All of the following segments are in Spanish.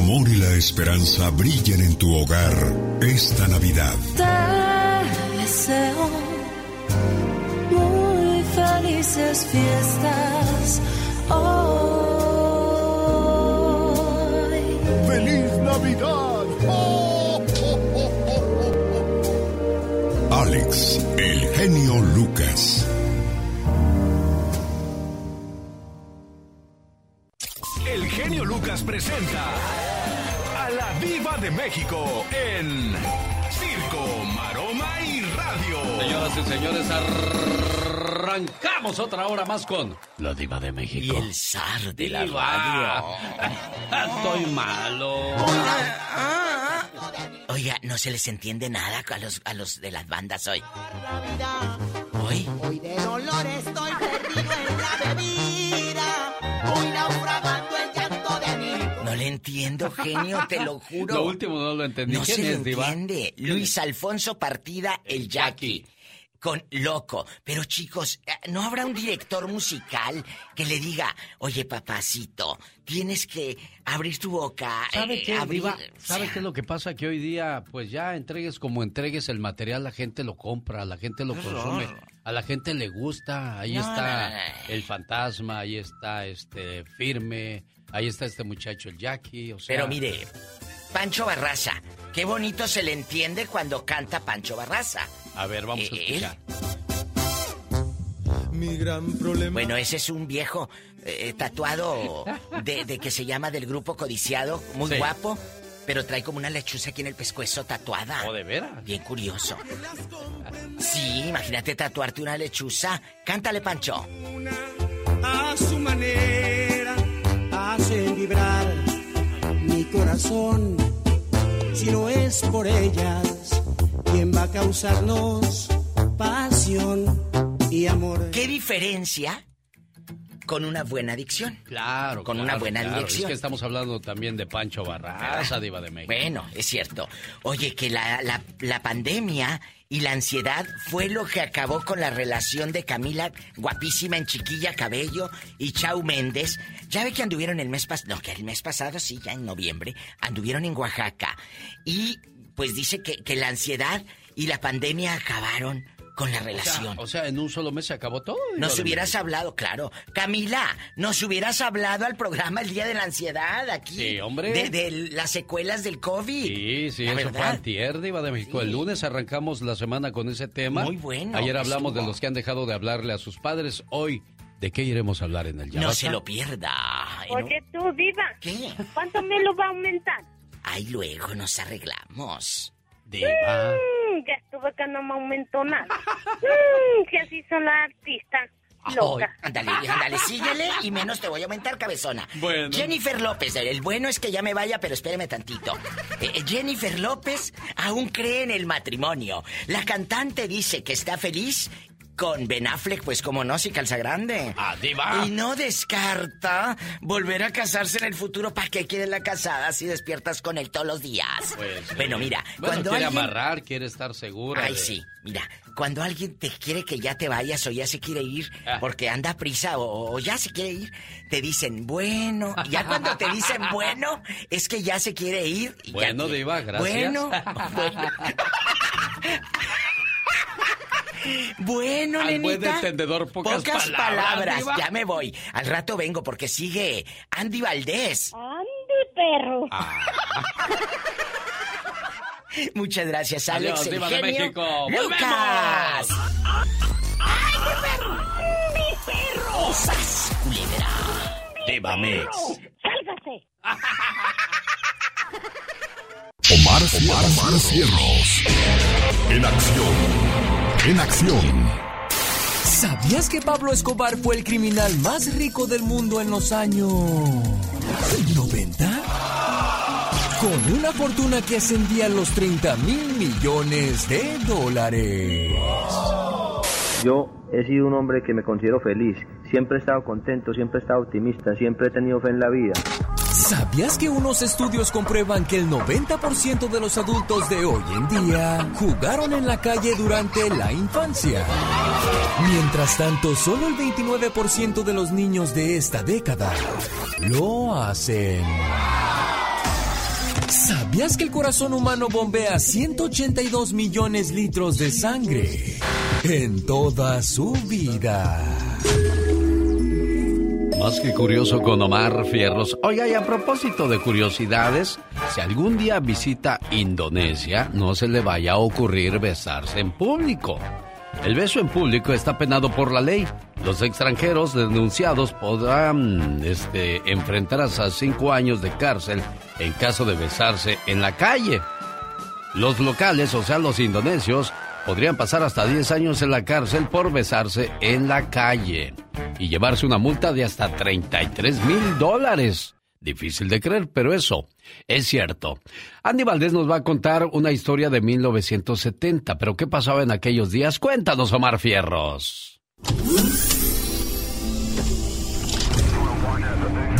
amor y la esperanza brillen en tu hogar esta Navidad. Te deseo muy felices fiestas hoy. ¡Feliz Navidad! Alex, el genio Lucas. El genio Lucas presenta Viva de México en Circo, Maroma y Radio. Señoras y señores, arrancamos otra hora más con la diva de México. Y el zar de la Diva. radio. Estoy malo. Oiga, no se les entiende nada a los, a los de las bandas hoy. Hoy. Hoy de dolor estoy perdido en la bebida. Entiendo, genio, te lo juro. Lo último no lo entendí. No ¿Quién se le es, diva? entiende. Luis Alfonso Partida, el Jackie. Con loco. Pero chicos, eh, ¿no habrá un director musical que le diga, oye papacito, tienes que abrir tu boca? ¿Sabe eh, qué, abrir- Diva? o ¿Sabe sea, qué es lo que pasa? Que hoy día, pues ya entregues como entregues el material, la gente lo compra, la gente lo consume, a la gente le gusta. Ahí No, está no, no, no. el fantasma, ahí está este firme, ahí está este muchacho el Jackie. O sea, Pero mire, Pancho Barraza, qué bonito se le entiende cuando canta Pancho Barraza. A ver, vamos a Eh, escuchar. Mi gran problema. Bueno, ese es un viejo eh, tatuado de, de que se llama del grupo codiciado, muy Sí. guapo, pero trae como una lechuza aquí en el pescuezo tatuada. ¿O de veras? Bien curioso. Sí, imagínate tatuarte una lechuza. Cántale, Pancho. A su manera corazón. Si no es por ellas, ¿quién va a causarnos pasión y amor? ¿Qué diferencia con una buena adicción? Claro. Con una buena claro. dirección. Es que estamos hablando también de Pancho Barraza, Diva de México. Bueno, es cierto. Oye, que la, la, la pandemia y la ansiedad fue lo que acabó con la relación de Camila, guapísima en chiquilla cabello, y Chau Méndez. Ya ve que anduvieron el mes pasado, no, que el mes pasado, sí, ya en noviembre, anduvieron en Oaxaca. Y pues dice que, que la ansiedad y la pandemia acabaron con la O sea, relación. o sea, en un solo mes se acabó todo. Nos hubieras México. hablado, claro. Camila, nos hubieras hablado al programa el Día de la Ansiedad aquí. Sí, hombre. De, de las secuelas del COVID. Sí, sí, La eso fue verdad. antier, Diva de México. El lunes arrancamos la semana con ese tema. Muy bueno, Ayer hablamos de los que han dejado de hablarle a sus padres. Hoy, ¿de qué iremos a hablar en el Ya No se lo pierda. Oye tú, diva, ¿Qué? ¿cuánto me lo va a aumentar? Ay, luego nos arreglamos. Diva. Mm, ya estuve que no me aumentó nada. Mm, que así son las artistas. Loca. Ándale, ándale, síguele y menos te voy a aumentar, cabezona. Bueno. Jennifer López, el bueno es que ya me vaya, pero espéreme tantito. Eh, eh, Jennifer López aún cree en el matrimonio. La cantante dice que está feliz con Ben Affleck, pues como no, si calza grande. Ah, diva. Y no descarta volver a casarse en el futuro. ¿Para qué quieres la casada si despiertas con él todos los días? Pues, sí. bueno, mira, Bueno, cuando quiere alguien... amarrar, quiere estar segura. Ay, de- sí. Mira, cuando alguien te quiere que ya te vayas o ya se quiere ir Ah. porque anda a prisa o, o ya se quiere ir, te dicen bueno. Ya cuando te dicen bueno, es que ya se quiere ir. y ya Bueno, quiere- Diva, gracias. Bueno, bueno. Bueno, Al nenita. buen entendedor, pocas palabras. Ya me voy. Al rato vengo porque sigue Andy Valdés. Andy, perro. Ah. Muchas gracias, Alex. Adiós, el Diva de México. Lucas. ¡Ay, mi perro! ¡Mi perro! ¡Sas, culebra! Diva Mix. ¡Sálgase! Omar, Omar, Omar Cierros. En acción. En acción. ¿Sabías que Pablo Escobar fue el criminal más rico del mundo en los años 90? Con una fortuna que ascendía a los 30 mil millones de dólares. Yo he sido un hombre que me considero feliz. Siempre he estado contento, siempre he estado optimista, siempre he tenido fe en la vida. ¿Sabías que unos estudios comprueban que el 90% de los adultos de hoy en día jugaron en la calle durante la infancia? Mientras tanto, solo el 29% de los niños de esta década lo hacen. ¿Sabías que el corazón humano bombea 182 millones litros de sangre en toda su vida? Más que curioso con Omar Fierros. Oiga, y a propósito de curiosidades, si algún día visita Indonesia, no se le vaya a ocurrir besarse en público. El beso en público está penado por la ley. Los extranjeros denunciados podrán este, enfrentar hasta cinco años de cárcel en caso de besarse en la calle. Los locales, o sea, los indonesios, podrían pasar hasta 10 años en la cárcel por besarse en la calle y llevarse una multa de hasta 33 mil dólares. Difícil de creer, pero eso es cierto. Andy Valdés nos va a contar una historia de 1970, pero ¿qué pasaba en aquellos días? Cuéntanos, Omar Fierros.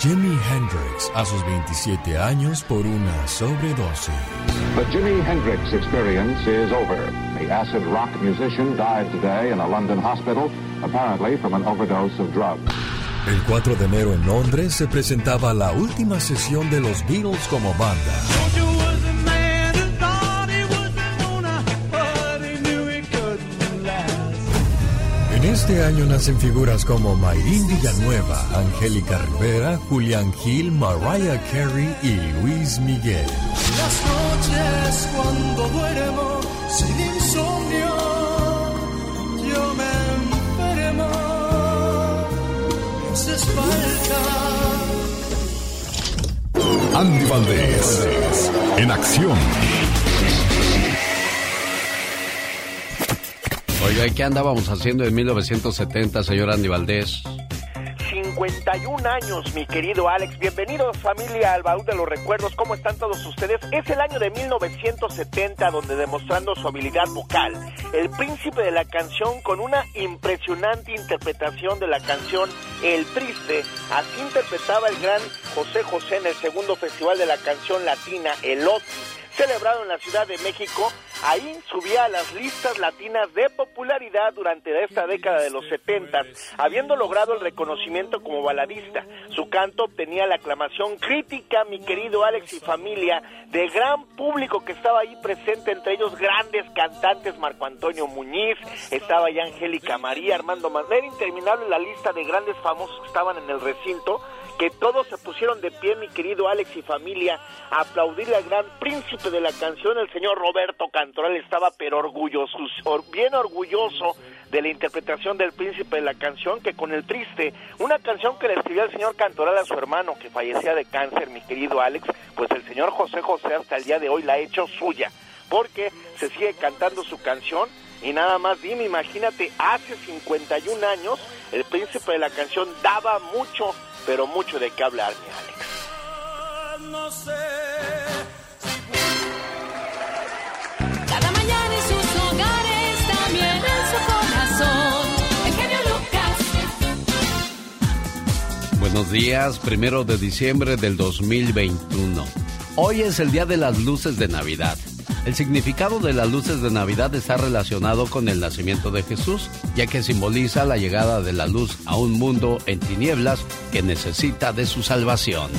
Jimi Hendrix, a sus 27 años por una sobredosis. The Jimi Hendrix experience is over. The acid rock musician died today in a London hospital, apparently from an overdose of drugs. El 4 de enero en Londres se presentaba la última sesión de los Beatles como banda. En este año nacen figuras como Mayrín Villanueva, Angélica Rivera, Julián Gil, Mariah Carey y Luis Miguel. Las noches cuando duermo sin insomnio, yo me enfermo, me haces falta. Andy Valdés, en acción. Oiga, ¿y qué andábamos haciendo en 1970, señor Andy Valdés? 51 años, mi querido Alex. Bienvenidos familia al baúl de los recuerdos. ¿Cómo están todos ustedes? Es el año de 1970 donde demostrando su habilidad vocal, el príncipe de la canción con una impresionante interpretación de la canción El Triste, así interpretaba el gran José José en el segundo festival de la canción latina, El OTI celebrado en la Ciudad de México, ahí subía a las listas latinas de popularidad durante esta década de los 70, habiendo logrado el reconocimiento como baladista. Su canto obtenía la aclamación crítica, mi querido Alex y familia, de gran público que estaba ahí presente, entre ellos grandes cantantes, Marco Antonio Muñiz, estaba ya Angélica María, Armando Manera, interminable la lista de grandes famosos que estaban en el recinto que todos se pusieron de pie, mi querido Alex y familia, a aplaudirle al gran príncipe de la canción, el señor Roberto Cantoral, estaba pero orgulloso, bien orgulloso de la interpretación del príncipe de la canción, que con el triste, una canción que le escribió el señor Cantoral a su hermano que fallecía de cáncer, mi querido Alex, pues el señor José José hasta el día de hoy la ha hecho suya, porque se sigue cantando su canción y nada más dime, imagínate, hace 51 años el príncipe de la canción daba mucho pero mucho de qué hablar, mi Alex. Buenos días, primero de diciembre del 2021. Hoy es el día de las luces de Navidad. El significado de las luces de Navidad está relacionado con el nacimiento de Jesús, ya que simboliza la llegada de la luz a un mundo en tinieblas que necesita de su salvación.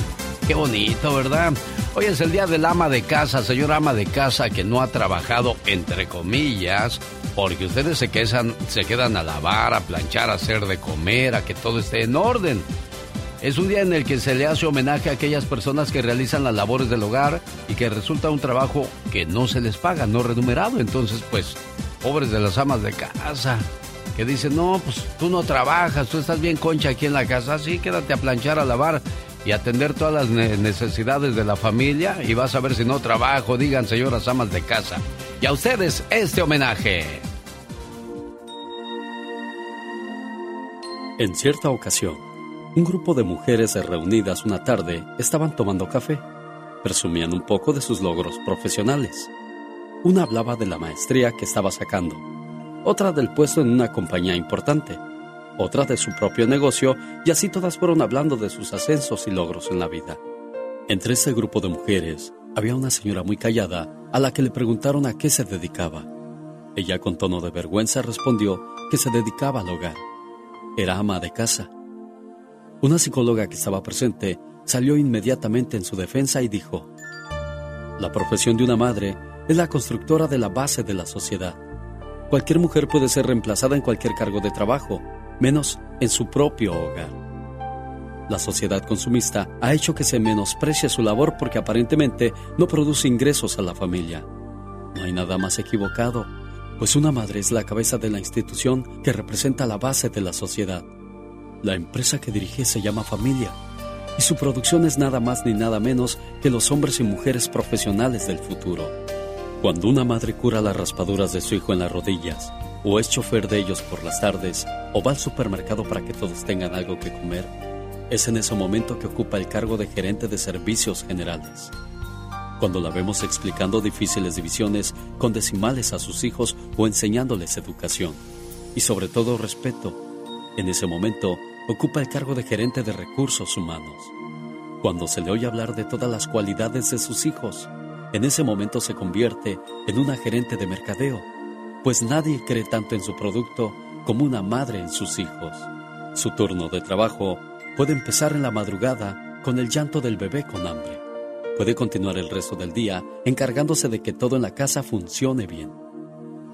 Qué bonito, ¿verdad? Hoy es el día del ama de casa, señor ama de casa que no ha trabajado entre comillas, porque ustedes se quedan, se quedan a lavar, a planchar, a hacer de comer, a que todo esté en orden. Es un día en el que se le hace homenaje a aquellas personas que realizan las labores del hogar y que resulta un trabajo que no se les paga, no remunerado. Entonces, pues, pobres de las amas de casa, que dicen, no, pues tú no trabajas, tú estás bien concha aquí en la casa, sí, quédate a planchar, a lavar y atender todas las necesidades de la familia y vas a ver si no trabajo, digan señoras amas de casa. Y a ustedes este homenaje. En cierta ocasión, un grupo de mujeres reunidas una tarde estaban tomando café. Presumían un poco de sus logros profesionales. Una hablaba de la maestría que estaba sacando. otra del puesto en una compañía importante, otra de su propio negocio y así todas fueron hablando de sus ascensos y logros en la vida. Entre ese grupo de mujeres había una señora muy callada a la que le preguntaron a qué se dedicaba. Ella con tono de vergüenza respondió que se dedicaba al hogar. Era ama de casa. Una psicóloga que estaba presente salió inmediatamente en su defensa y dijo, La profesión de una madre es la constructora de la base de la sociedad. Cualquier mujer puede ser reemplazada en cualquier cargo de trabajo, menos en su propio hogar. La sociedad consumista ha hecho que se menosprecie su labor porque aparentemente no produce ingresos a la familia. No hay nada más equivocado, pues una madre es la cabeza de la institución que representa la base de la sociedad. La empresa que dirige se llama familia y su producción es nada más ni nada menos que los hombres y mujeres profesionales del futuro. Cuando una madre cura las raspaduras de su hijo en las rodillas, o es chofer de ellos por las tardes, o va al supermercado para que todos tengan algo que comer, es en ese momento que ocupa el cargo de gerente de servicios generales. Cuando la vemos explicando difíciles divisiones con decimales a sus hijos o enseñándoles educación, y sobre todo respeto, en ese momento ocupa el cargo de gerente de recursos humanos. Cuando se le oye hablar de todas las cualidades de sus hijos, en ese momento se convierte en una gerente de mercadeo, pues nadie cree tanto en su producto como una madre en sus hijos. Su turno de trabajo puede empezar en la madrugada con el llanto del bebé con hambre. Puede continuar el resto del día encargándose de que todo en la casa funcione bien.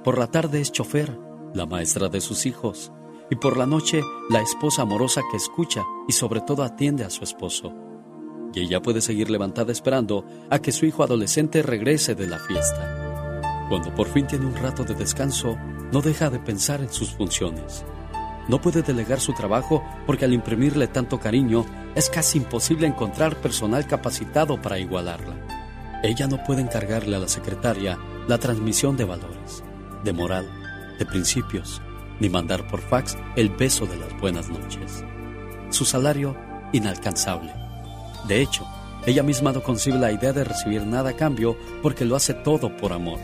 Por la tarde es chofer, la maestra de sus hijos, y por la noche la esposa amorosa que escucha y sobre todo atiende a su esposo. Y ella puede seguir levantada esperando a que su hijo adolescente regrese de la fiesta. Cuando por fin tiene un rato de descanso, no deja de pensar en sus funciones. No puede delegar su trabajo porque al imprimirle tanto cariño es casi imposible encontrar personal capacitado para igualarla. Ella no puede encargarle a la secretaria la transmisión de valores, de moral, de principios, ni mandar por fax el beso de las buenas noches. Su salario, inalcanzable. De hecho, ella misma no concibe la idea de recibir nada a cambio porque lo hace todo por amor.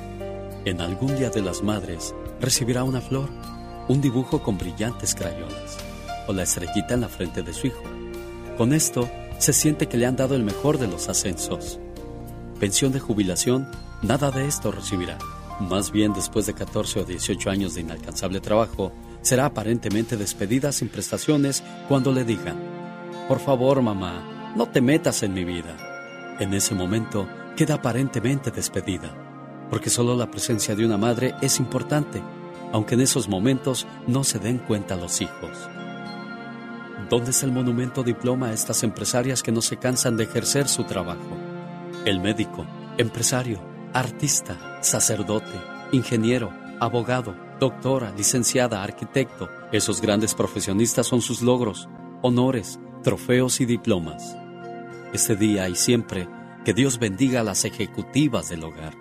En algún día de las madres recibirá una flor, un dibujo con brillantes crayolas o la estrellita en la frente de su hijo. Con esto, se siente que le han dado el mejor de los ascensos. Pensión de jubilación, nada de esto recibirá. Más bien después de 14 o 18 años de inalcanzable trabajo, será aparentemente despedida sin prestaciones cuando le digan, por favor mamá, no te metas en mi vida. En ese momento queda aparentemente despedida, porque solo la presencia de una madre es importante, aunque en esos momentos no se den cuenta los hijos. ¿Dónde es el monumento diploma a estas empresarias que no se cansan de ejercer su trabajo? El médico, empresario, artista, sacerdote, ingeniero, abogado, doctora, licenciada, arquitecto. Esos grandes profesionistas son sus logros, honores, trofeos y diplomas. Este día y siempre, que Dios bendiga a las ejecutivas del hogar.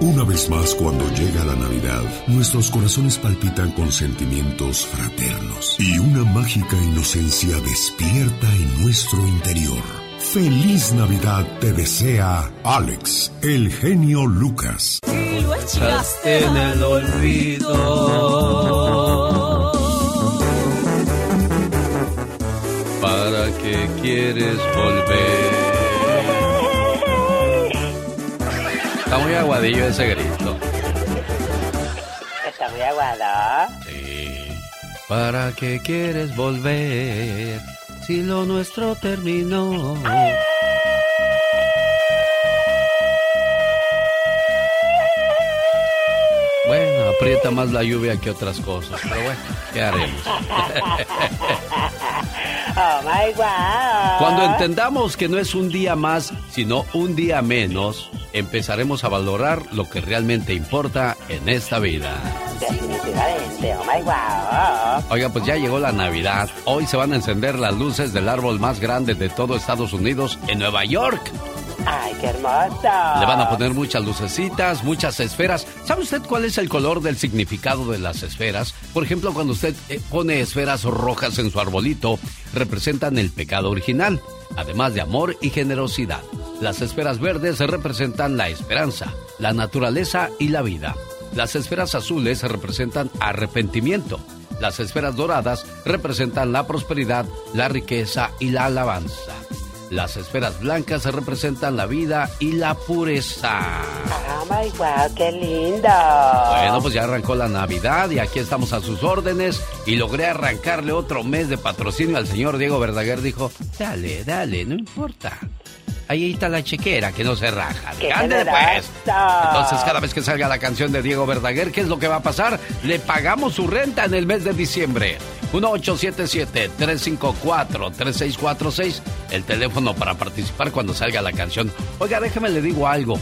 Una vez más, cuando llega la Navidad, nuestros corazones palpitan con sentimientos fraternos y una mágica inocencia despierta en nuestro interior. Feliz Navidad te desea Alex, el genio Lucas. Y lo echaste en el olvido. ¿Para qué quieres volver? Está muy aguadillo ese grito. Está muy aguado. Sí. ¿Para qué quieres volver si lo nuestro terminó? Bueno, aprieta más la lluvia que otras cosas, pero bueno, ¿qué haremos? Oh my wow. Cuando entendamos que no es un día más, sino un día menos, empezaremos a valorar lo que realmente importa en esta vida. Definitivamente, oh my wow. Oiga, pues ya llegó la Navidad. Hoy se van a encender las luces del árbol más grande de todo Estados Unidos en Nueva York. Ay, qué hermoso. Le van a poner muchas lucecitas, muchas esferas. ¿Sabe usted cuál es el color del significado de las esferas? Por ejemplo, cuando usted eh, pone esferas rojas en su arbolito, representan el pecado original, además de amor y generosidad. Las esferas verdes representan la esperanza, la naturaleza y la vida. Las esferas azules representan arrepentimiento. Las esferas doradas representan la prosperidad, la riqueza y la alabanza. Las esferas blancas representan la vida y la pureza. Oh my wow, qué lindo. Bueno, pues ya arrancó la Navidad y aquí estamos a sus órdenes y logré arrancarle otro mes de patrocinio al señor Diego Verdaguer. Dijo, dale, dale, no importa. Ahí está la chequera, que no se raja. ¡Qué Ándale, pues. Entonces, cada vez que salga la canción de Diego Verdaguer, ¿qué es lo que va a pasar? Le pagamos su renta en el mes de diciembre. 1877-354-3646, el teléfono para participar cuando salga la canción. Oiga, déjeme le digo algo.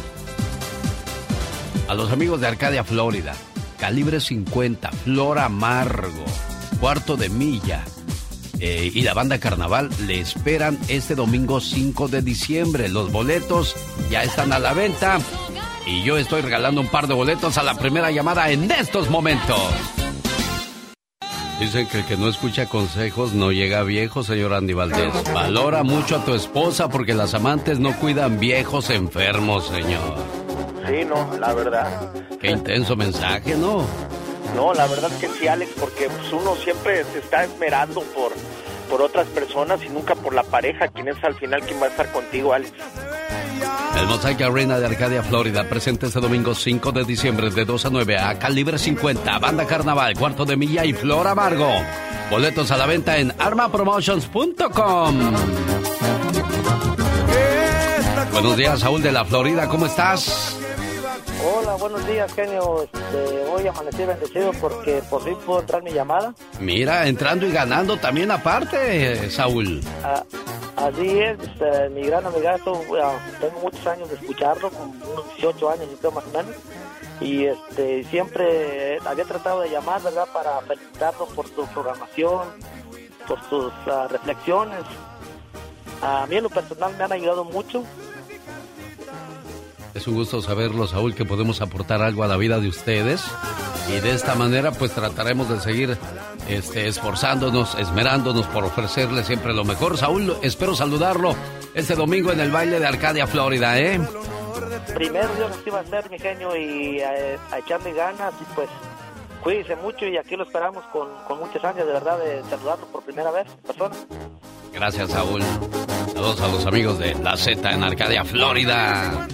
A los amigos de Arcadia, Florida, Calibre 50, Flor Amargo, Cuarto de Milla eh, y la banda Carnaval le esperan este domingo 5 de diciembre. Los boletos ya están a la venta y yo estoy regalando un par de boletos a la primera llamada en estos momentos. Dicen que el que no escucha consejos no llega viejo, señor Andy Valdés. Valora mucho a tu esposa porque las amantes no cuidan viejos enfermos, señor. Sí, no, la verdad. Qué intenso mensaje, ¿no? No, la verdad es que sí, Alex, porque pues, uno siempre se está esmerando por, por otras personas y nunca por la pareja, quien es al final quien va a estar contigo, Alex. El Mosaic Arena de Arcadia, Florida, presente este domingo 5 de diciembre de 2 a 9 a Calibre 50, Banda Carnaval, Cuarto de Milla y Flor Amargo. Boletos a la venta en armapromotions.com. Buenos días, Saúl de la Florida, ¿cómo estás? Hola, buenos días, genio. Este, hoy amanecí bendecido porque por fin puedo entrar mi llamada. Mira, entrando y ganando también aparte, Saúl. Ah, así es, este, mi gran amigazo, tengo muchos años de escucharlo, como unos 18 años, yo creo más o menos. Y este, siempre había tratado de llamar, ¿verdad?, para felicitarlo por su programación, por sus ah, reflexiones. A mí en lo personal me han ayudado mucho Un gusto saberlo, Saúl, que podemos aportar algo a la vida de ustedes. Y de esta manera, pues trataremos de seguir este, esforzándonos, esmerándonos por ofrecerle siempre lo mejor. Saúl, espero saludarlo este domingo en el baile de Arcadia, Florida, ¿eh? primero Dios así va a ser, mi genio, y a, a echarle ganas, y pues cuídese mucho, y aquí lo esperamos con, con muchas ansias, de verdad, de saludarlo por primera vez, persona. Gracias, Saúl. Saludos a los amigos de La Z en Arcadia, Florida.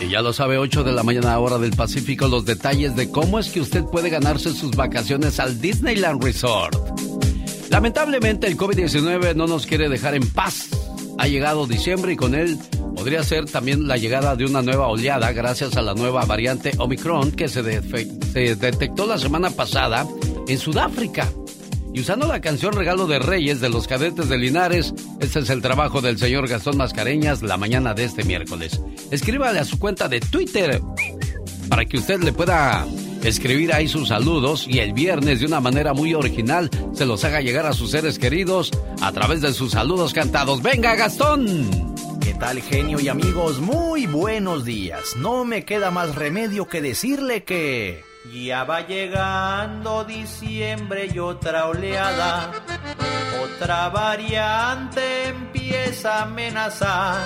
Y ya lo sabe, 8 de la mañana hora del Pacífico, los detalles de cómo es que usted puede ganarse sus vacaciones al Disneyland Resort. Lamentablemente el COVID-19 no nos quiere dejar en paz. Ha llegado diciembre y con él podría ser también la llegada de una nueva oleada gracias a la nueva variante Omicron que se, detectó la semana pasada en Sudáfrica. Y usando la canción Regalo de Reyes de los cadetes de Linares, este es el trabajo del señor Gastón Mascareñas la mañana de este miércoles. Escríbale a su cuenta de Twitter para que usted le pueda escribir ahí sus saludos y el viernes de una manera muy original se los haga llegar a sus seres queridos a través de sus saludos cantados. ¡Venga, Gastón! ¿Qué tal, genio y amigos? Muy buenos días. No me queda más remedio que decirle que... Ya va llegando diciembre y otra oleada, otra variante empieza a amenazar.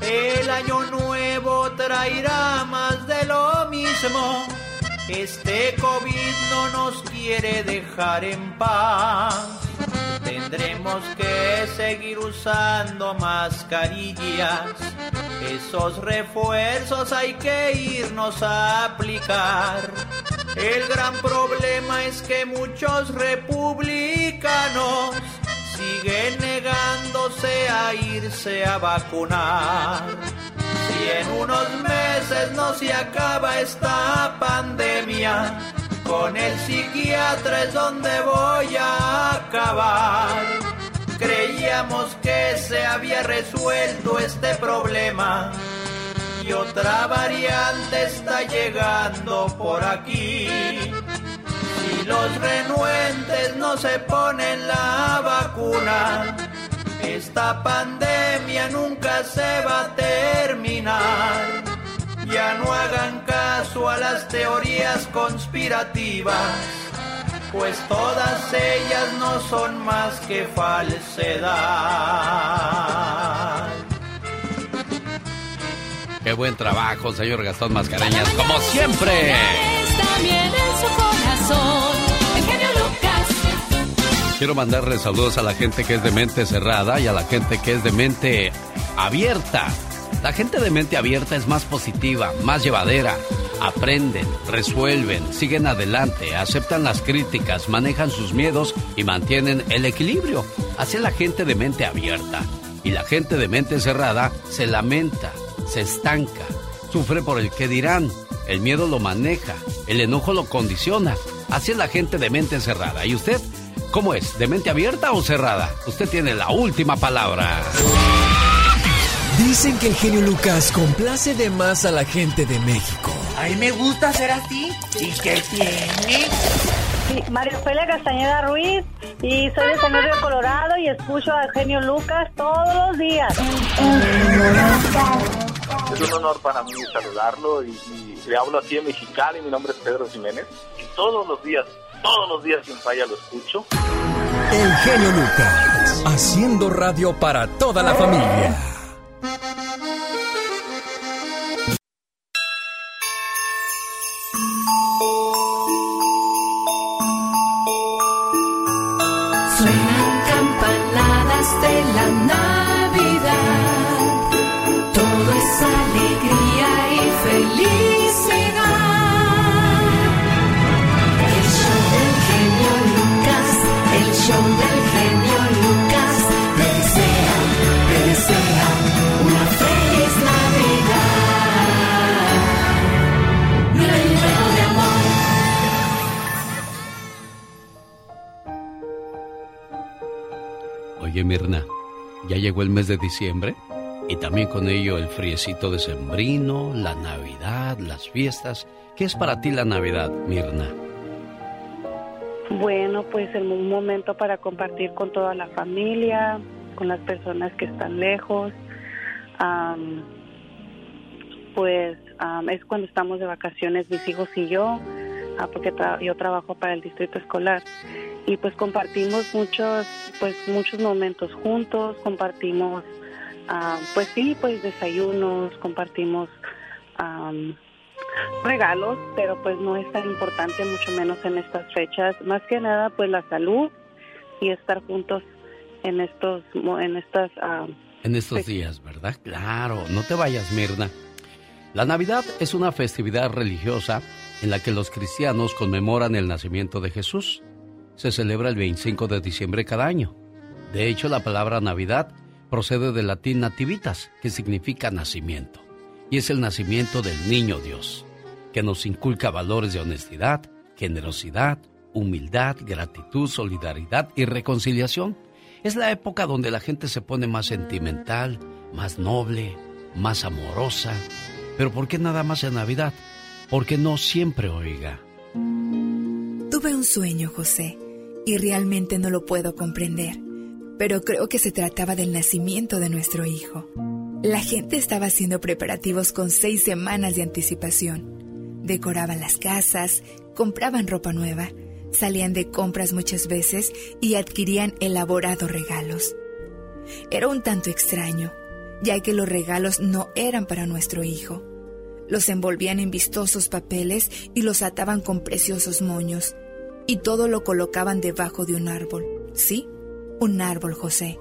El año nuevo traerá más de lo mismo. Este COVID no nos quiere dejar en paz. Tendremos que seguir usando mascarillas. Esos refuerzos hay que irnos a aplicar. El gran problema es que muchos republicanos siguen negándose a irse a vacunar. Si en unos meses no se acaba esta pandemia, con el psiquiatra es donde voy a acabar. Creíamos que se había resuelto este problema y otra variante está llegando por aquí. Si los renuentes no se ponen la vacuna, esta pandemia nunca se va a terminar. Ya no hagan caso a las teorías conspirativas. pues todas ellas no son más que falsedad. Qué buen trabajo, señor Gastón Mascareñas, como siempre. Quiero mandarle saludos a la gente que es de mente cerrada y a la gente que es de mente abierta. La gente de mente abierta es más positiva, más llevadera. Aprenden, resuelven, siguen adelante, aceptan las críticas, manejan sus miedos y mantienen el equilibrio. Así es la gente de mente abierta. Y la gente de mente cerrada se lamenta, se estanca, sufre por el que dirán, el miedo lo maneja, el enojo lo condiciona. Así es la gente de mente cerrada. ¿Y usted cómo es? ¿De mente abierta o cerrada? Usted tiene la última palabra. Dicen que el genio Lucas complace de más a la gente de México. A mí me gusta ser así. ¿Y qué tiene? Sí, María Ofelia Castañeda Ruiz y soy de San Luis Río Colorado y escucho al genio Lucas todos los días. Es un honor para mí saludarlo y, y le hablo aquí en Mexicali. Mi nombre es Pedro Jiménez y todos los días, todos los días sin falla lo escucho. El genio Lucas, haciendo radio para toda la familia. Suenan campanadas de la Navidad. Mirna, ya llegó el mes de diciembre y también con ello el friecito de sembrino, la Navidad, las fiestas. ¿Qué es para ti la Navidad, Mirna? Bueno, pues un momento para compartir con toda la familia, con las personas que están lejos. Pues am, es cuando estamos de vacaciones mis hijos y yo, ah, porque yo trabajo para el distrito escolar y pues compartimos muchos, pues muchos momentos juntos, compartimos, ah, pues sí, pues desayunos, compartimos am, regalos, pero pues no es tan importante, mucho menos en estas fechas. Más que nada, pues la salud y estar juntos en estos, en estas, ah, En estos días, ¿verdad? Claro, no te vayas, Mirna. La Navidad es una festividad religiosa en la que los cristianos conmemoran el nacimiento de Jesús. Se celebra el 25 de diciembre cada año. De hecho, la palabra Navidad procede del latín nativitas, que significa nacimiento. Y es el nacimiento del niño Dios, que nos inculca valores de honestidad, generosidad, humildad, gratitud, solidaridad y reconciliación. Es la época donde la gente se pone más sentimental, más noble, más amorosa. Pero ¿por qué nada más en Navidad? Porque no siempre, oiga. Tuve un sueño, José, y realmente no lo puedo comprender, pero creo que se trataba del nacimiento de nuestro hijo. La gente estaba haciendo preparativos con seis semanas de anticipación. Decoraban las casas, compraban ropa nueva, salían de compras muchas veces y adquirían elaborados regalos. Era un tanto extraño, ya que los regalos no eran para nuestro hijo. Los envolvían en vistosos papeles y los ataban con preciosos moños. Y todo lo colocaban debajo de un árbol. Sí, un árbol, José.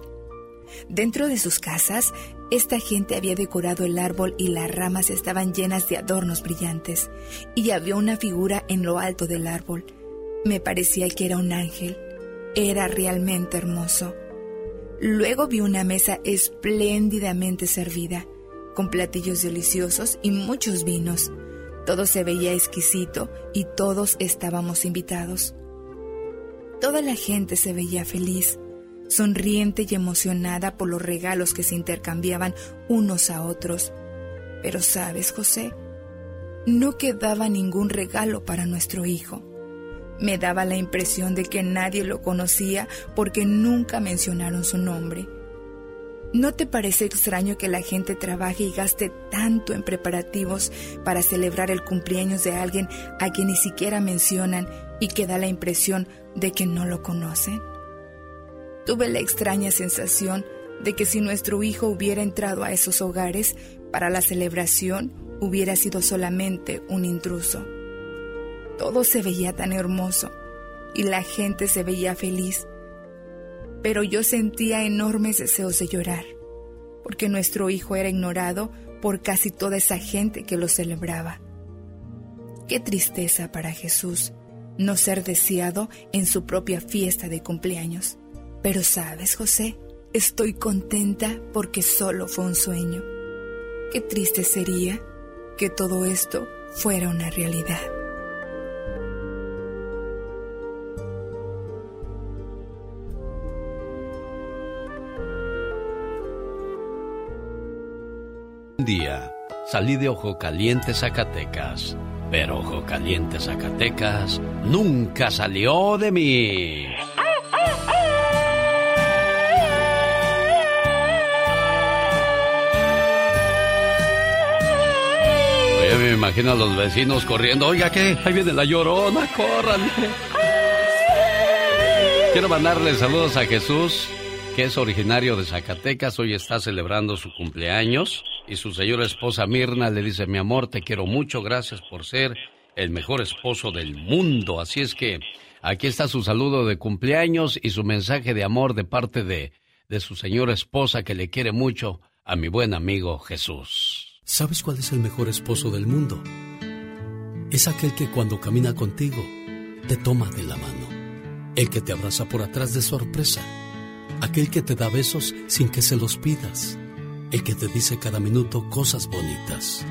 Dentro de sus casas, esta gente había decorado el árbol y las ramas estaban llenas de adornos brillantes. Y había una figura en lo alto del árbol. Me parecía que era un ángel. Era realmente hermoso. Luego vi una mesa espléndidamente servida, con platillos deliciosos y muchos vinos. Todo se veía exquisito y todos estábamos invitados. Toda la gente se veía feliz, sonriente y emocionada por los regalos que se intercambiaban unos a otros. Pero sabes, José, no quedaba ningún regalo para nuestro hijo. Me daba la impresión de que nadie lo conocía porque nunca mencionaron su nombre. ¿No te parece extraño que la gente trabaje y gaste tanto en preparativos para celebrar el cumpleaños de alguien a quien ni siquiera mencionan y que da la impresión de que no lo conocen? Tuve la extraña sensación de que si nuestro hijo hubiera entrado a esos hogares para la celebración, hubiera sido solamente un intruso. Todo se veía tan hermoso y la gente se veía feliz, pero yo sentía enormes deseos de llorar, porque nuestro hijo era ignorado por casi toda esa gente que lo celebraba. Qué tristeza para Jesús no ser deseado en su propia fiesta de cumpleaños. Pero sabes, José, estoy contenta porque solo fue un sueño. Qué triste sería que todo esto fuera una realidad. Día salí de Ojo Caliente, Zacatecas, pero Ojo Caliente, Zacatecas nunca salió de mí. Oye, me imagino a los vecinos corriendo. Oiga, ¿qué? Ahí viene la llorona, corran. Quiero mandarle saludos a Jesús, que es originario de Zacatecas. Hoy está celebrando su cumpleaños. Y su señora esposa Mirna le dice, mi amor, te quiero mucho, gracias por ser el mejor esposo del mundo. Así es que aquí está su saludo de cumpleaños y su mensaje de amor de parte de, de su señora esposa que le quiere mucho a mi buen amigo Jesús. ¿Sabes cuál es el mejor esposo del mundo? Es aquel que cuando camina contigo te toma de la mano, el que te abraza por atrás de sorpresa, aquel que te da besos sin que se los pidas, el que te dice cada minuto cosas bonitas.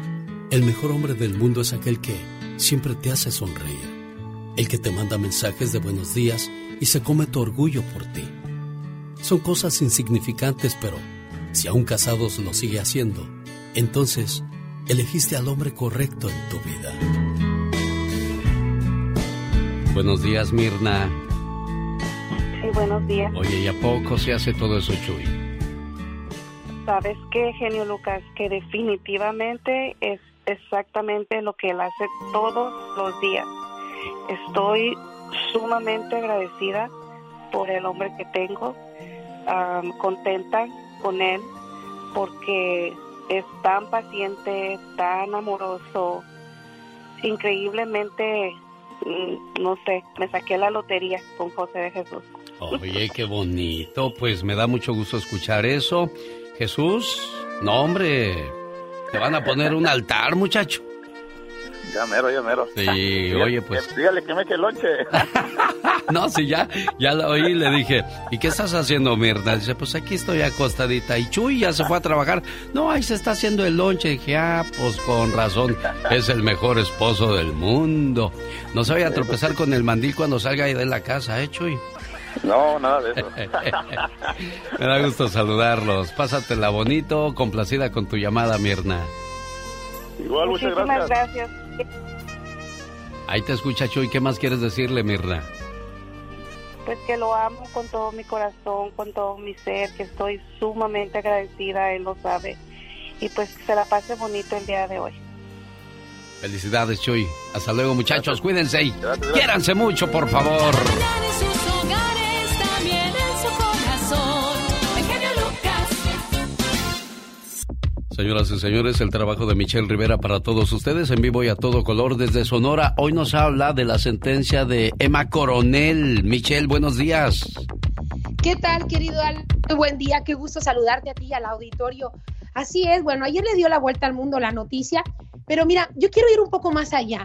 El mejor hombre del mundo es aquel que siempre te hace sonreír, el que te manda mensajes de buenos días y se come tu orgullo por ti. Son cosas insignificantes, pero si aún casados lo sigue haciendo, entonces elegiste al hombre correcto en tu vida. Buenos días, Mirna. Sí, buenos días. Oye, ¿y a poco se hace todo eso, Chuy? ¿Sabes qué, genio Lucas? Que definitivamente es exactamente lo que él hace todos los días. Estoy sumamente agradecida por el hombre que tengo, contenta con él, porque es tan paciente, tan amoroso, increíblemente, mm, no sé, me saqué la lotería con José de Jesús. Oye, qué bonito. Pues me da mucho gusto escuchar eso. Jesús, no hombre, te van a poner un altar, muchacho. Ya mero, ya mero. Sí, oye, pues. Dígale que me eche el lonche. No, sí, ya, ya la oí y le dije, ¿y qué estás haciendo, Mirna? Dice, pues aquí estoy acostadita. Y Chuy ya se fue a trabajar. No, ahí se está haciendo el lonche. dije, ah, pues con razón, es el mejor esposo del mundo. No se vaya a tropezar con el mandil cuando salga ahí de la casa, ¿eh, Chuy? No, nada de eso. Me da gusto saludarlos. Pásatela bonito, complacida con tu llamada, Mirna. Igual, muchas Muchísimas gracias. gracias. Ahí te escucha Chuy, ¿qué más quieres decirle, Mirna? Pues que lo amo con todo mi corazón, con todo mi ser, que estoy sumamente agradecida, él lo sabe. Y pues que se la pase bonito el día de hoy. Felicidades, Chuy. Hasta luego, muchachos. Cuídense y quiéranse mucho, por favor. Corazón. El genio Lucas. Señoras y señores, el trabajo de Michelle Rivera para todos ustedes en vivo y a todo color desde Sonora. Hoy nos habla de la sentencia de Emma Coronel. Michelle, buenos días. ¿Qué tal, querido Al? Muy buen día, qué gusto saludarte a ti y al auditorio. Así es, bueno, ayer le dio la vuelta al mundo la noticia, pero mira, yo quiero ir un poco más allá.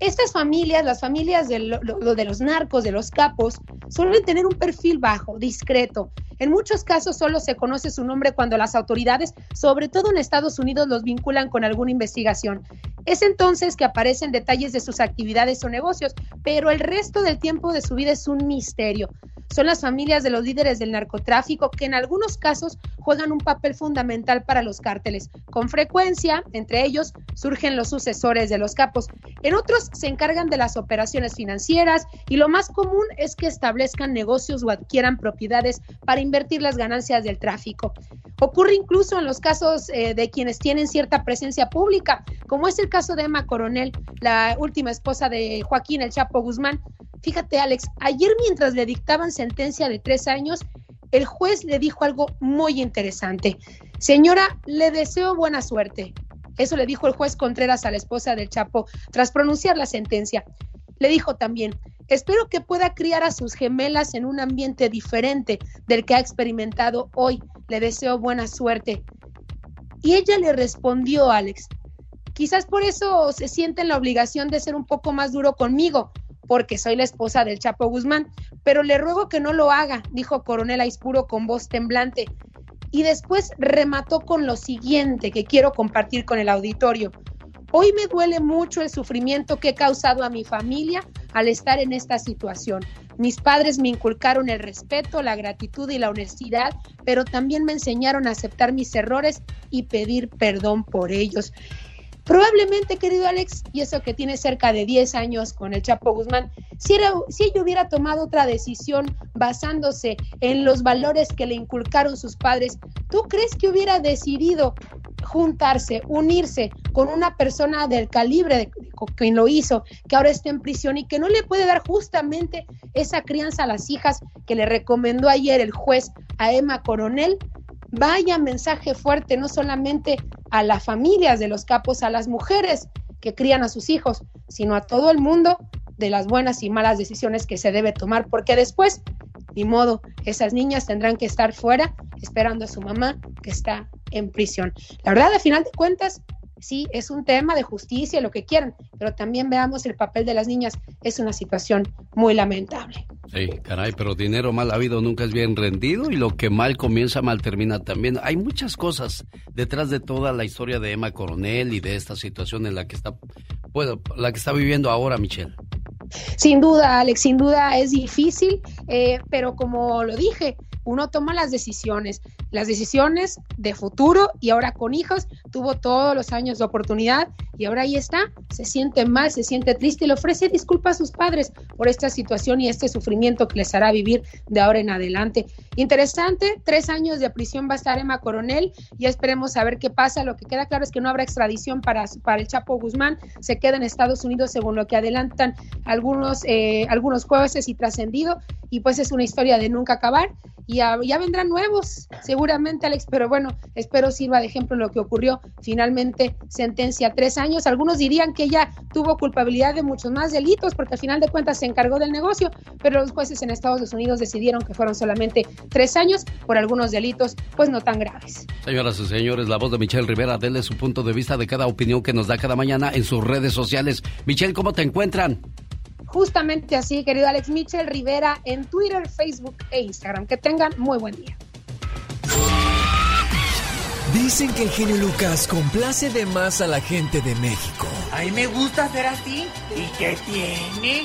Estas familias, las familias de, lo- lo- de los narcos, de los capos, suelen tener un perfil bajo, discreto. En muchos casos solo se conoce su nombre cuando las autoridades, sobre todo en Estados Unidos, los vinculan con alguna investigación. Es entonces que aparecen detalles de sus actividades o negocios, pero el resto del tiempo de su vida es un misterio. Son las familias de los líderes del narcotráfico que en algunos casos juegan un papel fundamental para los cárteles. Con frecuencia, entre ellos, surgen los sucesores de los capos. En otros se encargan de las operaciones financieras y lo más común es que establezcan negocios o adquieran propiedades para invertir las ganancias del tráfico. Ocurre incluso en los casos eh, de quienes tienen cierta presencia pública, como es el caso de Emma Coronel, la última esposa de Joaquín El Chapo Guzmán. Fíjate, Alex, ayer mientras le dictaban sentencia de tres años, el juez le dijo algo muy interesante. Señora, le deseo buena suerte. Eso le dijo el juez Contreras a la esposa del Chapo tras pronunciar la sentencia. Le dijo también, espero que pueda criar a sus gemelas en un ambiente diferente del que ha experimentado hoy. Le deseo buena suerte. Y ella le respondió, Alex, quizás por eso se siente en la obligación de ser un poco más duro conmigo, porque soy la esposa del Chapo Guzmán, pero le ruego que no lo haga, dijo Coronel Aispuro con voz temblante. Y después remató con lo siguiente que quiero compartir con el auditorio. Hoy me duele mucho el sufrimiento que he causado a mi familia al estar en esta situación. Mis padres me inculcaron el respeto, la gratitud y la honestidad, pero también me enseñaron a aceptar mis errores y pedir perdón por ellos. Probablemente, querido Alex, y eso que tiene cerca de 10 años con el Chapo Guzmán, si, era, si ella hubiera tomado otra decisión basándose en los valores que le inculcaron sus padres, ¿tú crees que hubiera decidido juntarse, unirse con una persona del calibre de, quien lo hizo, que ahora está en prisión y que no le puede dar justamente esa crianza a las hijas que le recomendó ayer el juez a Emma Coronel? Vaya mensaje fuerte, no solamente a las familias de los capos, a las mujeres que crían a sus hijos, sino a todo el mundo de las buenas y malas decisiones que se debe tomar, porque después, ni modo, esas niñas tendrán que estar fuera esperando a su mamá que está en prisión. La verdad, al final de cuentas, sí, es un tema de justicia, lo que quieran, pero también veamos el papel de las niñas, es una situación muy lamentable. Sí, caray, pero dinero mal habido nunca es bien rendido y lo que mal comienza mal termina también. Hay muchas cosas detrás de toda la historia de Emma Coronel y de esta situación en la que está, pues, la que está viviendo ahora Michelle. Sin duda, Alex, sin duda es difícil, eh, pero como lo dije, uno toma las decisiones, las decisiones de futuro y ahora con hijos tuvo todos los años de oportunidad y ahora ahí está, se siente mal, se siente triste y le ofrece disculpas a sus padres por esta situación y este sufrimiento que les hará vivir de ahora en adelante. Interesante, tres años de prisión va a estar Emma Coronel y esperemos a ver qué pasa. Lo que queda claro es que no habrá extradición para, para el Chapo Guzmán, se queda en Estados Unidos según lo que adelantan algunos, eh, algunos jueces y trascendido y pues es una historia de nunca acabar y ya, vendrán nuevos, seguramente, Alex, pero bueno, espero sirva de ejemplo lo que ocurrió. Finalmente, sentencia tres años. Algunos dirían que ella tuvo culpabilidad de muchos más delitos, porque al final de cuentas se encargó del negocio, pero los jueces en Estados Unidos decidieron que fueron solamente tres años por algunos delitos, pues no tan graves. Señoras y señores, la voz de Michelle Rivera, denle su punto de vista de cada opinión que nos da cada mañana en sus redes sociales. Michelle, ¿cómo te encuentran? Justamente así, querido Alex Mitchell Rivera, en Twitter, Facebook e Instagram. Que tengan muy buen día. Dicen que el genio Lucas complace de más a la gente de México. A mí me gusta ser así. ¿Y qué tiene?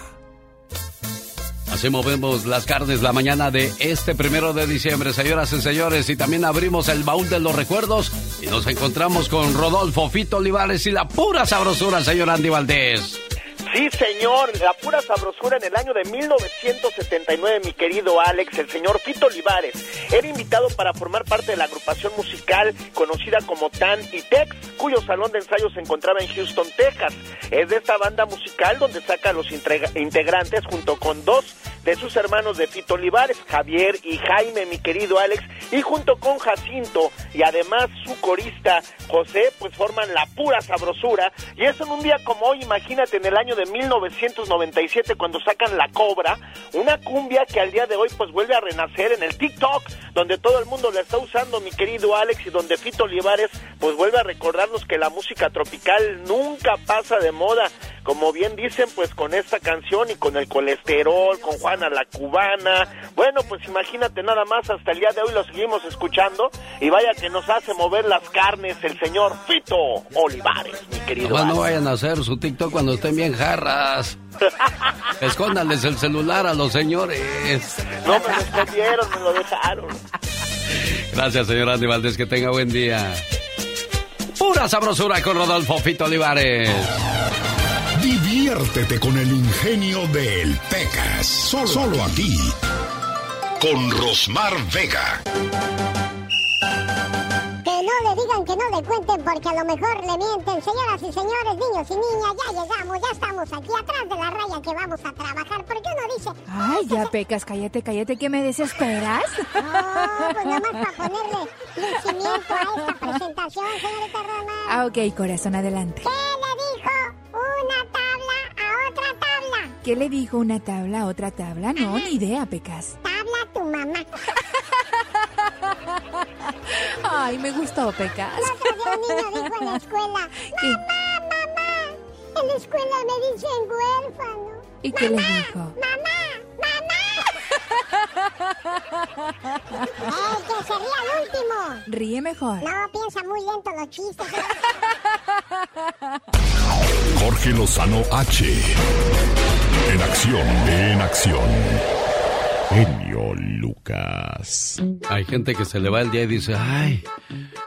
Así movemos las carnes la mañana de este primero de diciembre, señoras y señores. Y también abrimos el baúl de los recuerdos y nos encontramos con Rodolfo Fito Olivares y la pura sabrosura, señor Andy Valdés. Sí, señor, la pura sabrosura en el año de 1979, mi querido Alex, el señor Fito Olivares, era invitado para formar parte de la agrupación musical conocida como Tan y Tex, cuyo salón de ensayo se encontraba en Houston, Texas. Es de esta banda musical donde saca a los integrantes junto con dos de sus hermanos de Fito Olivares, Javier y Jaime, mi querido Alex, y junto con Jacinto y además su corista José, pues forman la pura sabrosura. Y eso en un día como hoy, imagínate, en el año de 1997, cuando sacan La Cobra, una cumbia que al día de hoy pues vuelve a renacer en el TikTok, donde todo el mundo la está usando, mi querido Alex, y donde Fito Olivares pues vuelve a recordarnos que la música tropical nunca pasa de moda. Como bien dicen, pues con esta canción y con el colesterol, con Juana la Cubana. Bueno, pues imagínate nada más, hasta el día de hoy lo seguimos escuchando y vaya que nos hace mover las carnes el señor Fito Olivares, mi querido. Nomás no vayan a hacer su TikTok cuando estén bien jarras. Escóndanles el celular a los señores. No me lo escondieron, me lo dejaron. Gracias, señor Andy Valdés. Que tenga buen día. Pura sabrosura con Rodolfo Fito Olivares. Diviértete con el ingenio del Pecas. Solo, solo aquí. Con Rosmar Vega. No le digan que no le cuenten porque a lo mejor le mienten. Señoras y señores, niños y niñas, ya llegamos, ya estamos aquí atrás de la raya que vamos a trabajar. Porque uno dice... Ay, ya pecas, cállate, cállate, que me desesperas. No, pues nada más para ponerle lucimiento a esta presentación, señorita Roma. Ah, ok, corazón, adelante. ¿Qué le dijo una tabla a otra tabla? ¿Qué le dijo una tabla a otra tabla? No, ni idea, pecas. Tabla tu mamá. Ay, me gustó, pecas. El un niño dijo en la escuela, ¿Qué? mamá, mamá, en la escuela me dicen huérfano. ¿Y qué le dijo? Mamá, mamá. ¡Ey, que se ría al último! Ríe mejor. No, piensa muy lento los chistes. Jorge Lozano H. En acción, en acción. Genio Lucas. Hay gente que se le va el día y dice, ay,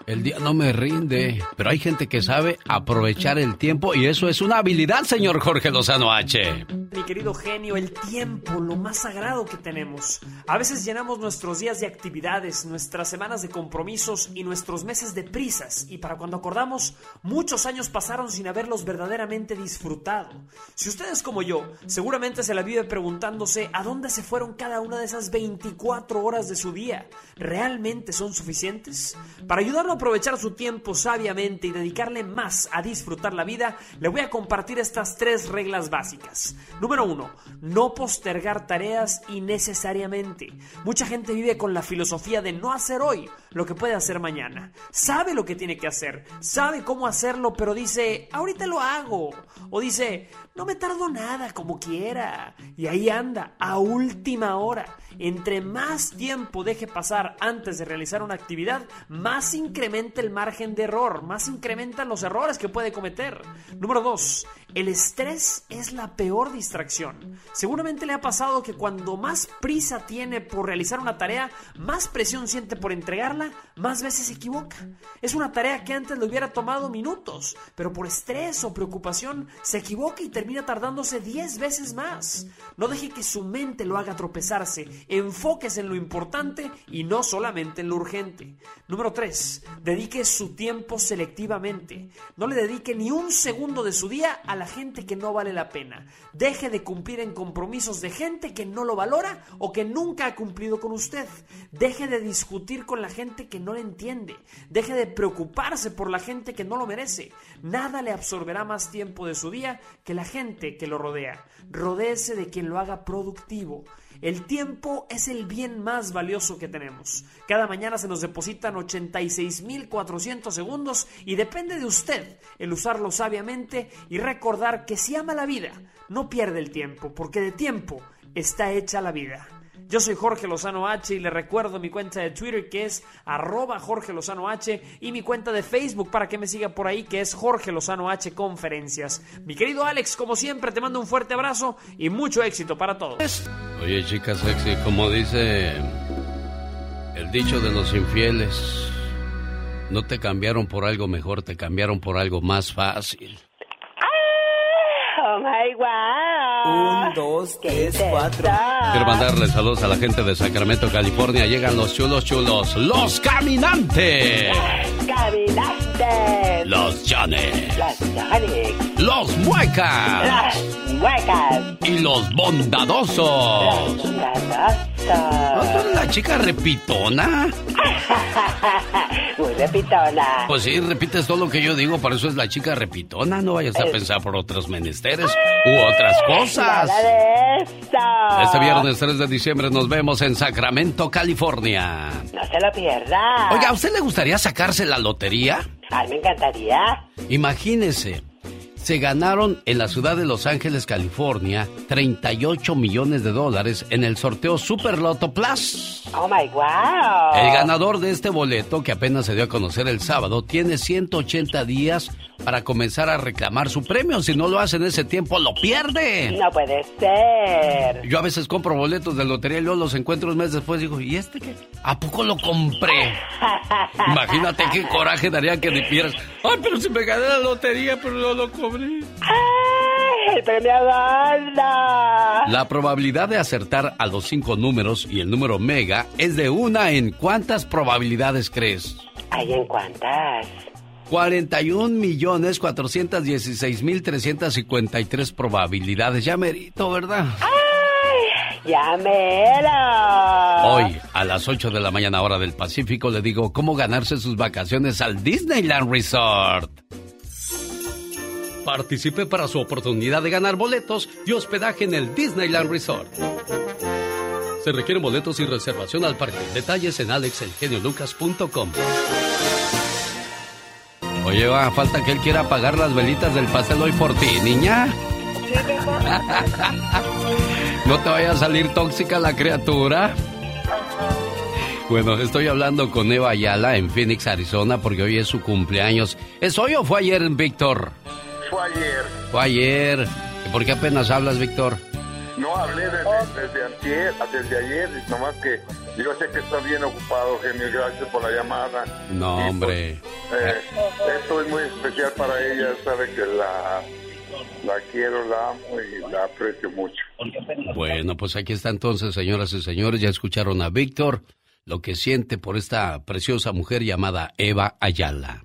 el día no me rinde. Pero hay gente que sabe aprovechar el tiempo y eso es una habilidad, señor Jorge Lozano H. Mi querido genio, el tiempo, lo más sagrado que tenemos. A veces llenamos nuestros días de actividades, nuestras semanas de compromisos y nuestros meses de prisas. Y para cuando acordamos, muchos años pasaron sin haberlos verdaderamente disfrutado. Si usted es como yo, seguramente se la vive preguntándose a dónde se fueron cada de esas 24 horas de su día. ¿Realmente son suficientes? Para ayudarlo a aprovechar su tiempo sabiamente y dedicarle más a disfrutar la vida, le voy a compartir estas tres reglas básicas. Número uno, no postergar tareas innecesariamente. Mucha gente vive con la filosofía de no hacer hoy lo que puede hacer mañana. Sabe lo que tiene que hacer, sabe cómo hacerlo, pero dice, ahorita lo hago. O dice, no me tardo nada, como quiera. Y ahí anda, a última hora. Entre más tiempo deje pasar antes de realizar una actividad, más incrementa el margen de error, más incrementan los errores que puede cometer. Número 2. El estrés es la peor distracción. Seguramente le ha pasado que cuando más prisa tiene por realizar una tarea, más presión siente por entregarla, más veces se equivoca. Es una tarea que antes le hubiera tomado minutos, pero por estrés o preocupación se equivoca y termina tardándose 10 veces más. No deje que su mente lo haga tropezarse. Enfóquese en lo importante y no solamente en lo urgente. Número 3. Dedique su tiempo selectivamente. No le dedique ni un segundo de su día a la gente que no vale la pena. Deje de cumplir en compromisos de gente que no lo valora o que nunca ha cumplido con usted. Deje de discutir con la gente que no le entiende. Deje de preocuparse por la gente que no lo merece. Nada le absorberá más tiempo de su día que la gente que lo rodea. Rodéese de quien lo haga productivo. El tiempo es el bien más valioso que tenemos. Cada mañana se nos depositan 86.400 segundos y depende de usted el usarlo sabiamente y recordar que si ama la vida, no pierde el tiempo, porque de tiempo está hecha la vida. Yo soy Jorge Lozano H y le recuerdo mi cuenta de Twitter que es arroba Jorge Lozano H y mi cuenta de Facebook para que me siga por ahí que es Jorge Lozano H Conferencias. Mi querido Alex, como siempre, te mando un fuerte abrazo y mucho éxito para todos. Oye, chica sexy, como dice el dicho de los infieles, no te cambiaron por algo mejor, te cambiaron por algo más fácil. Oh my wow. Un, dos, tres, cuatro. Quiero mandarle saludos a la gente de Sacramento, California. Llegan los chulos chulos, los caminantes. Caminantes. Los Tucanes. Los Sonics. Los Muecas. Los Muecas. Y los Bondadosos. Bondadosos. ¿No tú eres la chica repitona? Muy repitona. Pues sí, repites todo lo que yo digo, por eso es la chica repitona. No vayas a pensar por otros menesteres u otras cosas. Nada de esto. Este viernes 3 de diciembre nos vemos en Sacramento, California. No se lo pierda. Oiga, ¿a usted le gustaría sacarse la lotería? A mí me encantaría. Imagínese, se ganaron en la ciudad de Los Ángeles, California, 38 millones de dólares en el sorteo Super Loto Plus. Oh my wow. El ganador de este boleto, que apenas se dio a conocer el sábado, tiene 180 días para comenzar a reclamar su premio. Si no lo hace en ese tiempo, lo pierde. No puede ser. Yo a veces compro boletos de lotería y luego los encuentro un mes después y digo, ¿y este qué? ¿A poco lo compré? Imagínate qué coraje daría que le pierdas. Ay, pero si me gané la lotería, pero no lo ¡Ay, el premio gordo! La probabilidad de acertar a los cinco números y el número mega es de una en cuántas probabilidades crees? ¿Hay en cuántas? 41 millones 416 mil 353 probabilidades. Ya merito, ¿verdad? ¡Ay! ¡Ya mero! Hoy, a las 8 de la mañana hora del Pacífico, le digo cómo ganarse sus vacaciones al Disneyland Resort. Participe para su oportunidad de ganar boletos y hospedaje en el Disneyland Resort. Se requieren boletos y reservación al parque. Detalles en alexelgeniolucas.com. Oye, va, falta que él quiera apagar las velitas del pastel hoy por ti, niña. no te vaya a salir tóxica la criatura. Bueno, estoy hablando con Eva Ayala en Phoenix, Arizona, porque hoy es su cumpleaños. ¿Es hoy o fue ayer, Víctor? Fue ayer. Fue ayer. ¿Y por qué apenas hablas, Víctor? No hablé desde, desde antier, desde ayer, nomás que yo sé que está bien ocupado, genio, gracias por la llamada. No, hombre. Eh, esto es muy especial para ella, sabe que la, la quiero, la amo y la aprecio mucho. Bueno, pues aquí está entonces, señoras y señores, ya escucharon a Víctor, lo que siente por esta preciosa mujer llamada Eva Ayala.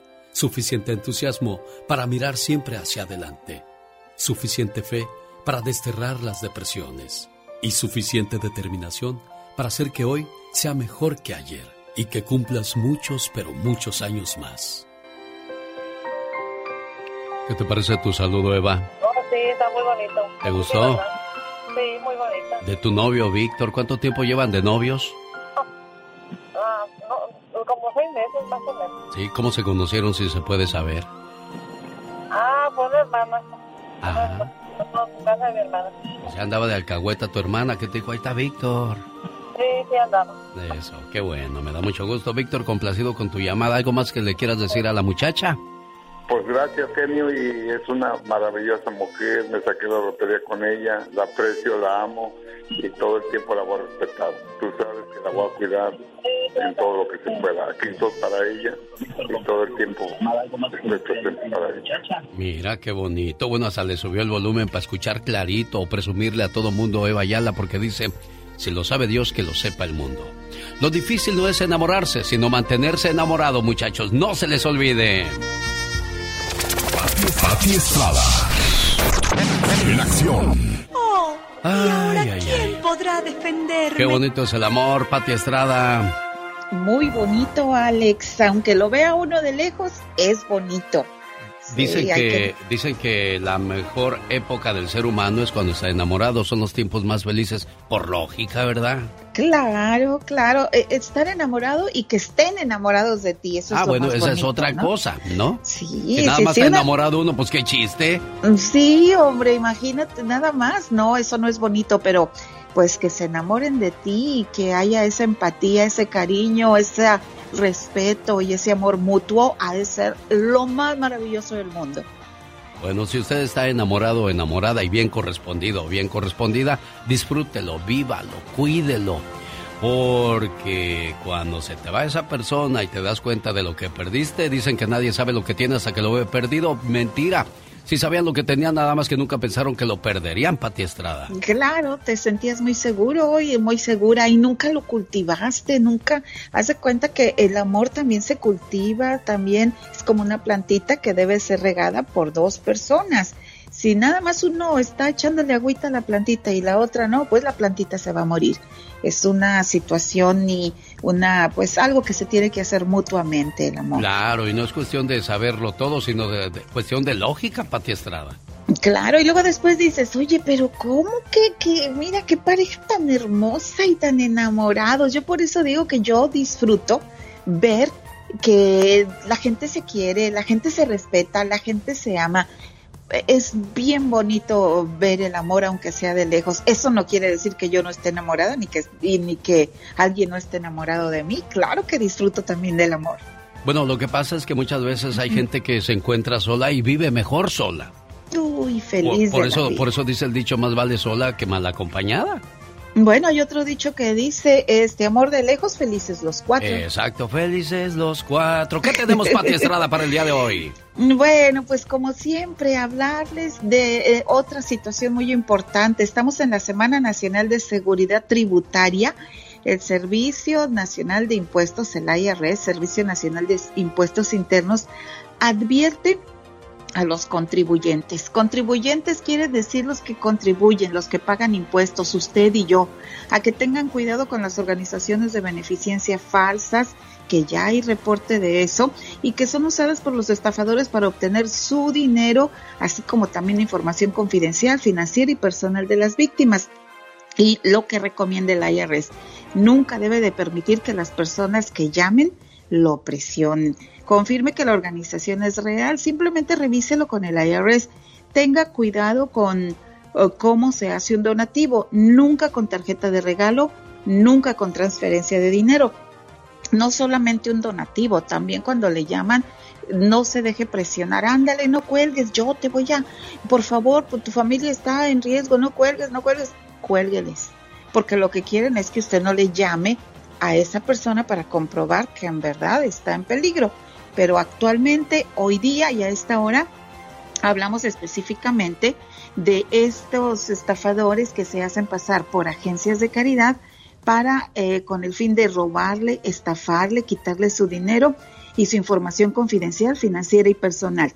suficiente entusiasmo para mirar siempre hacia adelante, suficiente fe para desterrar las depresiones y suficiente determinación para hacer que hoy sea mejor que ayer y que cumplas muchos, pero muchos años más. ¿Qué te parece tu saludo, Eva? Oh, sí, está muy bonito. ¿Te gustó? Sí, muy bonito. De tu novio, Víctor, ¿cuánto tiempo llevan de novios? Como seis meses más o menos. Sí, ¿cómo se conocieron si se puede saber? Ah, pues hermana. Ajá. No, casa de mi hermana. O sea, andaba de alcahueta tu hermana que te dijo, ahí está Víctor. Sí, sí andamos. Eso, qué bueno, me da mucho gusto. Víctor, complacido con tu llamada. ¿Algo más que le quieras decir a la muchacha? Pues gracias, genio, y es una maravillosa mujer. Me saqué la lotería con ella, la aprecio, la amo y todo el tiempo la voy a respetar. Tú sabes que la voy a cuidar en todo lo que se pueda. Aquí estoy para ella y todo el tiempo para ella. Mira qué bonito. Bueno, hasta le subió el volumen para escuchar clarito o presumirle a todo mundo Eva Ayala porque dice, si lo sabe Dios, que lo sepa el mundo. Lo difícil no es enamorarse, sino mantenerse enamorado, muchachos. No se les olvide. Pati Estrada. En acción. Oh, ¿y ahora ay, quién podrá defenderme? Qué bonito es el amor, Pati Estrada. Muy bonito, Alex. Aunque lo vea uno de lejos, es bonito. Dicen Sí, que, dicen que la mejor época del ser humano es cuando está enamorado. Son los tiempos más felices, por lógica, ¿verdad? Claro, claro. eh, Estar enamorado y que estén enamorados de ti. Eso ah, es bueno, más esa es otra ¿no? cosa, ¿no? Sí, Si nada sí, más sí, está una- enamorado uno, pues qué chiste. Sí, hombre, imagínate nada más. No, eso no es bonito, pero pues que se enamoren de ti y que haya esa empatía, ese cariño, ese respeto y ese amor mutuo, ha de ser lo más maravilloso del mundo. Bueno, si usted está enamorado o enamorada y bien correspondido o bien correspondida, disfrútelo, vívalo, cuídelo. Porque cuando se te va esa persona y te das cuenta de lo que perdiste, dicen que nadie sabe lo que tiene hasta que lo ve perdido. Mentira. Si sabían lo que tenían, nada más que nunca pensaron que lo perderían, Pati Estrada. Claro, te sentías muy seguro y muy segura y nunca lo cultivaste, nunca. Haz de cuenta que el amor también se cultiva, también es como una plantita que debe ser regada por dos personas. Si nada más uno está echándole agüita a la plantita y la otra no, pues la plantita se va a morir. Es una situación y una, pues algo que se tiene que hacer mutuamente el amor. Claro, y no es cuestión de saberlo todo, sino de, cuestión de lógica, Pati Estrada. Claro, y luego después dices, oye, pero ¿cómo que, que, mira qué pareja tan hermosa y tan enamorados? Yo por eso digo que yo disfruto ver que la gente se quiere, la gente se respeta, la gente se ama es bien bonito ver el amor aunque sea de lejos. Eso no quiere decir que yo no esté enamorada ni que ni que alguien no esté enamorado de mí. Claro que disfruto también del amor. Bueno, lo que pasa es que muchas veces hay gente que se encuentra sola y vive mejor sola. Uy, feliz. Por, eso, por eso dice el dicho más vale sola que mal acompañada. Bueno, hay otro dicho que dice, este amor de lejos, felices los cuatro. Exacto, felices los cuatro. ¿Qué tenemos, Pati Estrada, para el día de hoy? Bueno, pues como siempre, hablarles de eh, otra situación muy importante. Estamos en la Semana Nacional de Seguridad Tributaria. El Servicio Nacional de Impuestos, el IRS, Servicio Nacional de Impuestos Internos, advierte a los contribuyentes. Contribuyentes quiere decir los que contribuyen, los que pagan impuestos, usted y yo, a que tengan cuidado con las organizaciones de beneficencia falsas, que ya hay reporte de eso, y que son usadas por los estafadores para obtener su dinero, así como también información confidencial, financiera y personal de las víctimas. Y lo que recomienda el IRS, nunca debe de permitir que las personas que llamen lo presionen confirme que la organización es real, simplemente revíselo con el IRS. Tenga cuidado con eh, cómo se hace un donativo, nunca con tarjeta de regalo, nunca con transferencia de dinero. No solamente un donativo, también cuando le llaman, no se deje presionar, ándale, no cuelgues, yo te voy a, por favor, tu familia está en riesgo, no cuelgues, no cuelgues, cuélgueles, porque lo que quieren es que usted no le llame a esa persona para comprobar que en verdad está en peligro pero actualmente, hoy día y a esta hora, hablamos específicamente de estos estafadores que se hacen pasar por agencias de caridad para, eh, con el fin de robarle, estafarle, quitarle su dinero y su información confidencial, financiera y personal.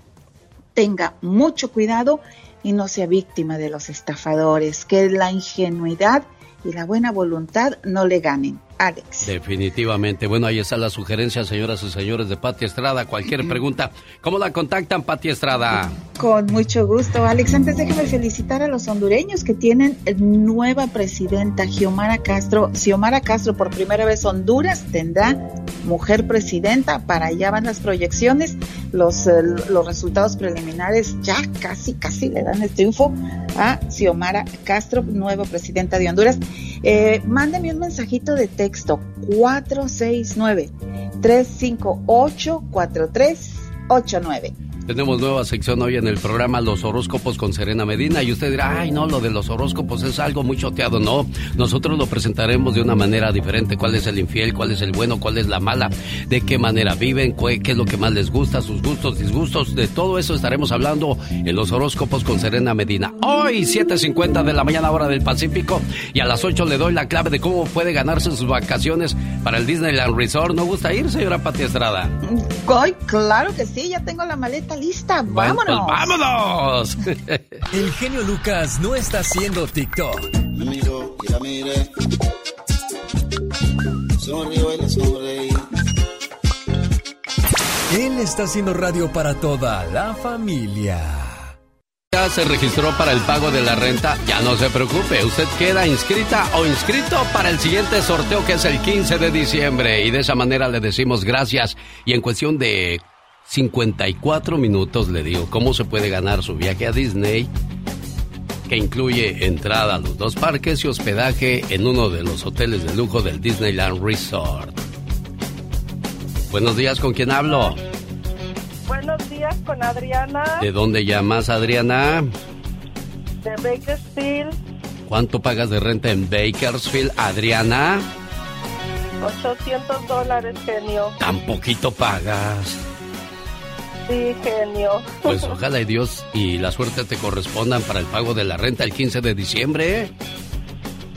Tenga mucho cuidado y no sea víctima de los estafadores, que la ingenuidad y la buena voluntad no le ganen. Alex. Definitivamente. Bueno, ahí está la sugerencia, señoras y señores de Pati Estrada. Cualquier pregunta, ¿cómo la contactan, Pati Estrada? Con mucho gusto, Alex. Antes déjeme felicitar a los hondureños que tienen nueva presidenta, Xiomara Castro. Xiomara Castro, por primera vez Honduras tendrá mujer presidenta. Para allá van las proyecciones. Los, eh, los resultados preliminares ya casi, casi le dan el triunfo a Xiomara Castro, nueva presidenta de Honduras. Eh, mándeme un mensajito de texto 469-358-4389. Tenemos nueva sección hoy en el programa Los horóscopos con Serena Medina y usted dirá, ay no, lo de los horóscopos es algo muy choteado. No, nosotros lo presentaremos de una manera diferente. ¿Cuál es el infiel? ¿Cuál es el bueno? ¿Cuál es la mala? ¿De qué manera viven? ¿Qué es lo que más les gusta? ¿Sus gustos, disgustos? De todo eso estaremos hablando en los horóscopos con Serena Medina. Hoy, 7.50 de la mañana hora del Pacífico y a las 8 le doy la clave de cómo puede ganarse sus vacaciones para el Disneyland Resort. ¿No gusta ir, señora Pati Estrada? Ay, claro que sí, ya tengo la maleta lista. ¡Vámonos! Pues, ¡Vámonos! El genio Lucas no está haciendo TikTok. Me miro y la miré. Sonrío y le sonreí. Él está haciendo radio para toda la familia. Ya se registró para el pago de la renta, ya no se preocupe, usted queda inscrita o inscrito para el siguiente sorteo que es el 15 de diciembre y de esa manera le decimos gracias y en cuestión de 54 minutos le digo cómo se puede ganar su viaje a Disney que incluye entrada a los dos parques y hospedaje en uno de los hoteles de lujo del Disneyland Resort. Buenos días, ¿con quién hablo? Buenos días con Adriana ¿De dónde llamas, Adriana? de Bakersfield, ¿Cuánto pagas de renta en Bakersfield, Adriana? 800 dólares, genio. Tan poquito pagas. Sí, genio. Pues ojalá y Dios y la suerte te correspondan para el pago de la renta el 15 de diciembre.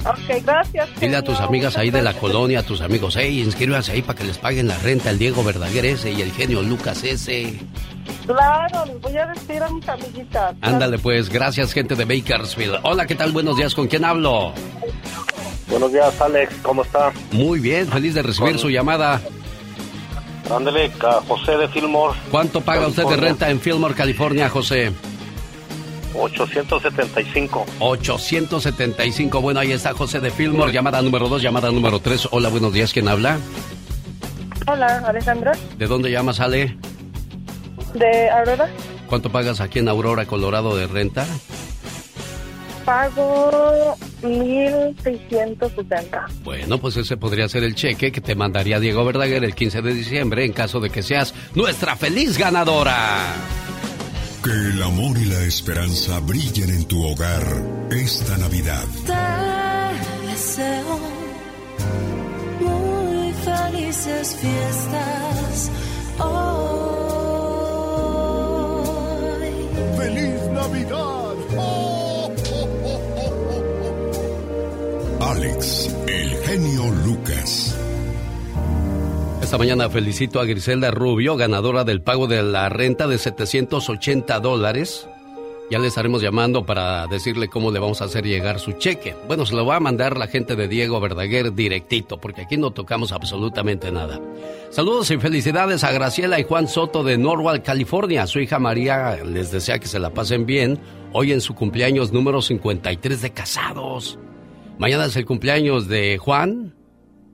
Ok, gracias. Dile a tus amigas ahí de la colonia, a tus amigos, hey, inscríbanse ahí para que les paguen la renta el Diego Verdaguer ese y el genio Lucas ese. Claro, les voy a decir a mis amiguitas. Ándale pues, gracias gente de Bakersfield. Hola, ¿qué tal? Buenos días, ¿con quién hablo? Buenos días, Alex, ¿cómo está? Muy bien, feliz de recibir su llamada. Ándele, a José de Fillmore. ¿Cuánto paga usted de renta en Fillmore, California, José? 875. 875. Bueno, ahí está José de Fillmore. Llamada número 2, llamada número 3. Hola, buenos días. ¿Quién habla? Hola, Alejandra, ¿De dónde llamas, Ale? de Aurora. ¿Cuánto pagas aquí en Aurora, Colorado de renta? Pago 1670. Bueno, pues ese podría ser el cheque que te mandaría Diego Verdaguer el 15 de diciembre en caso de que seas nuestra feliz ganadora. Que el amor y la esperanza brillen en tu hogar esta Navidad. Te deseo muy felices fiestas hoy. ¡Feliz Navidad! Alex, el genio Lucas. Esta mañana felicito a Griselda Rubio, ganadora del pago de la renta de 780 dólares. Ya le estaremos llamando para decirle cómo le vamos a hacer llegar su cheque. Bueno, se lo va a mandar la gente de Diego Verdaguer directito, porque aquí no tocamos absolutamente nada. Saludos y felicidades a Graciela y Juan Soto de Norwalk, California. Su hija María les desea que se la pasen bien hoy en su cumpleaños número 53 de casados. Mañana es el cumpleaños de Juan,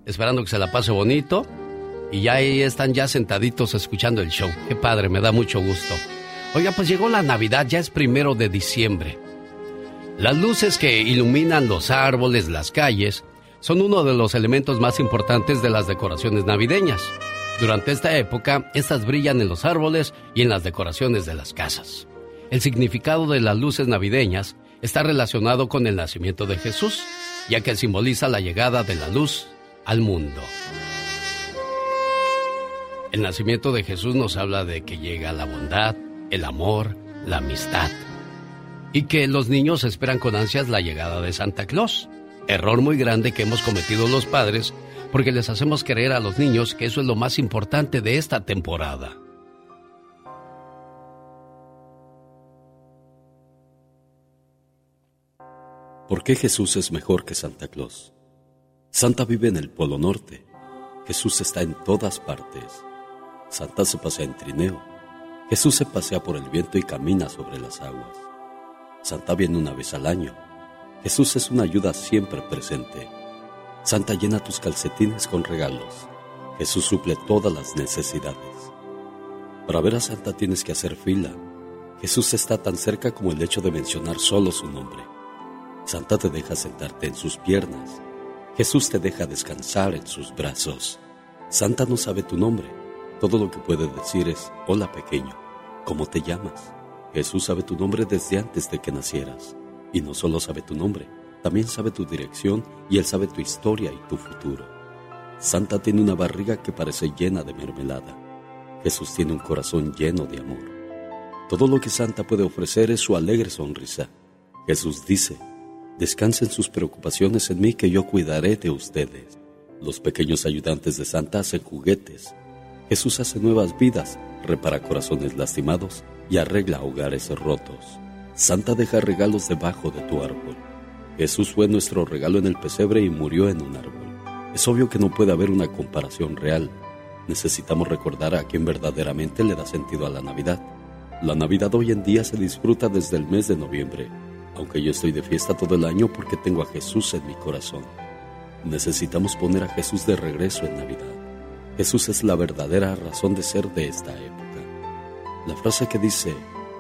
esperando que se la pase bonito. Y ya ahí están ya sentaditos escuchando el show. Qué padre, me da mucho gusto. Oiga, pues llegó la Navidad, ya es primero de diciembre. Las luces que iluminan los árboles, las calles, son uno de los elementos más importantes de las decoraciones navideñas. Durante esta época, estas brillan en los árboles y en las decoraciones de las casas. El significado de las luces navideñas está relacionado con el nacimiento de Jesús, ya que simboliza la llegada de la luz al mundo. El nacimiento de Jesús nos habla de que llega la bondad, el amor, la amistad. Y que los niños esperan con ansias la llegada de Santa Claus. Error muy grande que hemos cometido los padres porque les hacemos creer a los niños que eso es lo más importante de esta temporada. ¿Por qué Jesús es mejor que Santa Claus? Santa vive en el Polo Norte. Jesús está en todas partes. Santa se pasea en trineo. Jesús se pasea por el viento y camina sobre las aguas. Santa viene una vez al año. Jesús es una ayuda siempre presente. Santa llena tus calcetines con regalos. Jesús suple todas las necesidades. Para ver a Santa tienes que hacer fila. Jesús está tan cerca como el hecho de mencionar solo su nombre. Santa te deja sentarte en sus piernas. Jesús te deja descansar en sus brazos. Santa no sabe tu nombre. Todo lo que puede decir es, hola pequeño, ¿cómo te llamas? Jesús sabe tu nombre desde antes de que nacieras. Y no solo sabe tu nombre, también sabe tu dirección y Él sabe tu historia y tu futuro. Santa tiene una barriga que parece llena de mermelada. Jesús tiene un corazón lleno de amor. Todo lo que Santa puede ofrecer es su alegre sonrisa. Jesús dice, descansen sus preocupaciones en mí que yo cuidaré de ustedes. Los pequeños ayudantes de Santa hacen juguetes. Jesús hace nuevas vidas, repara corazones lastimados y arregla hogares rotos. Santa deja regalos debajo de tu árbol. Jesús fue nuestro regalo en el pesebre y murió en un árbol. Es obvio que no puede haber una comparación real. Necesitamos recordar a quien verdaderamente le da sentido a la Navidad. La Navidad hoy en día se disfruta desde el mes de noviembre, aunque yo estoy de fiesta todo el año porque tengo a Jesús en mi corazón. Necesitamos poner a Jesús de regreso en Navidad. Jesús es la verdadera razón de ser de esta época. La frase que dice,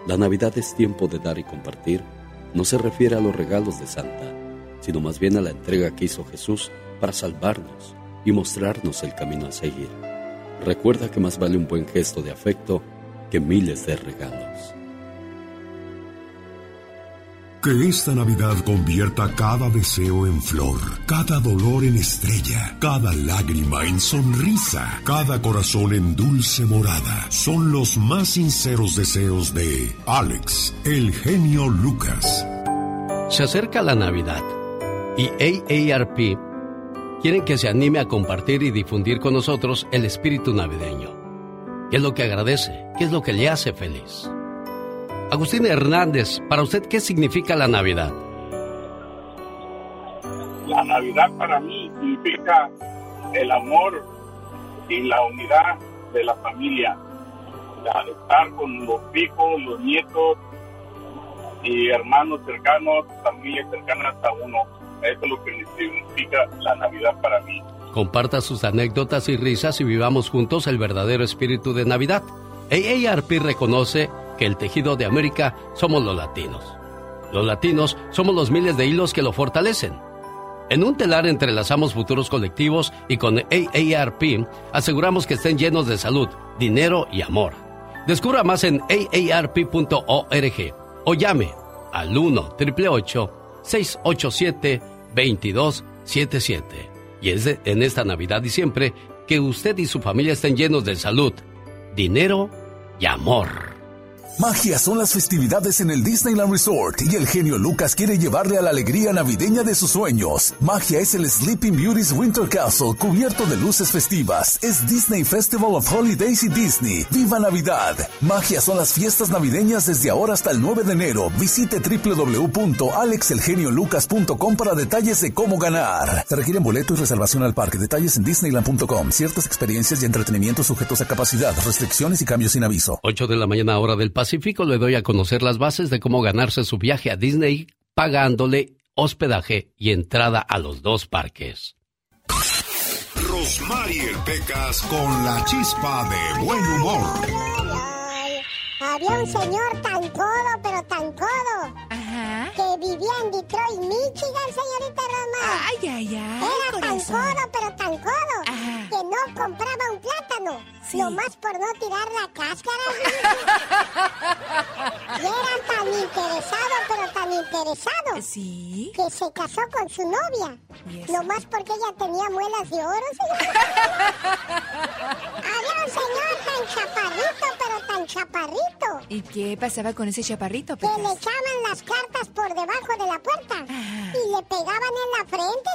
la Navidad es tiempo de dar y compartir, no se refiere a los regalos de Santa, sino más bien a la entrega que hizo Jesús para salvarnos y mostrarnos el camino a seguir. Recuerda que más vale un buen gesto de afecto que miles de regalos. Que esta Navidad convierta cada deseo en flor, cada dolor en estrella, cada lágrima en sonrisa, cada corazón en dulce morada. Son los más sinceros deseos de Alex, el genio Lucas. Se acerca la Navidad y AARP quieren que se anime a compartir y difundir con nosotros el espíritu navideño. ¿Qué es lo que agradece? ¿Qué es lo que le hace feliz? Agustín Hernández, para usted, ¿qué significa la Navidad? La Navidad para mí significa el amor y la unidad de la familia. Estar con los hijos, los nietos y hermanos cercanos, familias cercanas a uno. Eso es lo que significa la Navidad para mí. Comparta sus anécdotas y risas y vivamos juntos el verdadero espíritu de Navidad. AARP reconoce que el tejido de América somos los latinos. Los latinos somos los miles de hilos que lo fortalecen. En un telar entrelazamos futuros colectivos y con AARP aseguramos que estén llenos de salud, dinero y amor. Descubra más en aarp.org o llame al 1-888-687-2277. Y es en esta Navidad y siempre que usted y su familia estén llenos de salud, dinero y amor. Magia son las festividades en el Disneyland Resort y el genio Lucas quiere llevarle a la alegría navideña de sus sueños. Magia es el Sleeping Beauty's Winter Castle cubierto de luces festivas. Es Disney Festival of Holidays y Disney. ¡Viva Navidad! Magia son las fiestas navideñas desde ahora hasta el 9 de enero. Visite www.alexelgeniolucas.com para detalles de cómo ganar. Se requieren boleto y reservación al parque. Detalles en disneyland.com. Ciertas experiencias y entretenimientos sujetos a capacidad, restricciones y cambios sin aviso. 8 de la mañana hora del Pacífico le doy a conocer las bases de cómo ganarse su viaje a Disney pagándole hospedaje y entrada a los dos parques. Rosmarie Pecas con la chispa de buen humor. Había un señor tan codo, pero tan codo, que vivía en Detroit, Michigan, señorita Roma. Ay, ay, ay. Era corazón. tan codo, pero tan codo, que no compraba un plátano, nomás por no tirar la cáscara. y era tan interesado, pero tan interesado, ¿Sí? que se casó con su novia, nomás porque ella tenía muelas de oro. Había un señor tan chaparrito, pero tan chaparrito. ¿Y qué pasaba con ese chaparrito, Que le echaban las cartas por debajo de la puerta y le pegaban en la frente,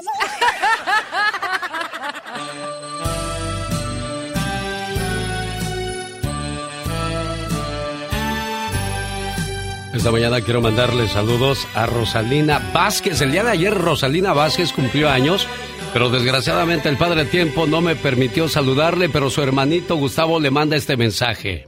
Esta mañana quiero mandarle saludos a Rosalina Vázquez. El día de ayer Rosalina Vázquez cumplió años, pero desgraciadamente el Padre Tiempo no me permitió saludarle, pero su hermanito Gustavo le manda este mensaje.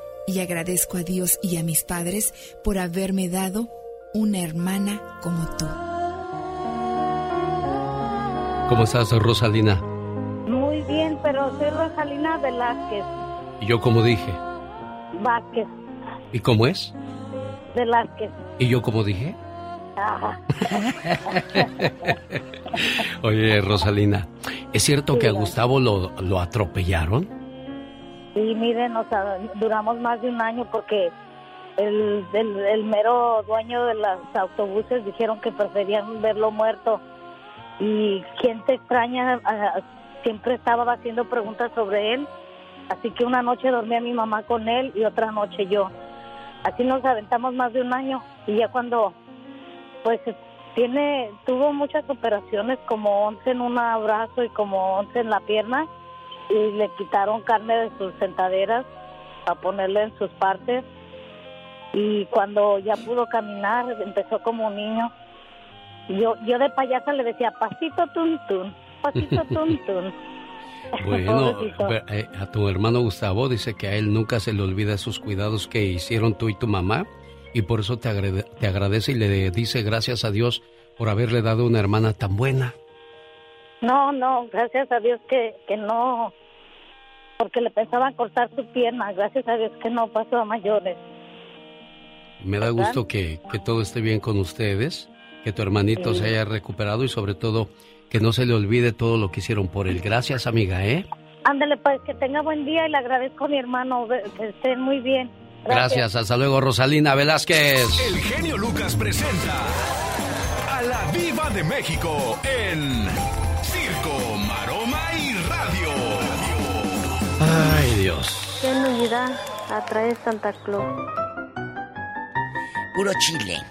y agradezco a Dios y a mis padres por haberme dado una hermana como tú. ¿Cómo estás, Rosalina? Muy bien, pero soy Rosalina Velázquez. Y yo como dije. Vázquez, ¿Y cómo es? Velázquez. ¿Y yo como dije? Ajá. Oye, Rosalina, ¿es cierto que a Gustavo lo, lo atropellaron? Y miren, o duramos más de un año porque el, mero dueño de los autobuses dijeron que preferían verlo muerto. Y quien te extraña, siempre estaba haciendo preguntas sobre él. Así que una noche dormía mi mamá con él y otra noche yo. Así nos aventamos más de un año. Y ya cuando, pues, tiene, tuvo muchas operaciones, como 11 en un brazo y como 11 en la pierna y le quitaron carne de sus sentaderas para ponerle en sus partes Y cuando ya pudo caminar, empezó como un niño. Yo, yo de payasa le decía, pasito tun tun, pasito tun tun. Bueno, eh, a tu hermano Gustavo dice que a él nunca se le olvida esos cuidados que hicieron tú y tu mamá y por eso te, te agradece y le dice gracias a Dios por haberle dado una hermana tan buena. No, no, gracias a Dios que, que no, porque le pensaban cortar su pierna, gracias a Dios que no pasó a mayores. Me da gusto que, que todo esté bien con ustedes, que tu hermanito se haya recuperado y sobre todo que no se le olvide todo lo que hicieron por él. Gracias, amiga, ¿eh? Ándale, pues que tenga buen día y le agradezco a mi hermano, que estén muy bien. Gracias. Gracias, hasta luego, Rosalina Velázquez. El genio Lucas presenta a la Viva de México en Dios. ¿Qué novedad atrae Santa Claus? Puro chile.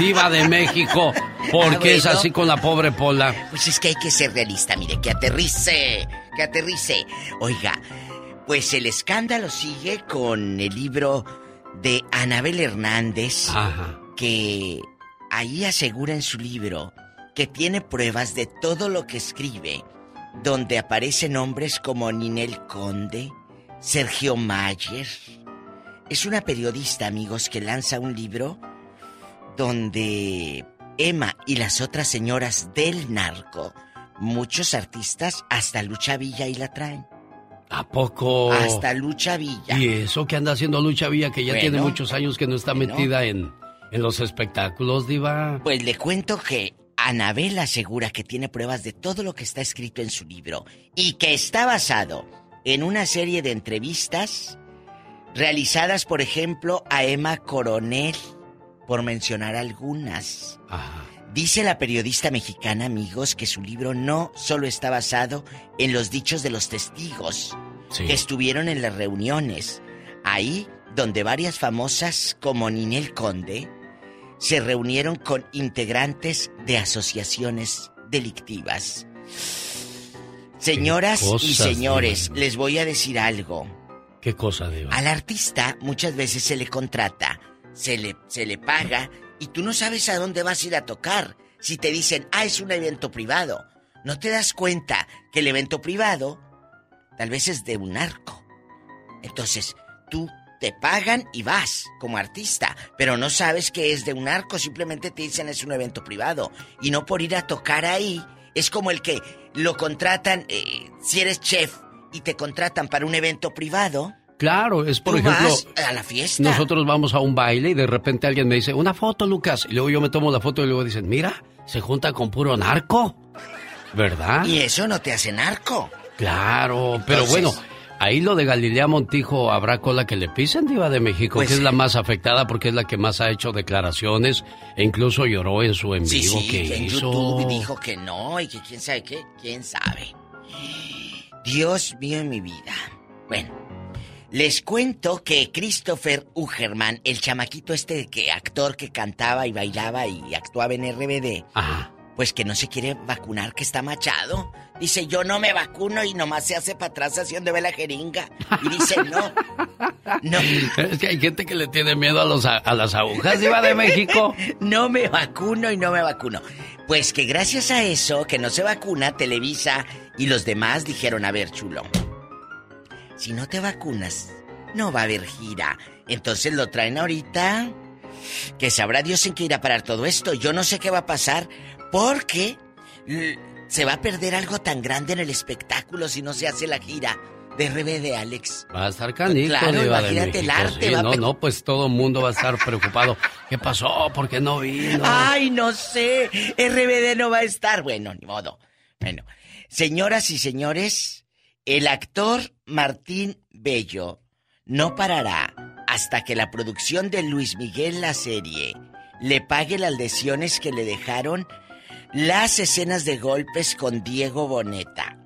Viva de México. ¿Por qué es así con la pobre Pola? Pues es que hay que ser realista, mire, que aterrice, que aterrice. Oiga, pues el escándalo sigue con el libro de Anabel Hernández, que ahí asegura en su libro que tiene pruebas de todo lo que escribe, donde aparecen nombres como Ninel Conde, Sergio Mayer. Es una periodista, amigos, que lanza un libro donde Emma y las otras señoras del narco, muchos artistas, hasta Lucha Villa y la traen. ¿A poco? Hasta Lucha Villa. ¿Y eso que anda haciendo Lucha Villa, que ya tiene muchos años que no está metida en, en los espectáculos, Diva? Pues le cuento que Anabel asegura que tiene pruebas de todo lo que está escrito en su libro y que está basado en una serie de entrevistas realizadas, por ejemplo, a Emma Coronel por mencionar algunas. Dice la periodista mexicana, amigos, que su libro no solo está basado en los dichos de los testigos que estuvieron en las reuniones, ahí donde varias famosas como Ninel Conde se reunieron con integrantes de asociaciones delictivas. Señoras y señores, les voy a decir algo. ¿Qué cosa, Diva? Al artista muchas veces se le contrata se le, se le paga y tú no sabes a dónde vas a ir a tocar. Si te dicen, ah, es un evento privado, no te das cuenta que el evento privado tal vez es de un narco. Entonces, tú te pagan y vas como artista, pero no sabes que es de un narco, simplemente te dicen es un evento privado. Y no por ir a tocar ahí, es como el que lo contratan, eh, si eres chef y te contratan para un evento privado, Claro, es por ejemplo. a la fiesta. Nosotros vamos a un baile y de repente alguien me dice, una foto, Lucas. Y luego yo me tomo la foto y luego dicen, mira, se junta con puro narco. ¿Verdad? Y eso no te hace narco. Claro, pero bueno, ahí lo de Galilea Montijo, ¿habrá cola que le pisen, Diva de México? Pues que es la más afectada porque es la que más ha hecho declaraciones e incluso lloró en su en vivo que, en hizo. YouTube dijo que no y que quién sabe qué, quién sabe. Dios mío en mi vida. Bueno. Les cuento que Christopher Ugerman, el chamaquito este que actor que cantaba y bailaba y actuaba en RBD, pues que no se quiere vacunar, que está machado. Dice, yo no me vacuno y nomás se hace para atrás haciendo ve la jeringa. Y dice, no. No. Es que hay gente que le tiene miedo a, los, a las agujas, iba de México. no me vacuno y no me vacuno. Pues que gracias a eso, que no se vacuna, Televisa y los demás dijeron, a ver, chulo si no te vacunas, no va a haber gira. Entonces lo traen ahorita. Que sabrá Dios en qué irá a parar todo esto. Yo no sé qué va a pasar porque se va a perder algo tan grande en el espectáculo si no se hace la gira de RBD, Alex. Va a estar canijo, claro, imagínate el arte. no, no, pues todo el mundo va a estar preocupado. ¿Qué pasó? ¿Por qué no vino? Ay, no sé. RBD no va a estar. Bueno, ni modo. Bueno, señoras y señores, el actor Martín Bello no parará hasta que la producción de Luis Miguel la serie le pague las lesiones que le dejaron las escenas de golpes con Diego Boneta.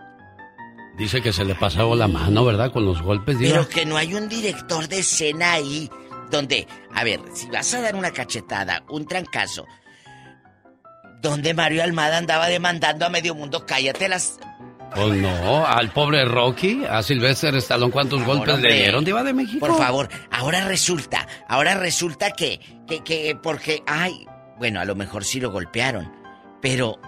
Dice que se le pasó la mano, ¿verdad? Con los golpes. Pero que no hay un director de escena ahí donde, a ver, si vas a dar una cachetada, un trancazo, donde Mario Almada andaba demandando a medio mundo, cállate las Pues no, al pobre Rocky, a Sylvester Stallone, ¿cuántos golpes le dieron, Diva de México? Por favor, ahora resulta, ahora resulta que, que, que, porque, ay, bueno, a lo mejor sí lo golpearon, pero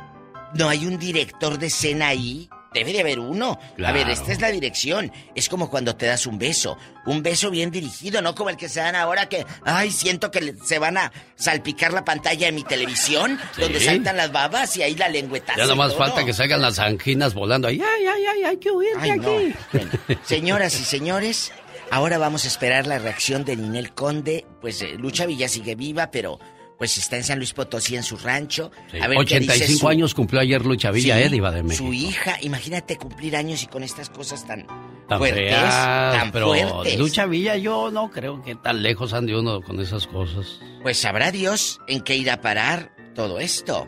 no hay un director de escena ahí. Debe de haber uno. A ver, esta es la dirección. Es como cuando te das un beso. Un beso bien dirigido, no como el que se dan ahora que, ay, siento que se van a salpicar la pantalla de mi televisión, Sí. donde saltan las babas y ahí la lengüetazo. Ya nomás todo. falta que salgan las anginas volando ahí. Ay, ay, ay, hay que huir de Ay, no. aquí. Bueno, señoras y señores, ahora vamos a esperar la reacción de Ninel Conde. Pues eh, Lucha Villa sigue viva, pero pues está en San Luis Potosí en su rancho. Sí, A ver qué dice 85 su- años cumplió ayer Lucha Villa, Sí, eh, Diva de México. Su hija, imagínate cumplir años y con estas cosas tan, Tan fuertes, tan pero fuertes. Lucha Villa yo no creo que tan lejos ande uno con esas cosas. Pues sabrá Dios en qué irá a parar todo esto.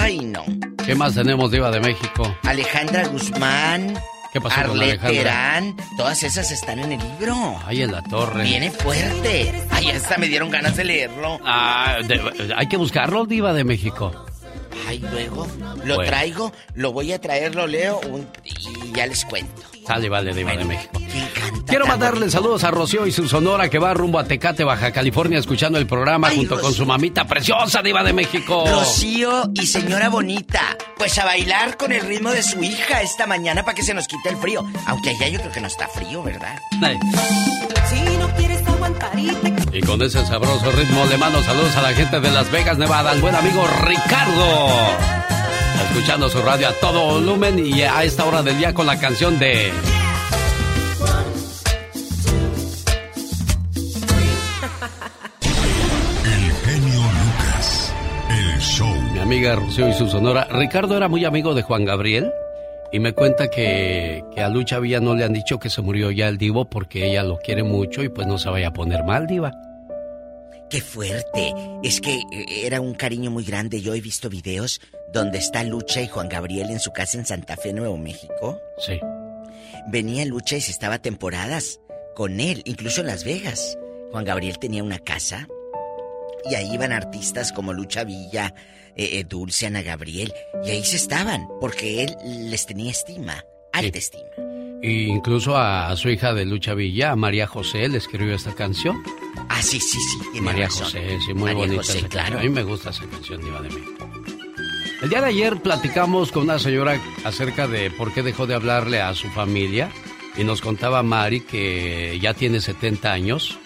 Ay, no. ¿Qué más tenemos, Diva de México? Alejandra Guzmán, ¿Qué pasó con todas esas están en el libro. Ay, en la torre. Viene fuerte. Ay, hasta me dieron ganas de leerlo. Ah, de- hay que buscarlo, Diva de México. Ay, luego lo Bueno. traigo, lo voy a traer, lo leo un- y ya les cuento. Sale, vale, Diva de México. Quiero mandarle saludos a Rocío y su sonora que va rumbo a Tecate, Baja California, escuchando el programa Ay, junto con su mamita preciosa, Diva de México. Rocío y señora bonita, pues a bailar con el ritmo de su hija esta mañana para que se nos quite el frío. Aunque allá yo creo que no está frío, ¿verdad? Ay. Si no quieres aguantar y te Y con ese sabroso ritmo le mando saludos a la gente de Las Vegas, Nevada, al buen amigo Ricardo. Escuchando su radio a todo volumen y a esta hora del día con la canción de... Mi amiga Rocío y su sonora. Ricardo era muy amigo de Juan Gabriel y me cuenta que, que a Lucha Villa no le han dicho que se murió ya el divo porque ella lo quiere mucho y pues no se vaya a poner mal, diva. Qué fuerte. Es que eh, era un cariño muy grande. Yo he visto videos donde está Lucha y Juan Gabriel en su casa en Santa Fe, Nuevo México. Sí. Venía Lucha y se estaba temporadas con él, incluso en Las Vegas. Juan Gabriel tenía una casa y ahí iban artistas como Lucha Villa, eh, eh, Dulce, Ana Gabriel, y ahí se estaban, porque él les tenía estima, alta estima. Y incluso a, su hija de Lucha Villa, a María José, le escribió esta canción. Ah, sí, sí, sí. tiene María razón. José, sí, muy María bonita José, esa claro. canción. A mí me gusta esa canción, Diva de México. El día de ayer platicamos con una señora acerca de por qué dejó de hablarle a su familia y nos contaba Mari que ya tiene 70 años,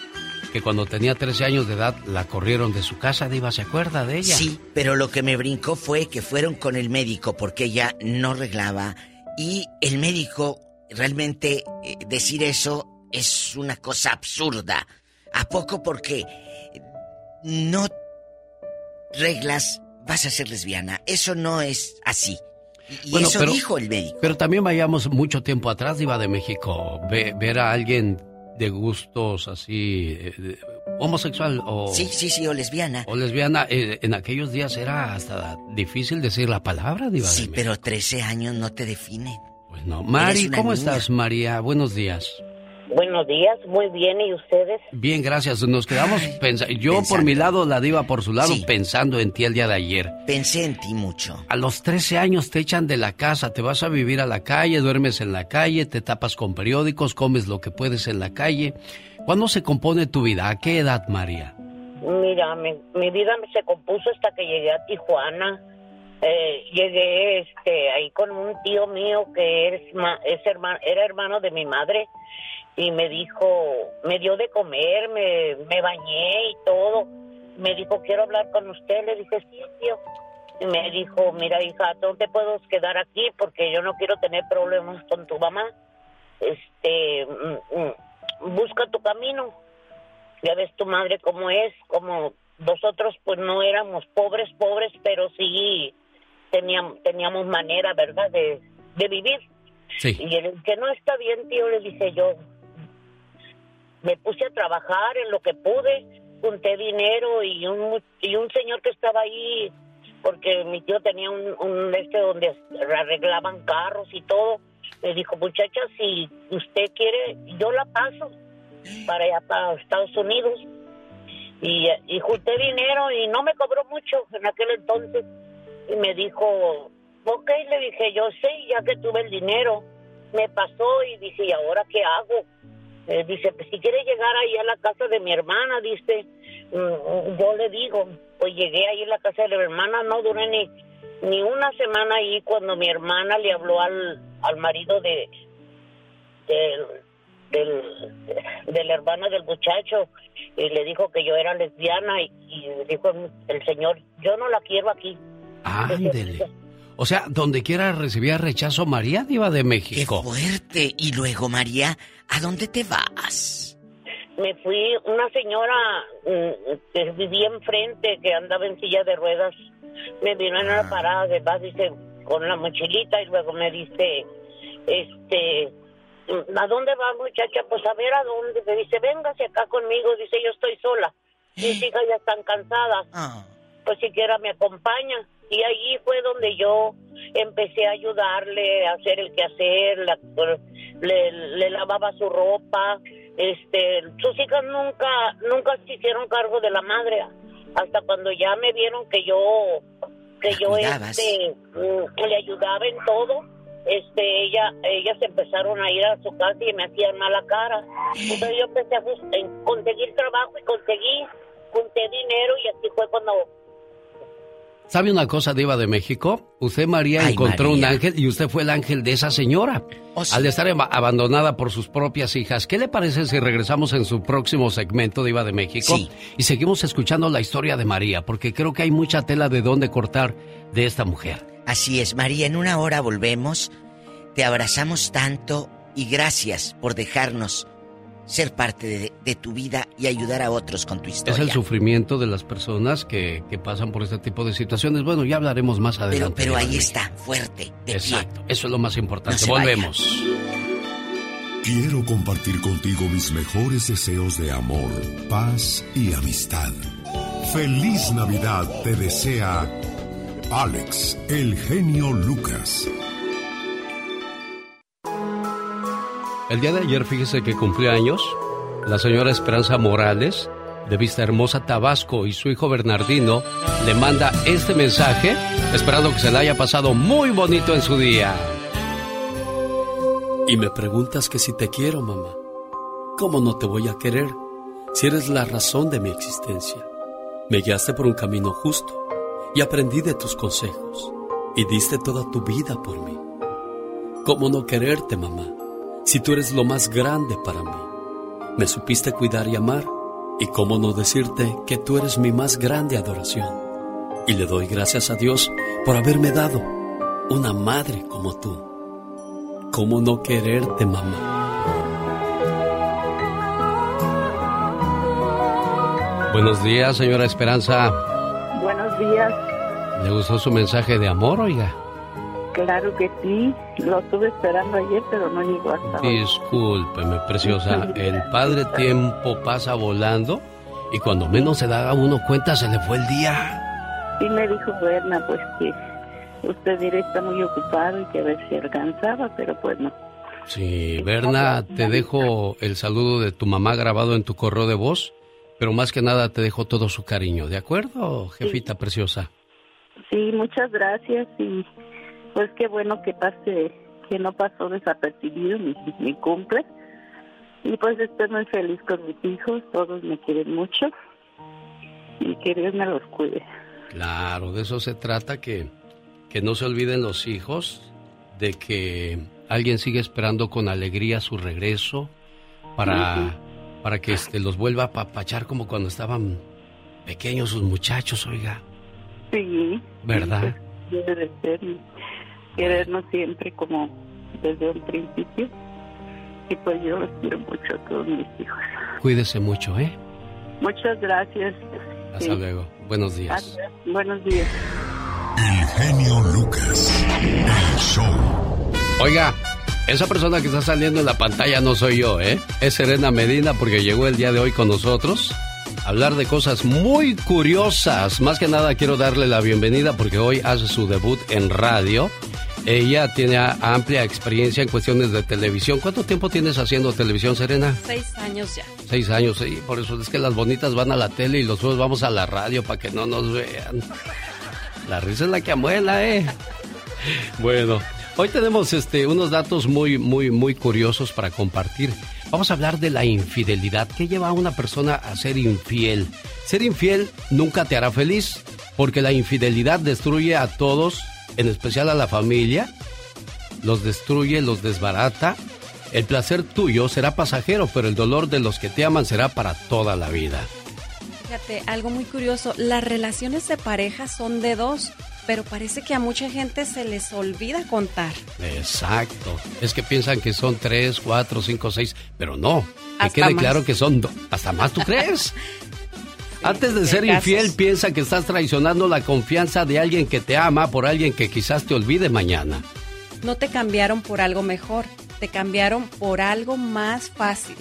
que cuando tenía 13 años de edad la corrieron de su casa, Diva, ¿se acuerda de ella? Sí, pero lo que me brincó fue que fueron con el médico porque ella no arreglaba y el médico realmente eh, decir eso es una cosa absurda. ¿A poco porque no reglas vas a ser lesbiana? Eso no es así. Y Bueno, eso pero- dijo el médico. Pero también vayamos mucho tiempo atrás, Diva de México, ve- ver a alguien de gustos así, eh, homosexual o... Sí, sí, sí, o lesbiana. O lesbiana, eh, en aquellos días era hasta difícil decir la palabra, Diva Sí, pero 13 años no te definen. Pues no. Mari, ¿cómo niña. estás, María? Buenos días. Buenos días, muy bien, ¿y ustedes? Bien, gracias. Nos quedamos pensando. Yo por mi lado, la diva por su lado, pensando en ti el día de ayer. Pensé en ti mucho. A los 13 años te echan de la casa, te vas a vivir a la calle, duermes en la calle, te tapas con periódicos, comes lo que puedes en la calle. ¿Cuándo se compone tu vida? ¿A qué edad, María? Mira, mi, mi vida se compuso hasta que llegué a Tijuana. Eh, llegué este, ahí con un tío mío que es, ma- es hermano, era hermano de mi madre y me dijo, me dio de comer, me, me bañé y todo. Me dijo, quiero hablar con usted. Le dije, sí, tío. Y me dijo, mira, hija, no te puedo quedar aquí porque yo no quiero tener problemas con tu mamá. Este, mm, mm, busca tu camino. Ya ves tu madre cómo es, como nosotros pues no éramos pobres, pobres, pero sí teníamos, teníamos manera, ¿verdad?, de, de vivir. Sí. Y el que no está bien, tío, le dije yo, me puse a trabajar en lo que pude, junté dinero y un, y un señor que estaba ahí, porque mi tío tenía un, un este donde arreglaban carros y todo, me dijo, muchacha, si usted quiere, yo la paso para allá, para Estados Unidos. Y, y junté dinero y no me cobró mucho en aquel entonces. Y me dijo, ok, le dije, yo sé, ya que tuve el dinero. Me pasó y dije, ¿y ahora qué hago? Eh, dice, pues si quiere llegar ahí a la casa de mi hermana, dice, mm, yo le digo, pues llegué ahí a la casa de mi hermana, no duré ni, ni una semana ahí cuando mi hermana le habló al, al marido de, del, del, del hermano del muchacho y le dijo que yo era lesbiana y, y dijo el señor, yo no la quiero aquí. Ándele. O sea, donde quiera recibía rechazo María Diva de México. ¡Qué fuerte! Y luego, María, ¿a dónde te vas? Me fui, una señora mm, que vivía enfrente, que andaba en silla de ruedas, me vino en una parada de bus, dice, con la mochilita y luego me dice, este, ¿a dónde va muchacha? Pues a ver a dónde. Me dice, véngase acá conmigo, dice, yo estoy sola. Mis hijas ya están cansadas. Pues siquiera me acompaña. Y allí fue donde yo empecé a ayudarle a hacer el quehacer, la- le, le lavaba su ropa. Este, sus hijas nunca, nunca se hicieron cargo de la madre. Hasta cuando ya me vieron que yo, que yo cuidabas. este, mm, le ayudaba en todo, este, ella, ellas empezaron a ir a su casa y me hacían mala cara. Entonces yo empecé a conseguir trabajo y conseguí, junté dinero y así fue cuando ¿Sabe una cosa, Diva de México? Usted, María, encontró un ángel y usted fue el ángel de esa señora. Al estar aba- abandonada por sus propias hijas, ¿qué le parece si regresamos en su próximo segmento, Diva de México? Sí. Y seguimos escuchando la historia de María, porque creo que hay mucha tela de dónde cortar de esta mujer. Así es, María, en una hora volvemos. Te abrazamos tanto y gracias por dejarnos ser parte de, de tu vida y ayudar a otros con tu Es historia. el sufrimiento de las personas que, que pasan por este tipo de situaciones. Bueno, ya hablaremos más adelante. pero ahí está, fuerte, de Exacto, eso es lo más importante. No se vaya. Volvemos. Quiero compartir contigo mis mejores deseos de amor, paz y amistad. Feliz Navidad te desea Alex, el genio Lucas. El día de ayer, fíjese que cumplió años la señora Esperanza Morales de Vista Hermosa, Tabasco, y su hijo Bernardino le manda este mensaje, esperando que se le haya pasado muy bonito en su día. Y me preguntas que si te quiero, mamá. ¿Cómo no te voy a querer si eres la razón de mi existencia? Me guiaste por un camino justo y aprendí de tus consejos y diste toda tu vida por mí. ¿Cómo no quererte, mamá, si tú eres lo más grande para mí? Me supiste cuidar y amar y cómo no decirte que tú eres mi más grande adoración. Y le doy gracias a Dios por haberme dado una madre como tú. ¿Cómo no quererte, mamá? Buenos días, señora Esperanza. Buenos días. ¿Le gustó su mensaje de amor, oiga? Claro que sí. Lo estuve esperando ayer, pero no llegó hasta hoy. Discúlpeme, preciosa. El padre tiempo pasa volando y cuando menos se da uno cuenta se le fue el día. Sí me dijo Berna, pues que usted dirá está muy ocupado y que a ver si alcanzaba, pero pues no. Sí, Berna, te dejo el saludo de tu mamá grabado en tu correo de voz, pero más que nada te dejo todo su cariño, ¿de acuerdo, jefita preciosa? Sí, muchas gracias y pues qué bueno que pase, que no pasó desapercibido mi, mi cumple. Y pues estoy muy feliz con mis hijos, todos me quieren mucho y que Dios me los cuide. Claro, de eso se trata, que, que no se olviden los hijos de que alguien sigue esperando con alegría su regreso para, para que este, los vuelva a apapachar como cuando estaban pequeños sus muchachos, oiga. Sí. ¿Verdad? Debe de ser querernos siempre como desde un principio. Y pues yo los quiero mucho a todos mis hijos. Cuídese mucho, ¿eh? Muchas gracias. Hasta Sí. luego. Buenos días. Adiós. Buenos días. El genio Lucas. El show. Oiga, esa persona que está saliendo en la pantalla no soy yo, ¿eh? Es Serena Medina porque llegó el día de hoy con nosotros a hablar de cosas muy curiosas. Más que nada quiero darle la bienvenida porque hoy hace su debut en radio. Ella tiene amplia experiencia en cuestiones de televisión. ¿Cuánto tiempo tienes haciendo televisión, Serena? Seis años ya. Seis años, sí. Por eso es que las bonitas van a la tele y los otros vamos a la radio para que no nos vean. La risa es la que amuela, ¿eh? bueno, hoy tenemos este, unos datos muy, muy, muy curiosos para compartir. Vamos a hablar de la infidelidad. ¿Qué lleva a una persona a ser infiel? Ser infiel nunca te hará feliz, porque la infidelidad destruye a todos, en especial a la familia. Los destruye, los desbarata. El placer tuyo será pasajero, pero el dolor de los que te aman será para toda la vida. Fíjate, algo muy curioso, las relaciones de pareja son de dos, pero parece que a mucha gente se les olvida contar. Exacto. Es que piensan que son tres, cuatro, cinco, seis, pero no. Que Hasta quede más. claro que son dos. Hasta más, ¿tú crees? Antes de ser casos. infiel, piensa que estás traicionando la confianza de alguien que te ama por alguien que quizás te olvide mañana. No te cambiaron por algo mejor, te cambiaron por algo más fácil.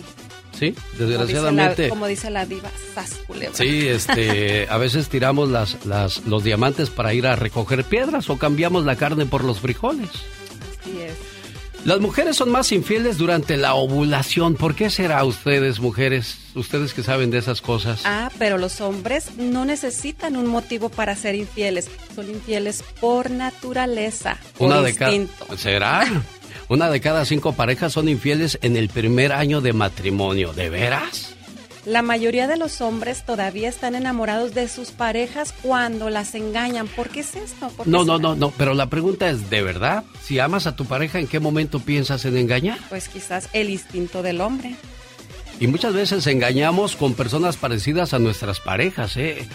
Sí, Como dice la- desgraciadamente. Como dice la diva, sas. Sí, este, a veces tiramos las, las, los diamantes para ir a recoger piedras o cambiamos la carne por los frijoles. Así es. Las mujeres son más infieles durante la ovulación. ¿Por qué será ustedes, mujeres? Ustedes que saben de esas cosas. Ah, pero los hombres no necesitan un motivo para ser infieles. Son infieles por naturaleza, por Una de cada. instinto. ¿Será? Una de cada cinco parejas son infieles en el primer año de matrimonio. ¿De veras? La mayoría de los hombres todavía están enamorados de sus parejas cuando las engañan. ¿Por qué es esto? ¿Por qué No, no, no, no. Pero la pregunta es, ¿de verdad? Si amas a tu pareja, ¿en qué momento piensas en engañar? Pues quizás el instinto del hombre. Y muchas veces engañamos con personas parecidas a nuestras parejas, ¿eh?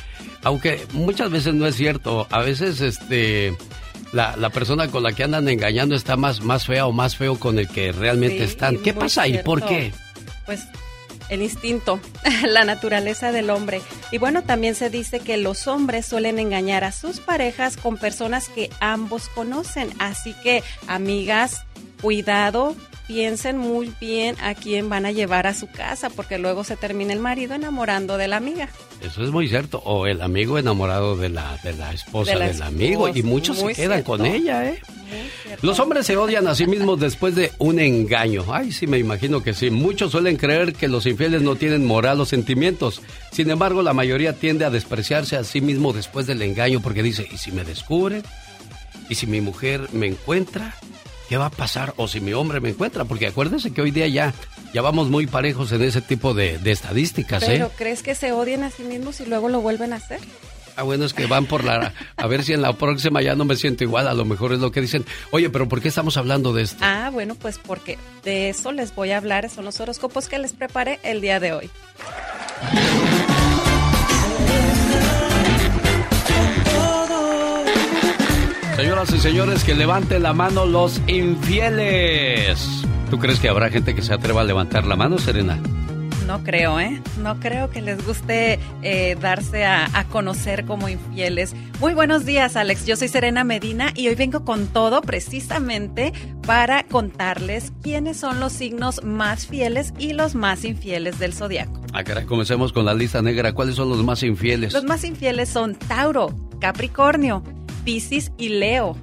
Aunque muchas veces no es cierto. A veces, este, la, la persona con la que andan engañando está más, más fea o más feo con el que realmente Sí, están. ¿Qué pasa ahí? ¿Por qué? Pues el instinto, la naturaleza del hombre. Y bueno, también se dice que los hombres suelen engañar a sus parejas con personas que ambos conocen. Así que, amigas, cuidado, piensen muy bien a quién van a llevar a su casa, porque luego se termina el marido enamorando de la amiga. Eso es muy cierto. O el amigo enamorado de la, de la esposa De la del amigo. Y muchos se quedan cierto. con ella, ¿eh? Los hombres se odian a sí mismos después de un engaño. Ay, sí, me imagino que sí. Muchos suelen creer que los infieles no tienen moral o sentimientos. Sin embargo, la mayoría tiende a despreciarse a sí mismo después del engaño porque dice, ¿y si me descubren? ¿Y si mi mujer me encuentra? ¿Qué va a pasar? O si mi hombre me encuentra, porque acuérdense que hoy día ya, ya vamos muy parejos en ese tipo de, de estadísticas, ¿eh? Pero ¿crees que se odian a sí mismos y luego lo vuelven a hacer? Ah, bueno, es que van por la... A ver si en la próxima ya no me siento igual, a lo mejor es lo que dicen. Oye, pero ¿por qué estamos hablando de esto? Ah, bueno, pues porque de eso les voy a hablar. Son los horóscopos que les preparé el día de hoy. Señoras y señores, que levanten la mano los infieles. ¿Tú crees que habrá gente que se atreva a levantar la mano, Serena? No creo, ¿eh? No creo que les guste eh, darse a, a conocer como infieles. Muy buenos días, Alex. Yo soy Serena Medina y hoy vengo con todo precisamente para contarles quiénes son los signos más fieles y los más infieles del zodiaco. Ah, caray, comencemos con la lista negra. ¿Cuáles son los más infieles? Los más infieles son Tauro, Capricornio, Piscis y Leo.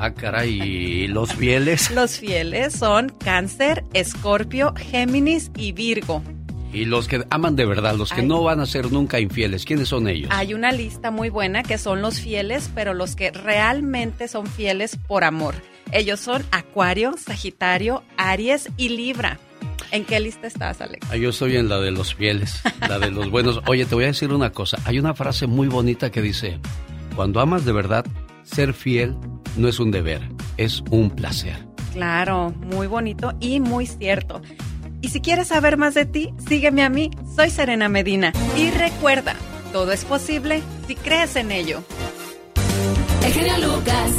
Ah, caray, ¿y los fieles? Los fieles son Cáncer, Escorpio, Géminis y Virgo. Y los que aman de verdad, los que Ay. no van a ser nunca infieles, ¿quiénes son ellos? Hay una lista muy buena que son los fieles, pero los que realmente son fieles por amor. Ellos son Acuario, Sagitario, Aries y Libra. ¿En qué lista estás, Alex? Ah, yo estoy en la de los fieles, la de los buenos. Oye, te voy a decir una cosa. Hay una frase muy bonita que dice, cuando amas de verdad, ser fiel no es un deber, es un placer. Claro, muy bonito y muy cierto. Y si quieres saber más de ti, sígueme a mí, soy Serena Medina. Y recuerda, todo es posible si crees en ello. El genio Lucas.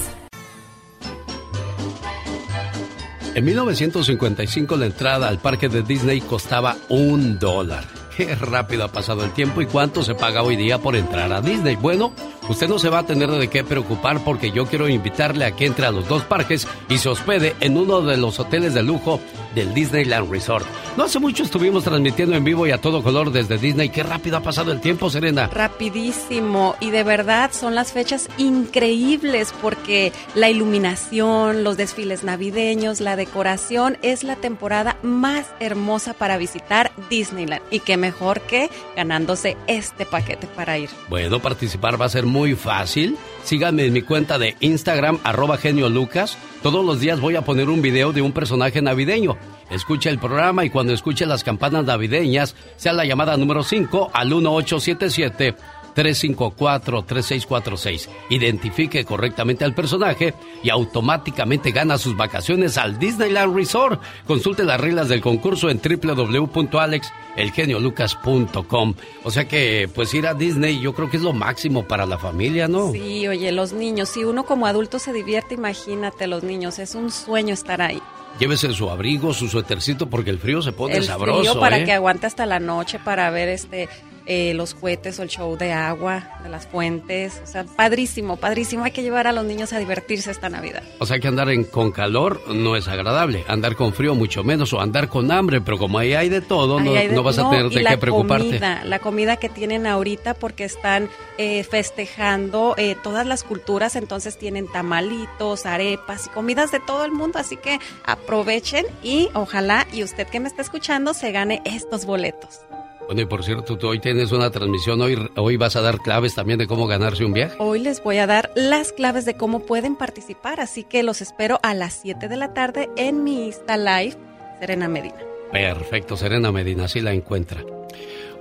En 1955 la entrada al parque de Disney costaba un dólar. Qué rápido ha pasado el tiempo y cuánto se paga hoy día por entrar a Disney. Bueno, usted no se va a tener de qué preocupar porque yo quiero invitarle a que entre a los dos parques y se hospede en uno de los hoteles de lujo del Disneyland Resort. No hace mucho estuvimos transmitiendo en vivo y a todo color desde Disney. Qué rápido ha pasado el tiempo, Serena. Rapidísimo y de verdad son las fechas increíbles porque la iluminación, los desfiles navideños, la decoración es la temporada más hermosa para visitar Disneyland y qué mejor que ganándose este paquete para ir. Bueno, participar va a ser muy muy fácil. Síganme en mi cuenta de Instagram, arroba genio Lucas. Todos los días voy a poner un video de un personaje navideño. Escucha el programa y cuando escuche las campanas navideñas, sea la llamada número 5 al 1877 354-3646. Identifique correctamente al personaje y automáticamente gana sus vacaciones al Disneyland Resort. Consulte las reglas del concurso en www.alexelgeniolucas.com. O sea que, pues ir a Disney yo creo que es lo máximo para la familia, ¿no? Sí, oye, los niños, si uno como adulto se divierte, imagínate los niños, es un sueño estar ahí. Llévese su abrigo, su suétercito, porque el frío se pone el sabroso. Frío para ¿eh? que aguante hasta la noche para ver este eh, los cohetes o el show de agua, de las fuentes. O sea, padrísimo, padrísimo. Hay que llevar a los niños a divertirse esta Navidad. O sea que andar en, con calor no es agradable. Andar con frío mucho menos. O andar con hambre. Pero como ahí hay de todo, no, hay de- no vas a tener y de la qué preocuparte. Comida, la comida que tienen ahorita porque están eh, festejando eh, todas las culturas, entonces tienen tamalitos, arepas y comidas de todo el mundo, así que aprovechen y ojalá y usted que me está escuchando se gane estos boletos. Bueno, y por cierto, tú hoy tienes una transmisión. Hoy, hoy vas a dar claves también de cómo ganarse un viaje. Hoy les voy a dar las claves de cómo pueden participar, así que los espero a las 7 de la tarde en mi Insta Live, Serena Medina. Perfecto, Serena Medina, así la encuentra.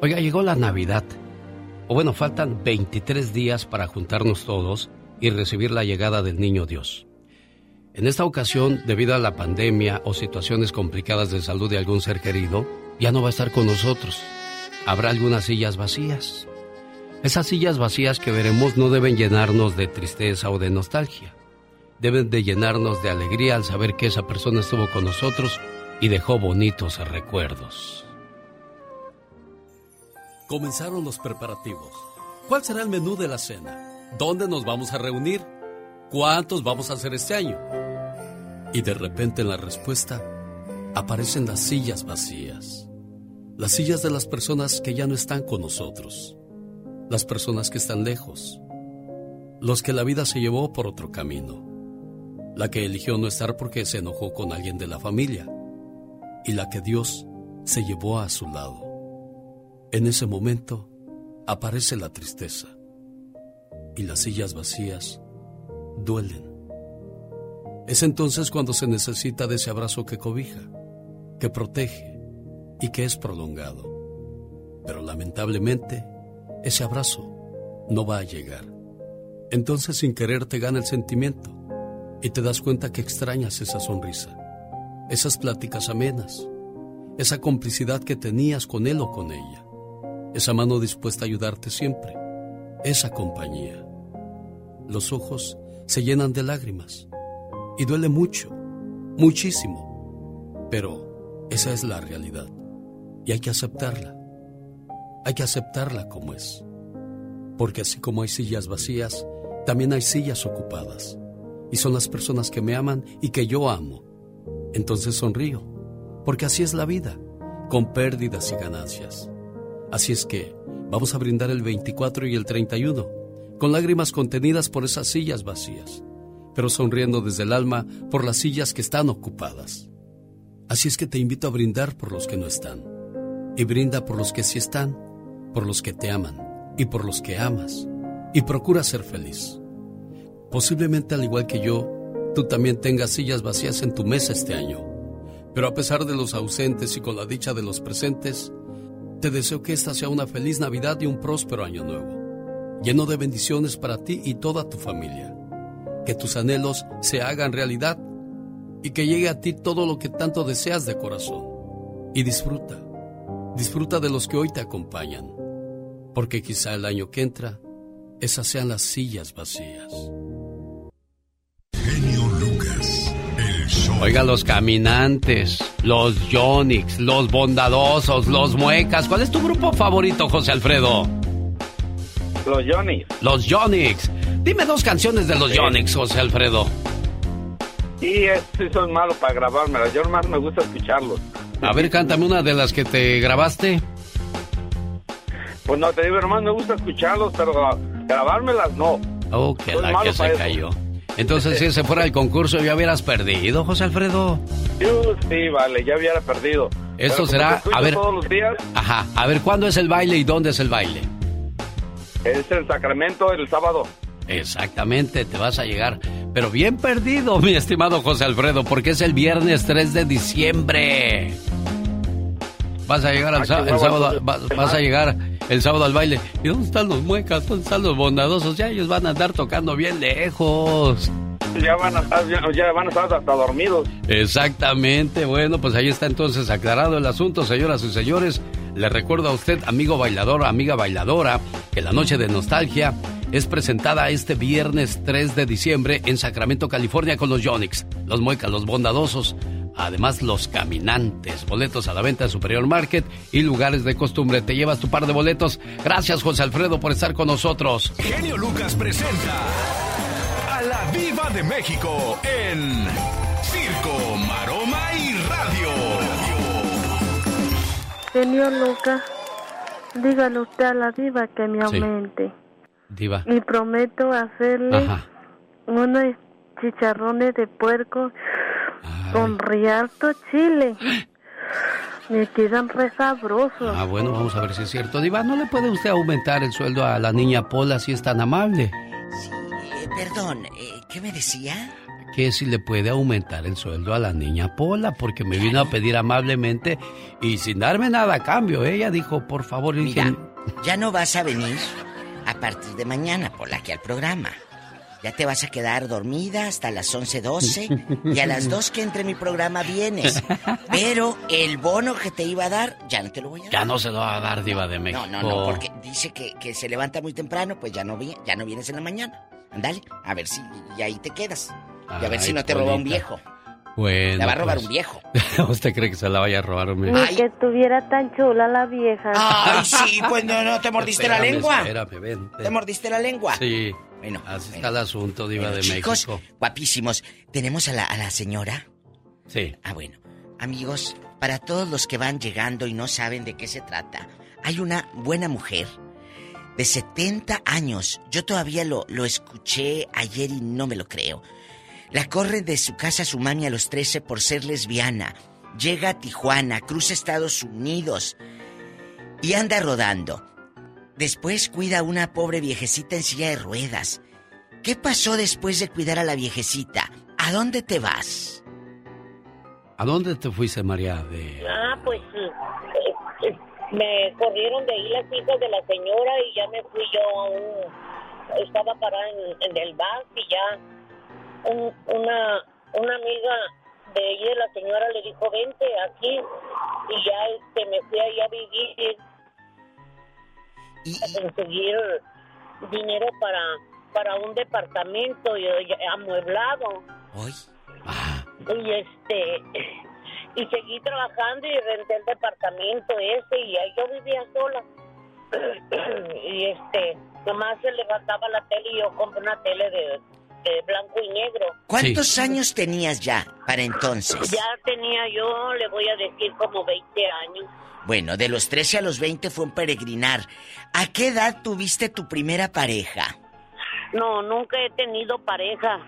Oiga, llegó la Navidad. O bueno, faltan 23 días para juntarnos todos y recibir la llegada del niño Dios. En esta ocasión, debido a la pandemia o situaciones complicadas de salud de algún ser querido, ya no va a estar con nosotros. Habrá algunas sillas vacías. Esas sillas vacías que veremos no deben llenarnos de tristeza o de nostalgia. Deben de llenarnos de alegría al saber que esa persona estuvo con nosotros y dejó bonitos recuerdos. Comenzaron los preparativos. ¿Cuál será el menú de la cena? ¿Dónde nos vamos a reunir? ¿Cuántos vamos a hacer este año? Y de repente en la respuesta aparecen las sillas vacías. Las sillas de las personas que ya no están con nosotros. Las personas que están lejos. Los que la vida se llevó por otro camino. La que eligió no estar porque se enojó con alguien de la familia. Y la que Dios se llevó a su lado. En ese momento aparece la tristeza y las sillas vacías duelen. Es entonces cuando se necesita de ese abrazo que cobija, que protege y que es prolongado. Pero lamentablemente, ese abrazo no va a llegar. Entonces sin querer te gana el sentimiento y te das cuenta que extrañas esa sonrisa, esas pláticas amenas, esa complicidad que tenías con él o con ella esa mano dispuesta a ayudarte siempre, esa compañía. Los ojos se llenan de lágrimas y duele mucho, muchísimo, pero esa es la realidad y hay que aceptarla. Hay que aceptarla como es, porque así como hay sillas vacías, también hay sillas ocupadas y son las personas que me aman y que yo amo. Entonces sonrío, porque así es la vida, con pérdidas y ganancias. Así es que vamos a brindar el 24 y el 31, con lágrimas contenidas por esas sillas vacías, pero sonriendo desde el alma por las sillas que están ocupadas. Así es que te invito a brindar por los que no están, y brinda por los que sí están, por los que te aman y por los que amas, y procura ser feliz. Posiblemente al igual que yo, tú también tengas sillas vacías en tu mesa este año, pero a pesar de los ausentes y con la dicha de los presentes, te deseo que esta sea una feliz Navidad y un próspero año nuevo, lleno de bendiciones para ti y toda tu familia. Que tus anhelos se hagan realidad y que llegue a ti todo lo que tanto deseas de corazón. Y disfruta, disfruta de los que hoy te acompañan, porque quizá el año que entra, esas sean las sillas vacías. Oiga, los caminantes, los Yonix, los bondadosos, los muecas. ¿Cuál es tu grupo favorito, José Alfredo? Los Johnny. Los Yonix. Dime dos canciones de los Yonix, José Alfredo. Y estos son malos para grabármelas. Yo más me gusta escucharlos. A ver, cántame una de las que te grabaste. Pues no, te digo, hermano, me gusta escucharlos, pero grabármelas no. Oh, que Soy la que se eso. cayó. Entonces, si ese fuera el concurso, ya hubieras perdido, José Alfredo. Sí, vale, ya hubiera perdido. Esto Pero será- a ver. todos los días, Ajá. A ver, ¿cuándo es el baile y dónde es el baile? Es el Sacramento el sábado. Exactamente, te vas a llegar. Pero bien perdido, mi estimado José Alfredo, porque es el viernes 3 de diciembre. Vas a llegar al Aquí sá- el vamos. sábado, va- vas a llegar el sábado al baile. ¿Y dónde están los muecas? ¿Dónde están los bondadosos? Ya ellos van a andar tocando bien lejos. Ya van a estar, ya, ya van a estar hasta dormidos. Exactamente, bueno, pues ahí está entonces aclarado el asunto, señoras y señores. Le recuerdo a usted, amigo bailador, amiga bailadora, que la noche de nostalgia es presentada este viernes 3 de diciembre en Sacramento, California, con los Yonix, los Muecas, los Bondadosos, además los Caminantes, boletos a la venta de Superior Market y lugares de costumbre. Te llevas tu par de boletos. Gracias, José Alfredo, por estar con nosotros. Genio Lucas presenta a la Viva de México en Circo, Maroma Genio Lucas, dígale usted a la diva que me Sí. aumente. Diva. Y prometo hacerle Ajá. unos chicharrones de puerco con rialto chile. Me quedan re sabrosos. Ah, bueno, vamos a ver si es cierto. Diva, ¿no le puede usted aumentar el sueldo a la niña Pola si es tan amable? Eh, perdón, eh, ¿qué me decía? Que si le puede aumentar el sueldo a la niña Pola, porque me vino a pedir amablemente y sin darme nada a cambio. Ella dijo, por favor, Mira, ingen- ya no vas a venir a partir de mañana por aquí al programa. Ya te vas a quedar dormida hasta las 11:12 y a las 2 que entre mi programa vienes. Pero el bono que te iba a dar, ya no te lo voy a dar. ya no se lo va a dar Diva de México. No, no, no, porque dice que, que se levanta muy temprano, pues ya no, ya no vienes en la mañana. Ándale, a ver si y ahí te quedas. Y a ver si Ay, no te roba un viejo. Bueno, Te va a robar pues, un viejo. ¿Usted cree que se la vaya a robar un Ni que estuviera tan chula la vieja. Ay, sí, pues no, no, te mordiste la lengua. Espérame, ven, ven. ¿Te mordiste la lengua? Sí. Bueno, así está el asunto, Diva Bueno, de chicos, México. guapísimos. ¿Tenemos a la, a la señora? Sí. Ah, bueno. Amigos, para todos los que van llegando y no saben de qué se trata, hay una buena mujer de 70 años. Yo todavía lo, lo escuché ayer y no me lo creo. La corren de su casa a su mami a los 13 por ser lesbiana. Llega a Tijuana, cruza Estados Unidos y anda rodando. Después cuida a una pobre viejecita en silla de ruedas. ¿Qué pasó después de cuidar a la viejecita? ¿A dónde te vas? ¿A dónde te fuiste, María? De... Ah, pues eh, me corrieron de ahí las hijas de la señora y ya me fui yo a un... Estaba parada en, en el bar y ya un- una, una amiga de ella, la señora, le dijo, vente aquí y ya este, me fui ahí a vivir a conseguir dinero para, para un departamento y, y amueblado. Y este y seguí trabajando y renté el departamento ese y ahí yo vivía sola. y este, nomás se levantaba la tele y yo compré una tele de, blanco y negro. ¿Cuántos años tenías ya para entonces? Ya tenía yo, le voy a decir, como 20 años. Bueno, de los 13 a los 20 fue un peregrinar. ¿A qué edad tuviste tu primera pareja? No, nunca he tenido pareja.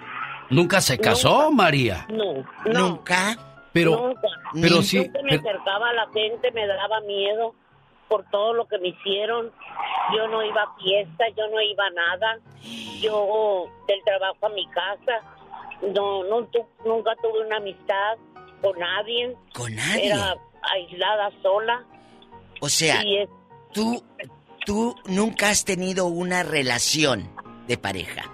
¿Nunca se casó, María? No, no. ¿Nunca? Pero, Nunca. pero sí, Nunca me pero- acercaba a la gente, me daba miedo por todo lo que me hicieron. Yo no iba a fiesta, yo no iba a nada. Yo del trabajo a mi casa, no, no tu- nunca tuve una amistad con nadie. ¿Con nadie? Era aislada sola. O sea, es- tú, tú nunca has tenido una relación de pareja.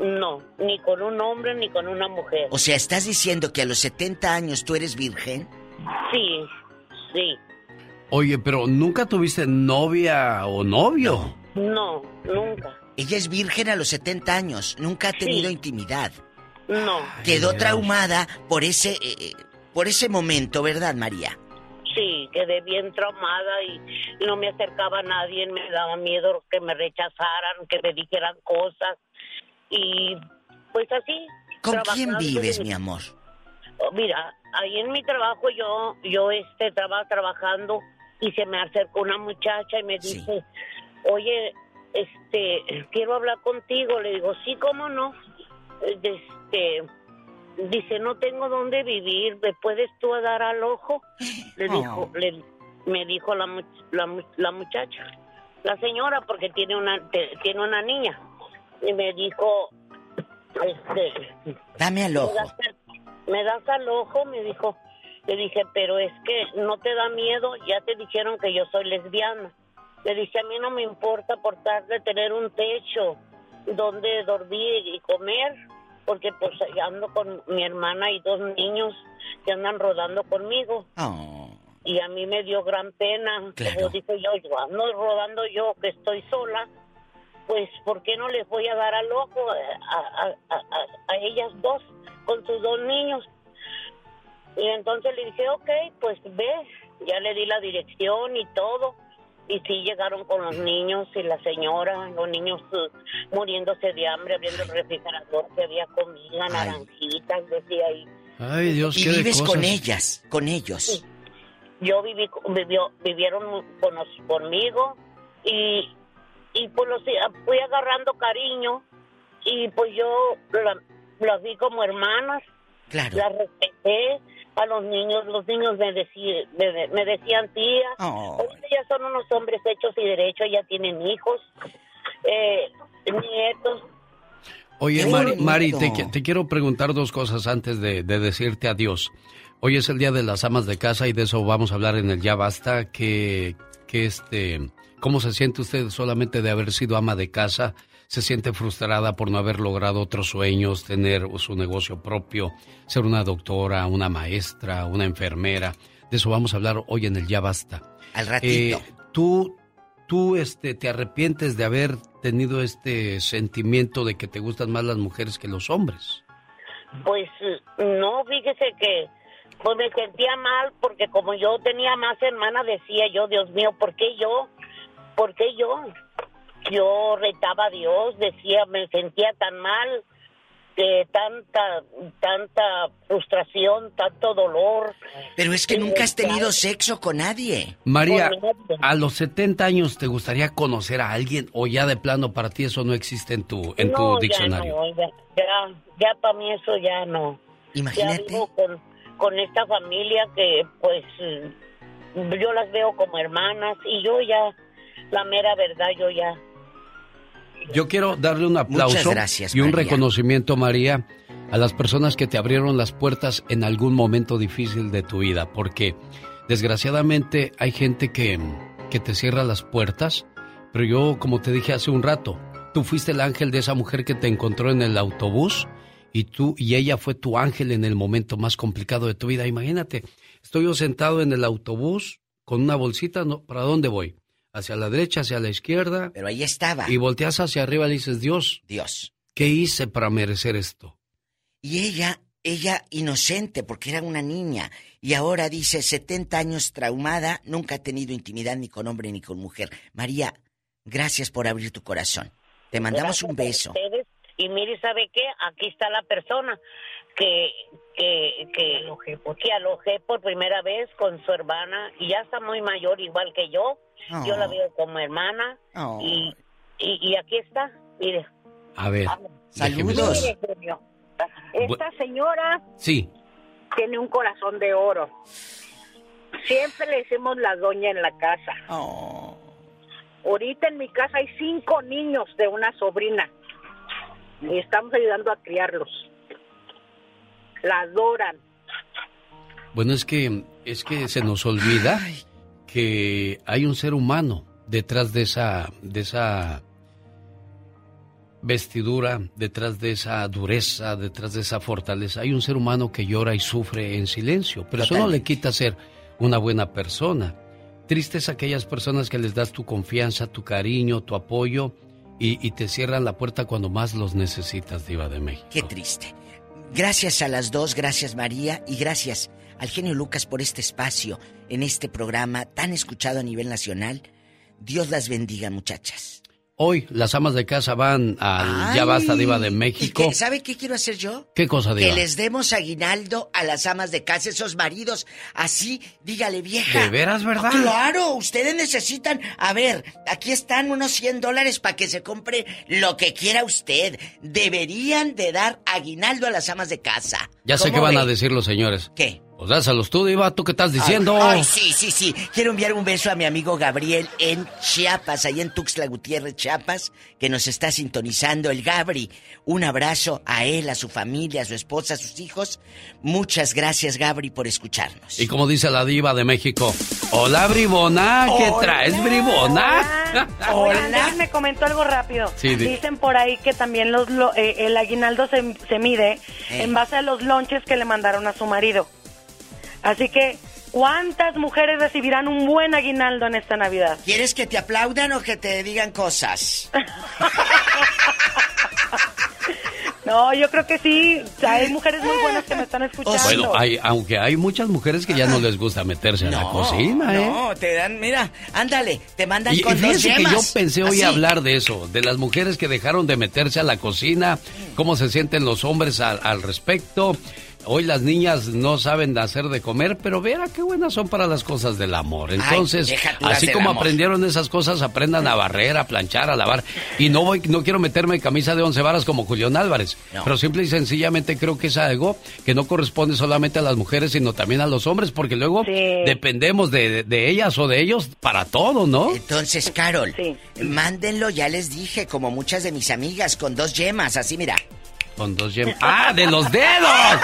no, ni con un hombre ni con una mujer. O sea, ¿estás diciendo que a los 70 años tú eres virgen? Sí, sí. Oye, pero ¿nunca tuviste novia o novio? No, nunca. Ella es virgen a los 70 años, nunca ha tenido intimidad. No. Quedó traumada por ese eh, eh, por ese momento, ¿verdad, María? Sí, quedé bien traumada y, no me acercaba a nadie, me daba miedo que me rechazaran, que me dijeran cosas. Y pues así. ¿Con quién vives, mi amor? Oh, Mira, ahí en mi trabajo yo, yo este, estaba trabajando y se me acercó una muchacha y me dice, oye, este, quiero hablar contigo. Le digo, sí, cómo no. Este, dice, no tengo dónde vivir, ¿me puedes tú dar al ojo? Le dijo, le- me dijo la, la, la muchacha. la señora porque tiene una te- tiene una niña y me dijo este Dame al ojo. me das, me das al ojo me dijo le dije pero es que no te da miedo ya te dijeron que yo soy lesbiana le dije a mí no me importa por tal de tener un techo donde dormir y comer porque pues ando con mi hermana y dos niños que andan rodando conmigo Oh. y a mí me dio gran pena. Como dije yo, yo ando rodando yo que estoy sola, pues ¿por qué no les voy a dar al ojo a, a, a, a- a ellas dos con sus dos niños? Y entonces le dije, ok, pues ve, ya le di la dirección y todo. Y sí llegaron con los niños y la señora, los niños eh, muriéndose de hambre, abriendo el refrigerador, que había comida, naranjitas, decía ahí. Ay, Dios, Y qué de vives con ellas, con ellos. yo viví vivió, vivieron con nos- conmigo. Y y pues los fui agarrando cariño. Y pues yo la- las vi como hermanas. Claro. Las respeté a los niños los niños me decían me, me decían tía Oh. ahorita ya son unos hombres hechos y derechos ya tienen hijos eh, nietos Oye, Mari. Mari, te, te quiero preguntar dos cosas antes de, de decirte adiós. Hoy es el Día de las Amas de Casa y de eso vamos a hablar en el Ya Basta, que, que este, ¿cómo se siente usted solamente de haber sido ama de casa? ¿Se siente frustrada por no haber logrado otros sueños, tener su negocio propio, ser una doctora, una maestra, una enfermera? De eso vamos a hablar hoy en el Ya Basta. Al ratito. Eh, ¿Tú, tú este, te arrepientes de haber tenido este sentimiento de que te gustan más las mujeres que los hombres? Pues no, fíjese que pues me sentía mal porque como yo tenía más hermanas decía yo, Dios mío, ¿por qué yo? ¿Por qué yo? Yo retaba a Dios, decía, me sentía tan mal, que tanta, tanta frustración, tanto dolor. Pero es que nunca has tenido sexo con nadie. María, a los 70 años te gustaría conocer a alguien o ya de plano para ti eso no existe en tu, en no, tu diccionario. Ya, no, ya, ya, ya para mí eso ya no. Imagínate. Ya vivo con, con esta familia que pues yo las veo como hermanas y yo ya, la mera verdad, yo ya. Yo quiero darle un aplauso gracias, y un María. reconocimiento, María, a las personas que te abrieron las puertas en algún momento difícil de tu vida, porque desgraciadamente hay gente que, que te cierra las puertas, pero yo, como te dije hace un rato, tú fuiste el ángel de esa mujer que te encontró en el autobús y tú y ella fue tu ángel en el momento más complicado de tu vida. Imagínate, estoy yo sentado en el autobús con una bolsita, ¿no? ¿para dónde voy? Hacia la derecha, hacia la izquierda. Pero ahí estaba. Y volteas hacia arriba y le dices, Dios, Dios. ¿qué hice para merecer esto? Y ella, ella inocente porque era una niña. Y ahora dice 70 años traumada, nunca ha tenido intimidad ni con hombre ni con mujer. María, gracias por abrir tu corazón. Te mandamos Gracias un a beso. ustedes. Y mire, ¿sabe qué? Aquí está la persona que que que, que alojé por primera vez con su hermana y ya está muy mayor igual que yo. Yo la Oh. veo como hermana Oh. y, y y aquí está. Mire. A ver. Saludos. Mire, Esta señora Sí, tiene un corazón de oro. Siempre le decimos la doña en la casa. Oh. Ahorita en mi casa hay cinco niños de una sobrina y estamos ayudando a criarlos. La adoran. bueno, es que, es que se nos olvida que hay un ser humano detrás de esa, de esa vestidura, detrás de esa dureza, detrás de esa fortaleza. Hay un ser humano que llora y sufre en silencio, pero eso no le quita ser una buena persona. Tristes aquellas personas que les das tu confianza, tu cariño, tu apoyo y, y te cierran la puerta cuando más los necesitas, Diva de México. Qué triste. Gracias a las dos, gracias María y gracias al genio Lucas por este espacio en este programa tan escuchado a nivel nacional. Dios las bendiga, muchachas. Hoy las amas de casa van al Ay, Ya Basta Diva de ¿y México. qué- ¿Sabe qué quiero hacer yo? ¿Qué cosa, Que Diva? les demos aguinaldo a las amas de casa, esos maridos. Así, dígale, vieja. ¿De veras, verdad? Claro, ustedes necesitan. A ver, aquí están unos 100 dólares para que se compre lo que quiera usted. Deberían de dar aguinaldo a las amas de casa. Ya sé ¿Cómo qué van a decir los señores. ¿Qué? Pues dáselos tú, Diva, ¿tú qué estás diciendo? Ay, ay, sí, sí, sí. Quiero enviar un beso a mi amigo Gabriel en Chiapas, ahí en Tuxtla Gutiérrez, Chiapas, que nos está sintonizando. El Gabri, un abrazo a él, a su familia, a su esposa, a sus hijos. Muchas gracias, Gabri, por escucharnos. Y como dice la Diva de México, hola, Bribona, ¿qué Hola. traes, Bribona? Hola. me comentó algo rápido. Sí, di- Dicen por ahí que también los lo- eh, el aguinaldo se, se mide Eh. en base a los lonches que le mandaron a su marido. Así que, ¿cuántas mujeres recibirán un buen aguinaldo en esta Navidad? ¿Quieres que te aplaudan o que te digan cosas? No, yo creo que sí. Hay mujeres muy buenas que me están escuchando. Bueno, hay, aunque hay muchas mujeres que ya no les gusta meterse a la cocina, ¿eh? No, te dan, mira, ándale, te mandan Y, y con dos que yo pensé hoy Así. hablar de eso, de las mujeres que dejaron de meterse a la cocina, cómo se sienten los hombres al, al respecto. Hoy las niñas no saben hacer de comer, pero verá qué buenas son para las cosas del amor. Entonces, así como amor. aprendieron esas cosas, aprendan a barrer, a planchar, a lavar. Y no voy, no quiero meterme en camisa de once varas como Julián Álvarez, No. pero simple y sencillamente creo que es algo que no corresponde solamente a las mujeres, sino también a los hombres, porque luego dependemos de, de- de ellas o de ellos para todo, ¿no? Entonces, Carol, mándenlo, ya les dije, como muchas de mis amigas, con dos yemas, así mira. Con dos yemas. ¡Ah, de los dedos!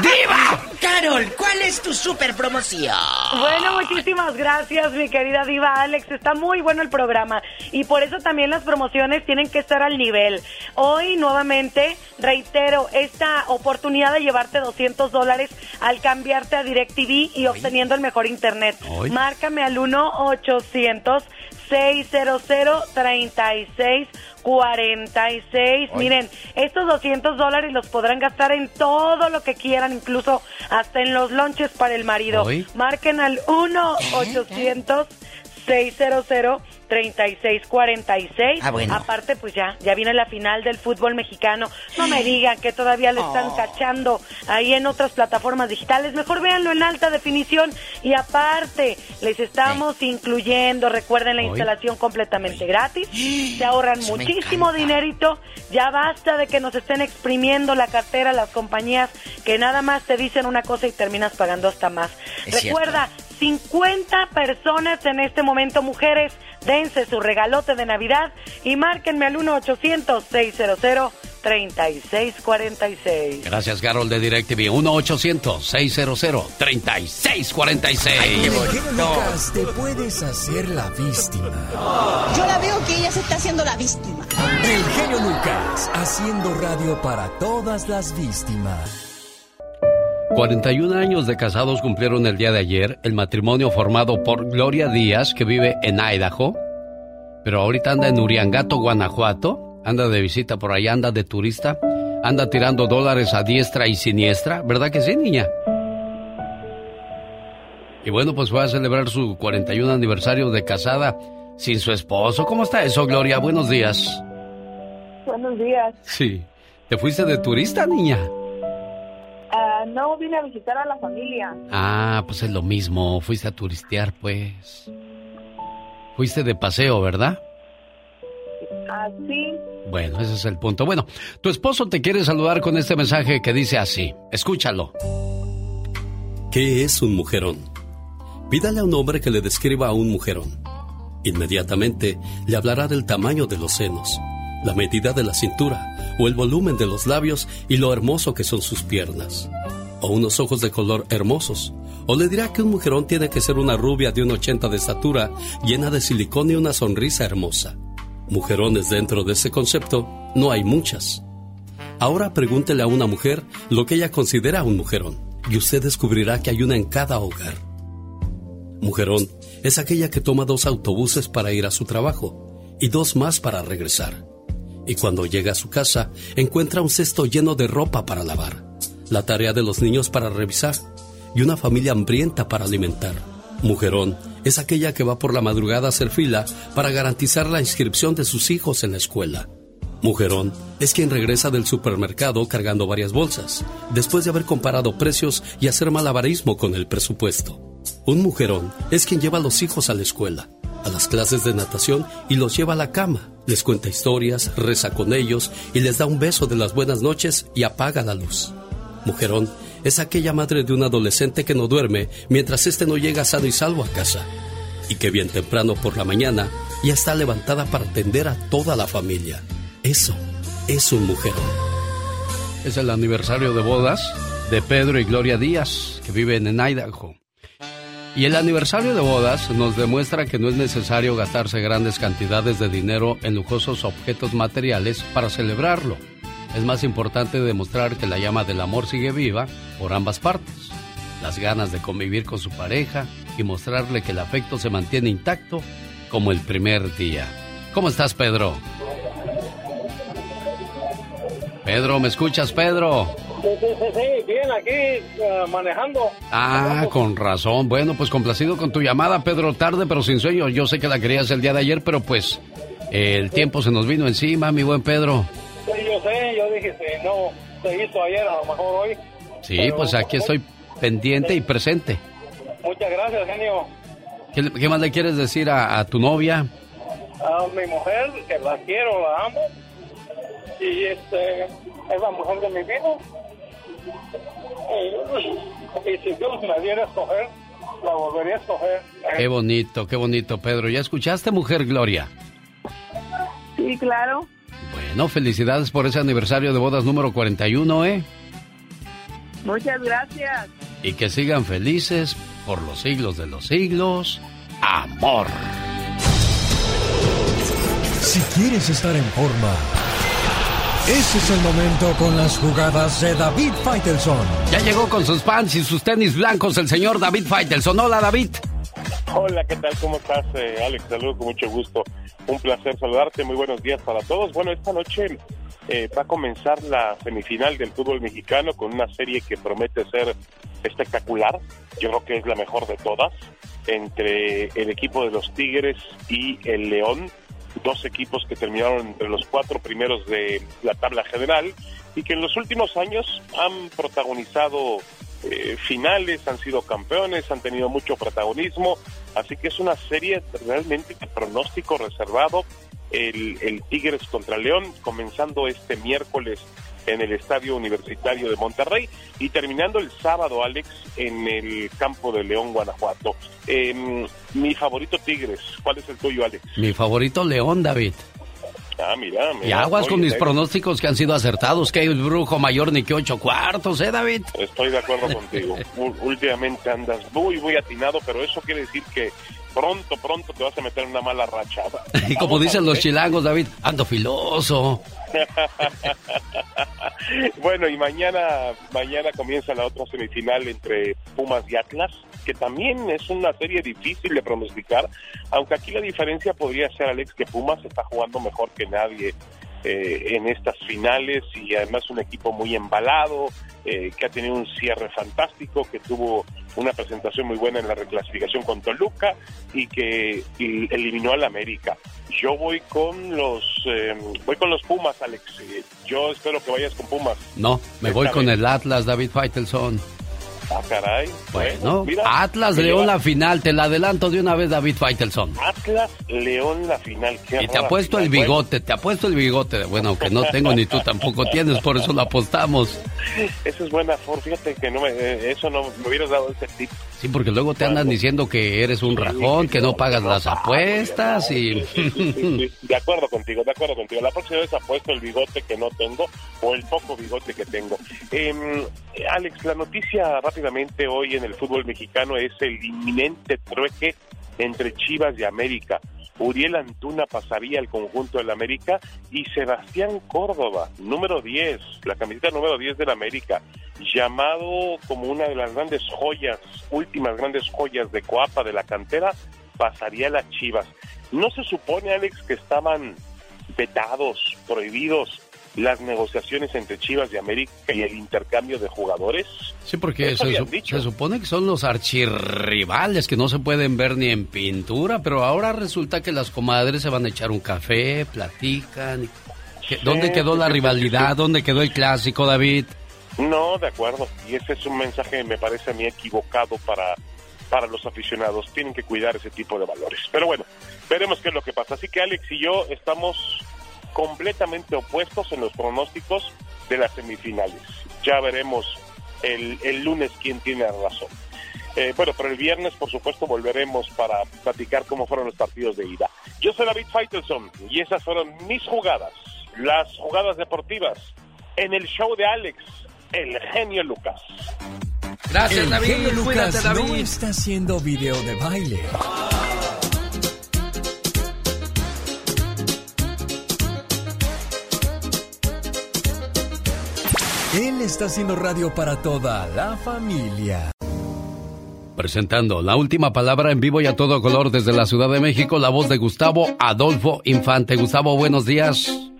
¡Diva! Carol, ¿cuál es tu super promoción? Bueno, muchísimas gracias, mi querida diva Alex. Está muy bueno el programa y por eso también las promociones tienen que estar al nivel. Hoy, nuevamente, reitero esta oportunidad de llevarte 200 dólares al cambiarte a DirecTV y obteniendo el mejor internet. Márcame al 1-800. 600-3646. Hoy. Miren, estos 200 dólares los podrán gastar en todo lo que quieran, incluso hasta en los lonches para el marido. Hoy. Marquen al 1-800-600. 3646. Ah, bueno. Aparte, pues ya, ya viene la final del fútbol mexicano. No me digan que todavía le están Oh. cachando ahí en otras plataformas digitales. Mejor véanlo en alta definición. Y aparte, les estamos incluyendo, recuerden la Hoy. instalación completamente gratis. Se ahorran Eso muchísimo dinerito. Ya basta de que nos estén exprimiendo la cartera las compañías que nada más te dicen una cosa y terminas pagando hasta más. Es Recuerda, 50 personas en este momento, mujeres, dense su regalote de Navidad y márquenme al 1-800-600-3646. Gracias, Carol de DirecTV. 1-800-600-3646. En el genio Lucas te puedes hacer la víctima. Yo la veo que ella se está haciendo la víctima. El genio Lucas haciendo radio para todas las víctimas. 41 años de casados cumplieron el día de ayer el matrimonio formado por Gloria Díaz, que vive en Idaho, pero ahorita anda en Uriangato, Guanajuato, anda de visita por allá, anda de turista, anda tirando dólares a diestra y siniestra, ¿verdad que sí, niña? Y bueno, pues fue a celebrar su 41 aniversario de casada sin su esposo. ¿Cómo está eso, Gloria? Buenos días. Buenos días. Sí. ¿Te fuiste de turista, niña? Ah, no vine a visitar a la familia. Ah, pues es lo mismo. Fuiste a turistear, pues. Fuiste de paseo, ¿verdad? Así. Bueno, ese es el punto. Bueno, tu esposo te quiere saludar con este mensaje que dice así. Escúchalo. ¿Qué es un mujerón? Pídale a un hombre que le describa a un mujerón. Inmediatamente le hablará del tamaño de los senos, la medida de la cintura o el volumen de los labios y lo hermoso que son sus piernas. O unos ojos de color hermosos. O le dirá que un mujerón tiene que ser una rubia de un 80 de estatura, llena de silicón y una sonrisa hermosa. Mujerones dentro de ese concepto no hay muchas. Ahora pregúntele a una mujer lo que ella considera un mujerón y usted descubrirá que hay una en cada hogar. Mujerón es aquella que toma dos autobuses para ir a su trabajo y dos más para regresar. Y cuando llega a su casa encuentra un cesto lleno de ropa para lavar, la tarea de los niños para revisar y una familia hambrienta para alimentar. Mujerón es aquella que va por la madrugada a hacer fila para garantizar la inscripción de sus hijos en la escuela. Mujerón es quien regresa del supermercado cargando varias bolsas, después de haber comparado precios y hacer malabarismo con el presupuesto. Un mujerón es quien lleva a los hijos a la escuela, a las clases de natación y los lleva a la cama, les cuenta historias, reza con ellos y les da un beso de las buenas noches y apaga la luz. Mujerón es aquella madre de un adolescente que no duerme mientras éste no llega sano y salvo a casa. Y que bien temprano por la mañana ya está levantada para atender a toda la familia. Eso es un mujerón. Es el aniversario de bodas de Pedro y Gloria Díaz, que viven en Idaho. Y el aniversario de bodas nos demuestra que no es necesario gastarse grandes cantidades de dinero en lujosos objetos materiales para celebrarlo. Es más importante demostrar que la llama del amor sigue viva por ambas partes. Las ganas de convivir con su pareja y mostrarle que el afecto se mantiene intacto como el primer día. ¿Cómo estás, Pedro? Pedro, ¿me escuchas, Pedro? Sí, sí, sí, bien, aquí eh, manejando. Ah, con razón. Bueno, pues complacido con tu llamada, Pedro. Tarde, pero sin sueño. Yo sé que la querías el día de ayer, pero pues el tiempo se nos vino encima, mi buen Pedro. Sí, yo sé, yo dije, si no se hizo ayer, a lo mejor hoy. Sí, pues aquí estoy pendiente y presente. Muchas gracias, genio. ¿Qué, qué más le quieres decir a, a tu novia? A mi mujer, que la quiero, la amo. Y este, es la mujer de mi vida. Y, si Dios me diera a escoger, la volvería a escoger. Qué bonito, qué bonito, Pedro. ¿Ya escuchaste, mujer Gloria? Sí, claro. Bueno, felicidades por ese aniversario de bodas número 41, ¿eh? Muchas gracias. Y que sigan felices por los siglos de los siglos. Amor. Si quieres estar en forma, ese es el momento con las jugadas de David Faitelson. Ya llegó con sus pants y sus tenis blancos el señor David Faitelson. Hola, David. Hola, ¿qué tal? ¿Cómo estás, eh, Alex? Saludos con mucho gusto. Un placer saludarte. Muy buenos días para todos. Bueno, esta noche eh, va a comenzar la semifinal del fútbol mexicano con una serie que promete ser espectacular. Yo creo que es la mejor de todas entre el equipo de los Tigres y el León. Dos equipos que terminaron entre los cuatro primeros de la tabla general y que en los últimos años han protagonizado eh, finales, han sido campeones, han tenido mucho protagonismo, así que es una serie realmente de pronóstico reservado. El, el Tigres contra León, comenzando este miércoles en el Estadio Universitario de Monterrey y terminando el sábado, Alex, en el campo de León, Guanajuato. Em, mi favorito Tigres, ¿cuál es el tuyo, Alex? Mi favorito León, David. Ah, mira, mira. Y aguas con mis eh, pronósticos que han sido acertados. Que el brujo mayor ni que ocho cuartos, ¿eh, David? Estoy de acuerdo contigo. Últimamente andas muy, muy atinado, pero eso quiere decir que pronto, pronto te vas a meter en una mala racha. Y como dicen los ver. chilangos, David, ando filoso. bueno, y mañana, mañana comienza la otra semifinal entre Pumas y Atlas, que también es una serie difícil de pronosticar, aunque aquí la diferencia podría ser, Alex, que Pumas está jugando mejor que nadie eh, en estas finales y además un equipo muy embalado, eh, que ha tenido un cierre fantástico, que tuvo una presentación muy buena en la reclasificación con Toluca y que y eliminó al América. Yo voy con los eh, voy con los Pumas, Alex. Eh, Yo espero que vayas con Pumas. No, me voy con el Atlas, David Faitelson. Ah, caray. Bueno, mira, Atlas León la final, te la adelanto de una vez, David Faitelson. Atlas León la final. Qué Y te apuesto el final. bigote, te apuesto el bigote. Bueno, aunque no tengo ni tú tampoco tienes, por eso lo apostamos. Bueno, esa es buena for. Fíjate que no me, eh, eso no me hubieras dado ese tip. Sí, porque luego te andan diciendo que eres un rajón, que no pagas las apuestas y... De acuerdo contigo, de acuerdo contigo. La próxima vez apuesto el bigote que no tengo o el poco bigote que tengo. Eh, Alex, la noticia rápidamente hoy en el fútbol mexicano es el inminente trueque entre Chivas y América. Uriel Antuna pasaría al conjunto del América y Sebastián Córdoba, número 10, la camiseta número 10 del América, llamado como una de las grandes joyas, últimas grandes joyas de Coapa de la cantera, pasaría a las Chivas. ¿No se supone, Alex, que estaban vetados, prohibidos las negociaciones entre Chivas y América y el intercambio de jugadores? Sí, porque Eso se, su- dicho. se supone que son los archirrivales que no se pueden ver ni en pintura, pero ahora resulta que las comadres se van a echar un café, platican. ¿Qué- ¿Dónde Sí, quedó la sí, sí, rivalidad? ¿Dónde quedó el clásico, David? No, de acuerdo. Y ese es un mensaje, me parece a mí, equivocado para, para los aficionados. Tienen que cuidar ese tipo de valores. Pero bueno, veremos qué es lo que pasa. Así que Alex y yo estamos completamente opuestos en los pronósticos de las semifinales. Ya veremos el, el lunes quién tiene razón. Eh, bueno, pero el viernes, por supuesto, volveremos para platicar cómo fueron los partidos de ida. Yo soy David Faitelson y esas fueron mis jugadas, las jugadas deportivas, en el show de Alex, el genio Lucas. el genio Lucas no está haciendo video de baile. Él está haciendo radio para toda la familia. Presentando la última palabra en vivo y a todo color desde la Ciudad de México, la voz de Gustavo Adolfo Infante. Gustavo, buenos días.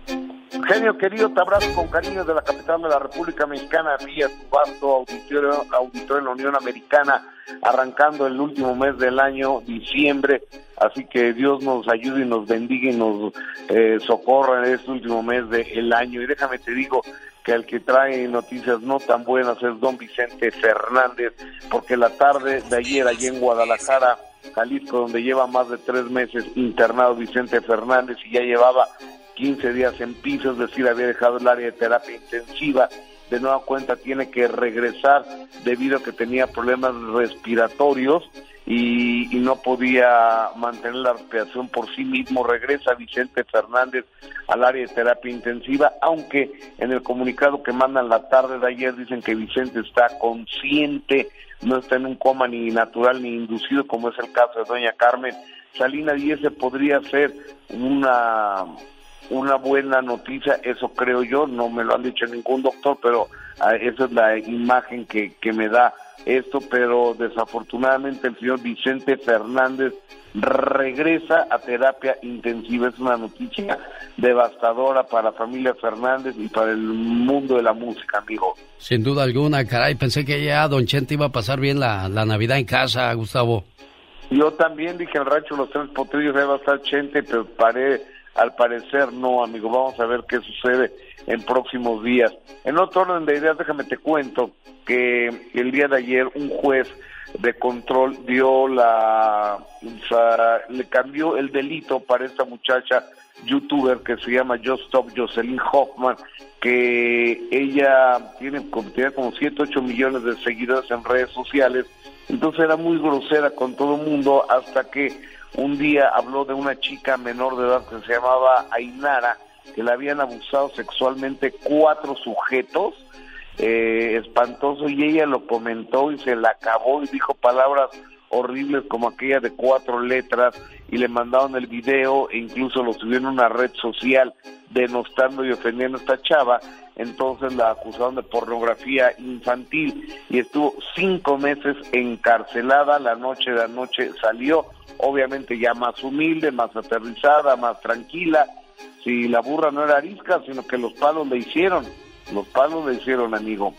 Genio querido, te abrazo con cariño de la capital de la República Mexicana vía tu vasto auditorio, auditorio en la Unión Americana, arrancando el último mes del año, diciembre. Así que Dios nos ayude y nos bendiga y nos eh, socorra en este último mes del año. Y déjame te digo que el que trae noticias no tan buenas es don Vicente Fernández, porque la tarde de ayer allí en Guadalajara, Jalisco, donde lleva más de tres meses internado Vicente Fernández y ya llevaba 15 días en piso, es decir, había dejado el área de terapia intensiva, de nueva cuenta tiene que regresar debido a que tenía problemas respiratorios y, no podía mantener la respiración por sí mismo. Regresa Vicente Fernández al área de terapia intensiva, aunque en el comunicado que mandan la tarde de ayer dicen que Vicente está consciente, no está en un coma ni natural ni inducido, como es el caso de doña Carmen Salina, y ese podría ser una una buena noticia, eso creo yo, no me lo han dicho ningún doctor, pero ah, esa es la imagen que, que me da esto, pero desafortunadamente el señor Vicente Fernández regresa a terapia intensiva. Es una noticia devastadora para la familia Fernández y para el mundo de la música, amigo. Sin duda alguna, caray, pensé que ya Don Chente iba a pasar bien la, la Navidad en casa, Gustavo. Yo también dije el rancho Los Tres Potrillos va a estar Chente, pero paré al parecer no, amigo. Vamos a ver qué sucede en próximos días. En otro orden de ideas, déjame te cuento que el día de ayer un juez de control dio la, le cambió el delito para esta muchacha youtuber que se llama Just Stop Jocelyn Hoffman, que ella tiene, tiene como 7, 8 millones de seguidores en redes sociales, entonces era muy grosera con todo el mundo hasta que un día habló de una chica menor de edad que se llamaba Ainara, que la habían abusado sexualmente cuatro sujetos, eh, espantoso, y ella lo comentó y se la acabó y dijo palabras horribles como aquella de cuatro letras y le mandaron el video e incluso lo subió en una red social denostando y ofendiendo a esta chava, entonces la acusaron de pornografía infantil y estuvo cinco meses encarcelada, la noche de anoche salió, obviamente ya más humilde, más aterrizada, más tranquila, si la burra no era arisca, sino que los palos le hicieron, los palos le hicieron, amigo.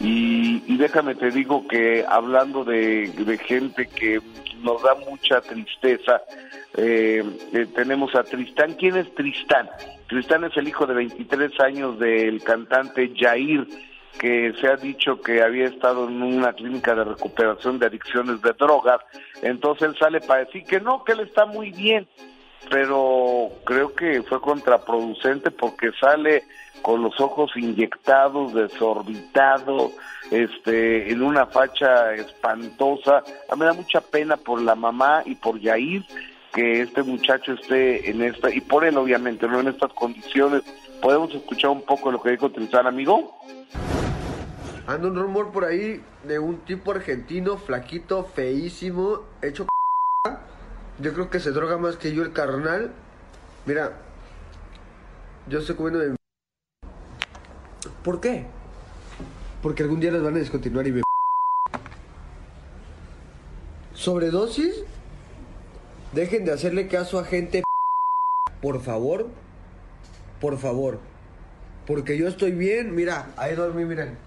Y, déjame te digo que hablando de, gente que nos da mucha tristeza, eh, eh, tenemos a Tristán. ¿Quién es Tristán? Tristán es el hijo de 23 años del cantante Jair, que se ha dicho que había estado en una clínica de recuperación de adicciones de drogas. Entonces él sale para decir que no, que él está muy bien, pero creo que fue contraproducente porque sale con los ojos inyectados, desorbitado, este, en una facha espantosa. A mí me da mucha pena por la mamá y por Yair que este muchacho esté en esta, y por él obviamente, no en estas condiciones. ¿Podemos escuchar un poco lo que dijo Trizán, amigo? Anda un rumor por ahí de un tipo argentino, flaquito, feísimo, hecho Yo creo que se droga más que yo el carnal. Mira, yo estoy comiendo de ¿Por qué? Porque algún día las van a descontinuar y me... ¿Sobredosis? Dejen de hacerle caso a gente... Por favor. Por favor. Porque yo estoy bien. Mira, ahí dormí, miren.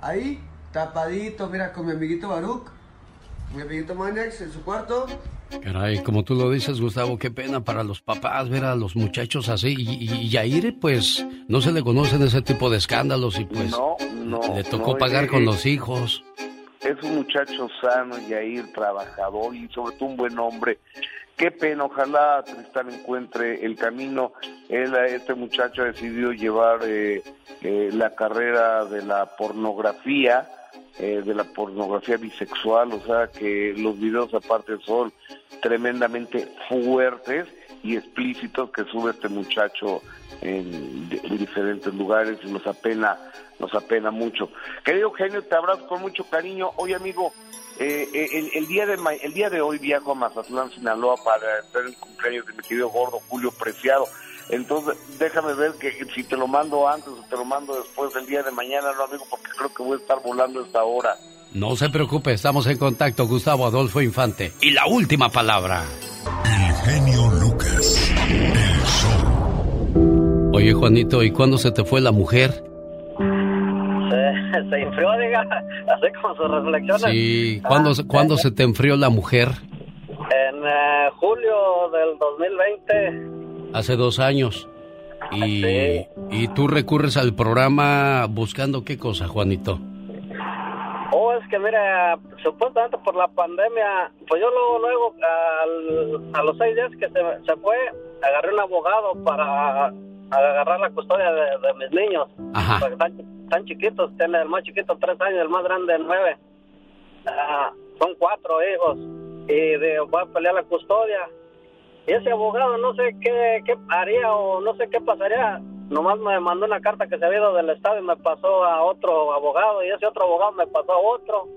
Ahí, tapadito, mira, con mi amiguito Baruch. Mi amiguito Maniax en su cuarto. Caray, como tú lo dices, Gustavo, qué pena para los papás ver a los muchachos así. Y, Yair, pues, no se le conocen ese tipo de escándalos y pues le tocó pagar con los hijos. Es un muchacho sano, Yair, trabajador y sobre todo un buen hombre. Qué pena, ojalá Tristán encuentre el camino. Él, este muchacho ha decidido llevar eh, eh, la carrera de la pornografía eh, de la pornografía bisexual, o sea que los videos aparte son tremendamente fuertes y explícitos que sube este muchacho en, en diferentes lugares y nos apena, nos apena mucho. Querido Eugenio, te abrazo con mucho cariño. Oye amigo, eh, eh, el, el día de el día de hoy viajo a Mazatlán, Sinaloa para hacer el cumpleaños de mi querido gordo Julio Preciado. Entonces, déjame ver que si te lo mando antes o te lo mando después del día de mañana, no amigo, porque creo que voy a estar volando a esta hora. No se preocupe, estamos en contacto, Gustavo Adolfo Infante. Y la última palabra. El genio Lucas. El show. Oye, Juanito, ¿y cuándo se te fue la mujer? Se, se enfrió, diga, así como sus reflexiones. Sí, ¿cuándo, Ah, ¿cuándo se te enfrió la mujer? En eh, julio del 2020. Hace dos años. Y, y tú recurres al programa buscando qué cosa, Juanito. Oh, es que mira, supuestamente por la pandemia, pues yo luego, luego al- a los seis días que se, se fue, agarré un abogado para agarrar la custodia de, de mis niños. Ajá. Porque están, están chiquitos, tiene el más chiquito tres años, el más grande nueve. Ah, son cuatro hijos y de, voy a pelear la custodia. Y ese abogado no sé qué, qué haría o no sé qué pasaría. Nomás me mandó una carta que se había ido del estado y me pasó a otro abogado y ese otro abogado me pasó a otro.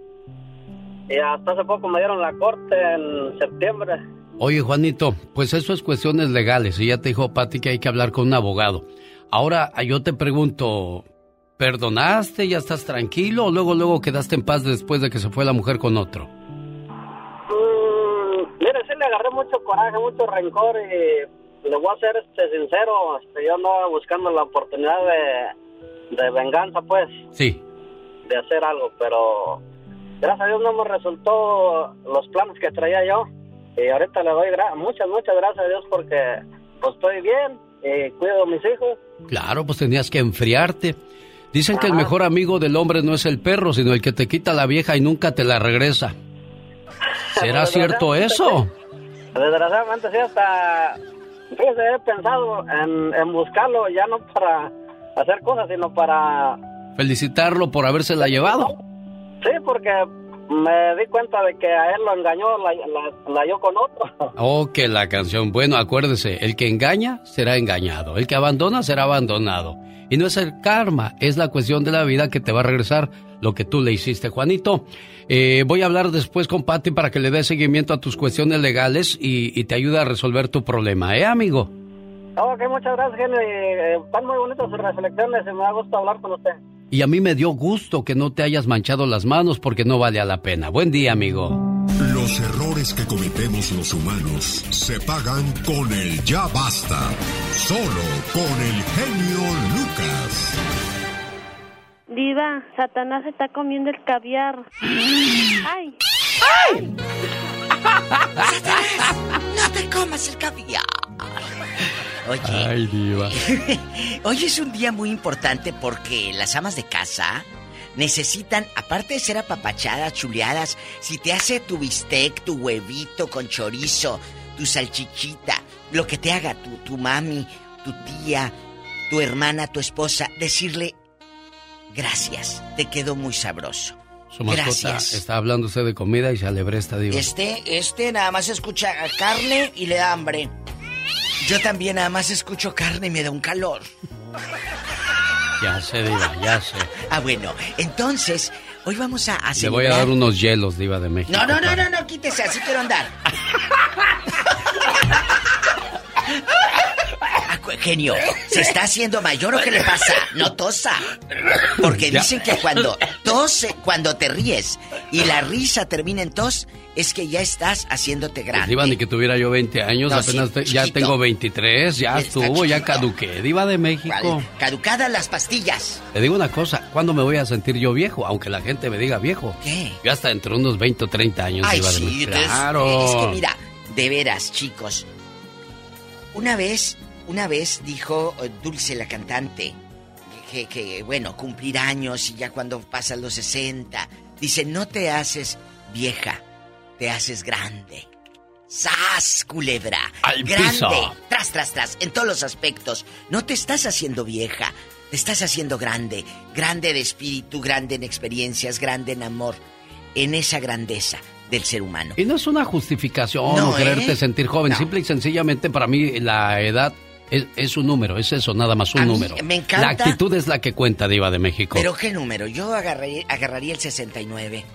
Y hasta hace poco me dieron la corte en septiembre. Oye, Juanito, pues eso es cuestiones legales. Y ya te dijo Pati que hay que hablar con un abogado. Ahora, yo te pregunto, ¿perdonaste? ¿Ya estás tranquilo? ¿O luego, luego quedaste en paz después de que se fue la mujer con otro? Agarré mucho coraje, mucho rencor y le voy a ser este, sincero, este, yo andaba buscando la oportunidad de, de venganza, pues, Sí. de hacer algo, pero gracias a Dios no me resultó los planes que traía yo y ahorita le doy gra- muchas, muchas gracias a Dios porque pues estoy bien y cuido a mis hijos. Claro, pues tenías que enfriarte. Dicen que el mejor amigo del hombre no es el perro, sino el que te quita la vieja y nunca te la regresa. ¿Será cierto eso? Desgraciadamente sí, hasta, fíjese, he pensado en, en buscarlo ya no para hacer cosas, sino para Felicitarlo por habérsela llevado. Sí, porque me di cuenta de que a él lo engañó, la, la, la halló con otro. Oh, que la canción. Bueno, acuérdese, el que engaña será engañado, el que abandona será abandonado. Y no es el karma, es la cuestión de la vida que te va a regresar lo que tú le hiciste, Juanito. Eh, voy a hablar después con Patty para que le dé seguimiento a tus cuestiones legales y, y te ayude a resolver tu problema, ¿eh, amigo? Ok, muchas gracias, eh, están muy bonitas sus reflexiones y me da gusto hablar con usted. Y a mí me dio gusto que no te hayas manchado las manos porque no vale a la pena. Buen día, amigo. Los errores que cometemos los humanos se pagan con el ya basta. Solo con el genio Lucas. Diva, Satanás está comiendo el caviar. ¡Ay! ¡Ay! ¡Satanás! ¡No te comas el caviar! Oye. Ay, diva. Hoy es un día muy importante porque las amas de casa necesitan, aparte de ser apapachadas, chuleadas, si te hace tu bistec, tu huevito con chorizo, tu salchichita, lo que te haga tu, tu mami, tu tía, tu hermana, tu esposa, decirle gracias, te quedó muy sabroso. Su mascota Gracias. está hablando usted de comida y se alebre esta diva. Este, este nada más escucha carne y le da hambre. Yo también nada más escucho carne y me da un calor. Ya sé, diva, ya sé. Ah, bueno, entonces, hoy vamos a Le hacer. voy a dar unos hielos, diva de México. No, no, no, no, no, quítese, así quiero andar. Genio, ¿se está haciendo mayor o qué le pasa? No tosa. Porque dicen que cuando tose, cuando te ríes y la risa termina en tos, es que ya estás haciéndote Pues, grande. diva, ni que tuviera yo 20 años, No, apenas sí, te- ya tengo 23, ya Está estuvo, ya caduqué. Diva de México. Caducadas las pastillas. Te digo una cosa, ¿cuándo me voy a sentir yo viejo? Aunque la gente me diga viejo. ¿Qué? Yo hasta entre unos 20 o 30 años, Ay, Diva de México. Claro. Es que mira, de veras, chicos. Una vez, una vez dijo eh, Dulce, la cantante, que, que, bueno, cumplir años y ya cuando pasas los 60, dice, no te haces vieja, te haces grande. ¡Sas, culebra! Al ¡Grande! piso. Tras, tras, tras, en todos los aspectos. No te estás haciendo vieja. Te estás haciendo grande, grande de espíritu, grande en experiencias, grande en amor, en esa grandeza del ser humano. Y no es una justificación No, o quererte ¿eh? sentir joven. No. Simple y sencillamente para mí la edad es, es un número, es eso, nada más un A mí número. me encanta- La actitud es la que cuenta, Diva de México. Pero qué número, yo agarraría, agarraría el 69.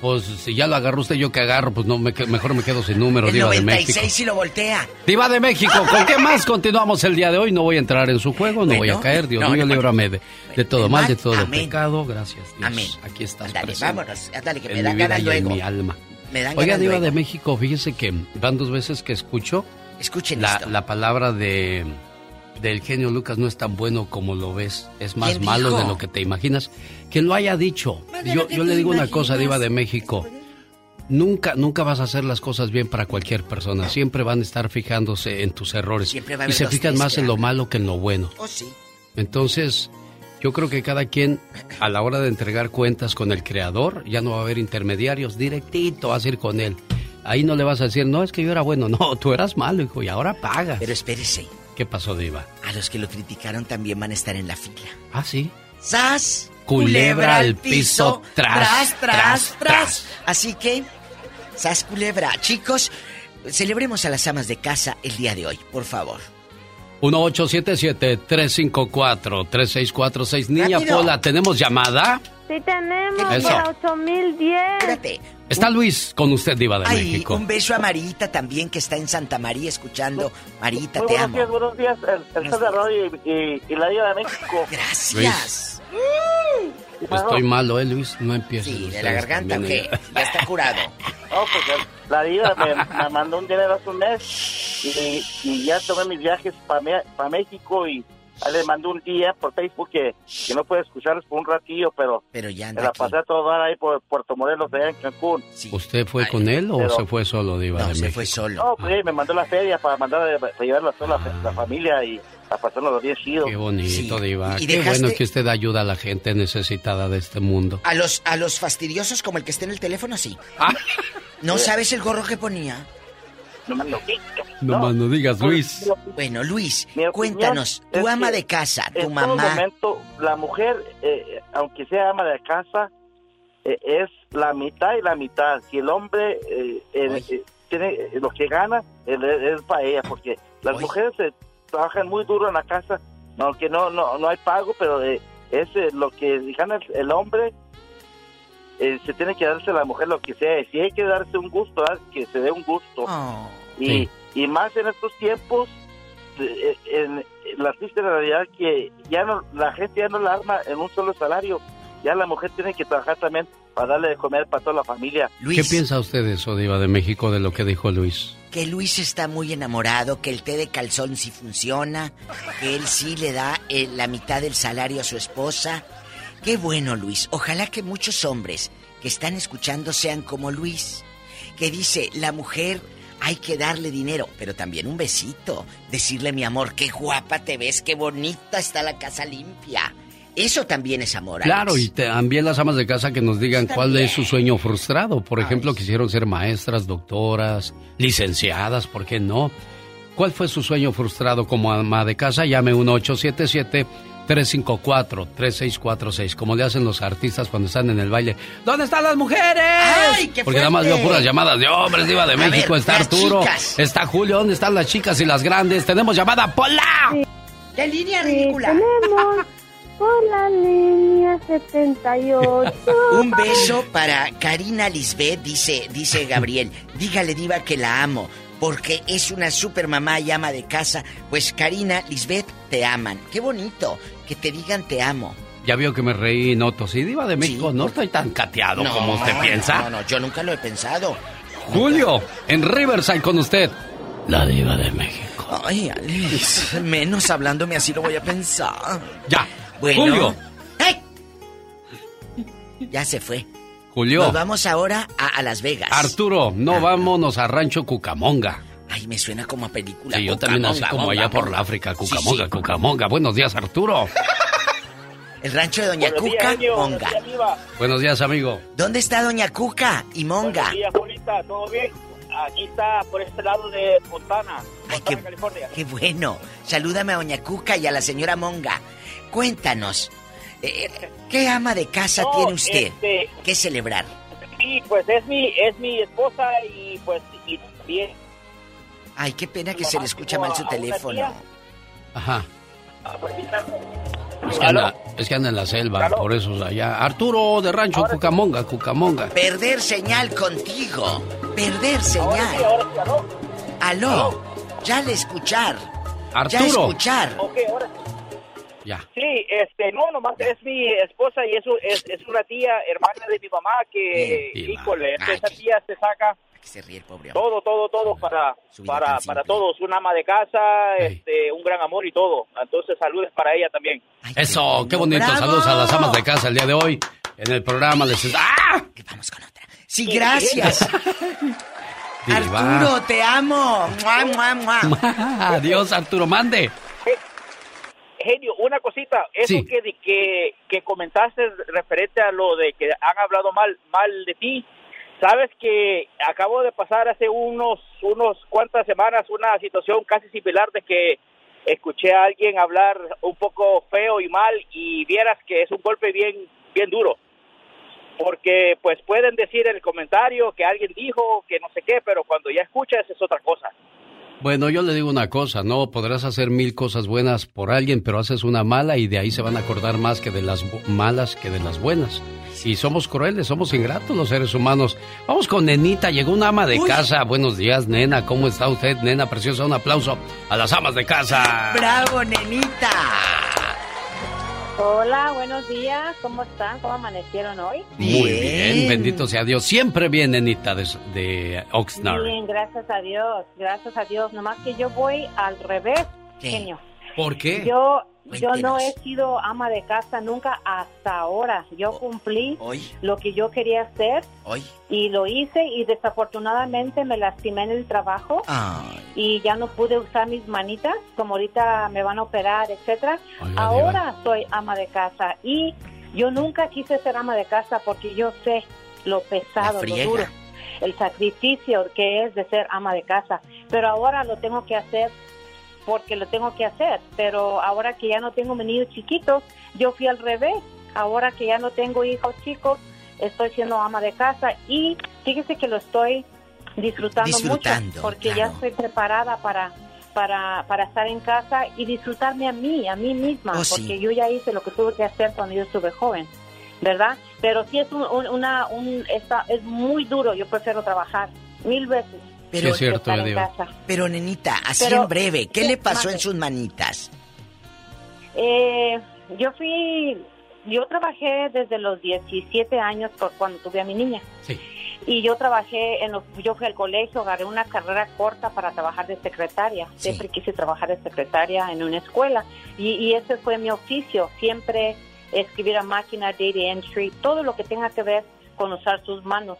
Pues si ya lo agarró usted, yo que agarro, pues no, me mejor me quedo sin número, El Diva de México. 96 si lo voltea. Diva de México, ¿con qué más continuamos el día de hoy? No voy a entrar en su juego, no voy a caer, Dios no, mío, no, líbrame de, de todo mal, de todo amén. pecado. Gracias, Dios. Amén. Aquí estás Ándale, vámonos, ándale, que me vida ganas y en luego. mi alma. Me dan Oiga, Diva luego. de México, fíjese que van dos veces que escucho Escuchen la, esto. la palabra de del genio Lucas no es tan bueno como lo ves, es más ¿Quién malo dijo? de lo que te imaginas. Que lo haya dicho. Yo, le digo una cosa. Diva de México. Nunca, nunca vas a hacer las cosas bien para cualquier persona. Siempre van a estar fijándose en tus errores. Siempre va a y se fijan más en lo malo que en lo bueno. Oh, sí. Entonces, yo creo que cada quien, a la hora de entregar cuentas con el creador, ya no va a haber intermediarios, directito vas a ir con él. Ahí no le vas a decir, no, es que yo era bueno. No, tú eras malo, hijo, y ahora pagas. Pero espérese, ¿Qué pasó, Diva? a los que lo criticaron también van a estar en la fila. Ah, sí. ¡Sas! Culebra al piso, tras, tras, tras, tras, tras. Así que, ¡sas culebra! Chicos, celebremos a las amas de casa el día de hoy, por favor. 1877-354-3646. Niña Rápido. Pola, ¿tenemos llamada? Sí tenemos Eso. para 8010. Espérate. Está Luis con usted, Diva de Ay, México. un beso a Marita también, que está en Santa María escuchando. Marita, Muy te buenos amo. días, buenos días, el, el y la Diva de México. Gracias. Estoy malo, ¿eh, Luis? No empieces. Sí, de la garganta. ¿eh? Ya está curado. No, pues la Diva me, me mandó un dinero hace un mes y, y ya tomé mis viajes para México y le mandé un día por Facebook que, que no puede escucharlos por un ratillo, pero, pero ya me la pasé a todo dar ahí por Puerto Morelos, allá en Cancún. ¿Usted fue con él o pero- se fue solo, Diva de México? solo. No, pues me mandó la feria para mandar a, para llevarla a toda la, la familia y a pasarnos los días chidos. Qué bonito, Diva. Y Qué dejaste- bueno que usted ayuda a la gente necesitada de este mundo. A los, a los fastidiosos como el que está en el teléfono, sí. Ah. ¿No sabes el gorro que ponía? No, no, No, más no digas, Luis. Bueno, Luis, cuéntanos, tu ama de casa, tu en mamá. todo momento, la mujer, eh, aunque sea ama de casa, eh, es la mitad y la mitad. Si el hombre eh, eh, tiene eh, lo que gana, es, para ella, porque las mujeres eh, trabajan muy duro en la casa, aunque no no, no hay pago, pero eh, es eh, lo que gana el, el hombre. eh, se tiene que darse a la mujer lo que sea. Si hay que darse un gusto, ¿verdad? que se dé un gusto. Y, Sí. y más en estos tiempos, eh, en, en la triste realidad que ya no la gente ya no la arma en un solo salario. Ya la mujer tiene que trabajar también para darle de comer para toda la familia. ¿Qué piensa usted de eso, Diva de México, de lo que dijo Luis? Que Luis está muy enamorado, que el té de calzón sí funciona, que él sí le da eh, la mitad del salario a su esposa. Qué bueno, Luis. Ojalá que muchos hombres que están escuchando sean como Luis, que dice, la mujer hay que darle dinero, pero también un besito. Decirle, mi amor, qué guapa te ves, qué bonita está la casa limpia. Eso también es amor. Alex. Claro, y también las amas de casa que nos digan cuál es su sueño frustrado. Por ejemplo, quisieron ser maestras, doctoras, licenciadas, ¿por qué no? ¿Cuál fue su sueño frustrado como ama de casa? Llame 1877-354-3646, como le hacen los artistas cuando están en el baile. ¿Dónde están las mujeres? ¡Ay, qué Porque nada más veo puras llamadas de hombres, Diva de A México. ver, está Arturo, chicas. está Julio. ¿Dónde están las chicas y las grandes? Tenemos llamada Pola. ¡Qué línea Sí, ridícula! tenemos por la línea 78. Un beso para Karina Lisbeth, dice, dice Gabriel. Dígale, Diva, que la amo. Porque es una super mamá y ama de casa. Pues Karina, Lisbeth, te aman. Qué bonito que te digan te amo. Ya vio que me reí y noto. Sí, Diva de México, no estoy tan cateado como usted piensa. No, no, yo nunca lo he pensado. Julio, en Riverside con usted. La Diva de México. Ay, Alex, menos hablándome así lo voy a pensar. Ya. Bueno. Julio. ¡Ay! Ya se fue. Julio. Nos vamos ahora a, a Las Vegas. Arturo, no vámonos a Rancho Cucamonga. Ay, me suena como a película. Sí, yo también así como monga, allá por la África, Cucamonga, sí. Cucamonga. Buenos días, Arturo. El rancho de Doña Buenos días, Cuca, genio. Monga. Buenos días. Buenos días, amigo. ¿Dónde está Doña Cuca y Monga? Buenos días, Julita, ¿todo bien? Aquí está, por este lado de Fontana, Fontana, California. Qué bueno. Salúdame a Doña Cuca y a la señora Monga. Cuéntanos, eh, ¿qué ama de casa No, tiene usted este- que celebrar? Sí, pues es mi, es mi esposa y pues y bien. Ay, qué pena que se le escucha mal su teléfono. Ajá. Es que, anda, es que anda en la selva, por eso allá. Arturo de Rancho Cucamonga, Cucamonga. Perder señal contigo. Perder señal. Aló. Ya le escuchar. Ya escuchar. Ok, ahora Ya. Sí, este, no, nomás es mi esposa y eso es, es una tía, hermana de mi mamá que, híjole, este, esa tía se saca se ríe el pobre todo, todo, todo para, para, para todos, un ama de casa, este, un gran amor y todo. Entonces, saludos para ella también. Eso, qué bonito. ¡Bravo! Saludos a las amas de casa el día de hoy. En el programa les... ¡Ah! Sí, gracias. Arturo, te amo. Mua, mua, mua. Adiós, Arturo, mande. Genio, una cosita, eso Sí. que, que, que comentaste referente a lo de que han hablado mal, mal de ti, sabes que acabo de pasar hace unos, unos cuantas semanas una situación casi similar de que escuché a alguien hablar un poco feo y mal y vieras que es un golpe bien, bien duro. Porque pues pueden decir en el comentario que alguien dijo que no sé qué, pero cuando ya escuchas es otra cosa. Bueno, yo le digo una cosa, no podrás hacer mil cosas buenas por alguien, pero haces una mala y de ahí se van a acordar más que de las malas que de las buenas. Y somos crueles, somos ingratos los seres humanos. Vamos con Nenita, llegó una ama de Uy. casa. Buenos días, nena, ¿cómo está usted, nena preciosa? Un aplauso a las amas de casa. Bravo, nenita. Hola, buenos días. ¿Cómo están? ¿Cómo amanecieron hoy? Muy bien, bendito sea Dios. Siempre bien, nenita de, de Oxnard. Bien, gracias a Dios. Gracias a Dios. Nomás que yo voy al revés, genio. ¿Por qué? Yo, yo no he sido ama de casa nunca hasta ahora. Yo cumplí Hoy, lo que yo quería hacer hoy. y lo hice y desafortunadamente me lastimé en el trabajo Ay. y ya no pude usar mis manitas, como ahorita me van a operar, etcétera. Ahora soy ama de casa y yo nunca quise ser ama de casa porque yo sé lo pesado, lo duro, el sacrificio que es de ser ama de casa. Pero ahora lo tengo que hacer porque lo tengo que hacer. Pero ahora que ya no tengo mis niños chiquitos, yo fui al revés. Ahora que ya no tengo hijos chicos, estoy siendo ama de casa y fíjese que lo estoy disfrutando, Disfrutando, mucho porque ya estoy preparada para para, para estar en casa y disfrutarme a mí, a mí misma, Oh, sí. porque yo ya hice lo que tuve que hacer cuando yo estuve joven, ¿verdad? Pero sí es un, un- una, un, está, es muy duro, yo prefiero trabajar mil veces. Pero, Sí, es cierto, estar en casa. pero nenita, así Pero- en breve, ¿qué sí, le pasó en sus manitas? Eh, yo fui, yo trabajé desde los 17 años por cuando tuve a mi niña. Sí. Y yo trabajé, en los, yo fui al colegio, agarré una carrera corta para trabajar de secretaria. Siempre quise trabajar de secretaria en una escuela. Y, y ese fue mi oficio, siempre escribir a máquina, data entry, todo lo que tenga que ver con usar sus manos.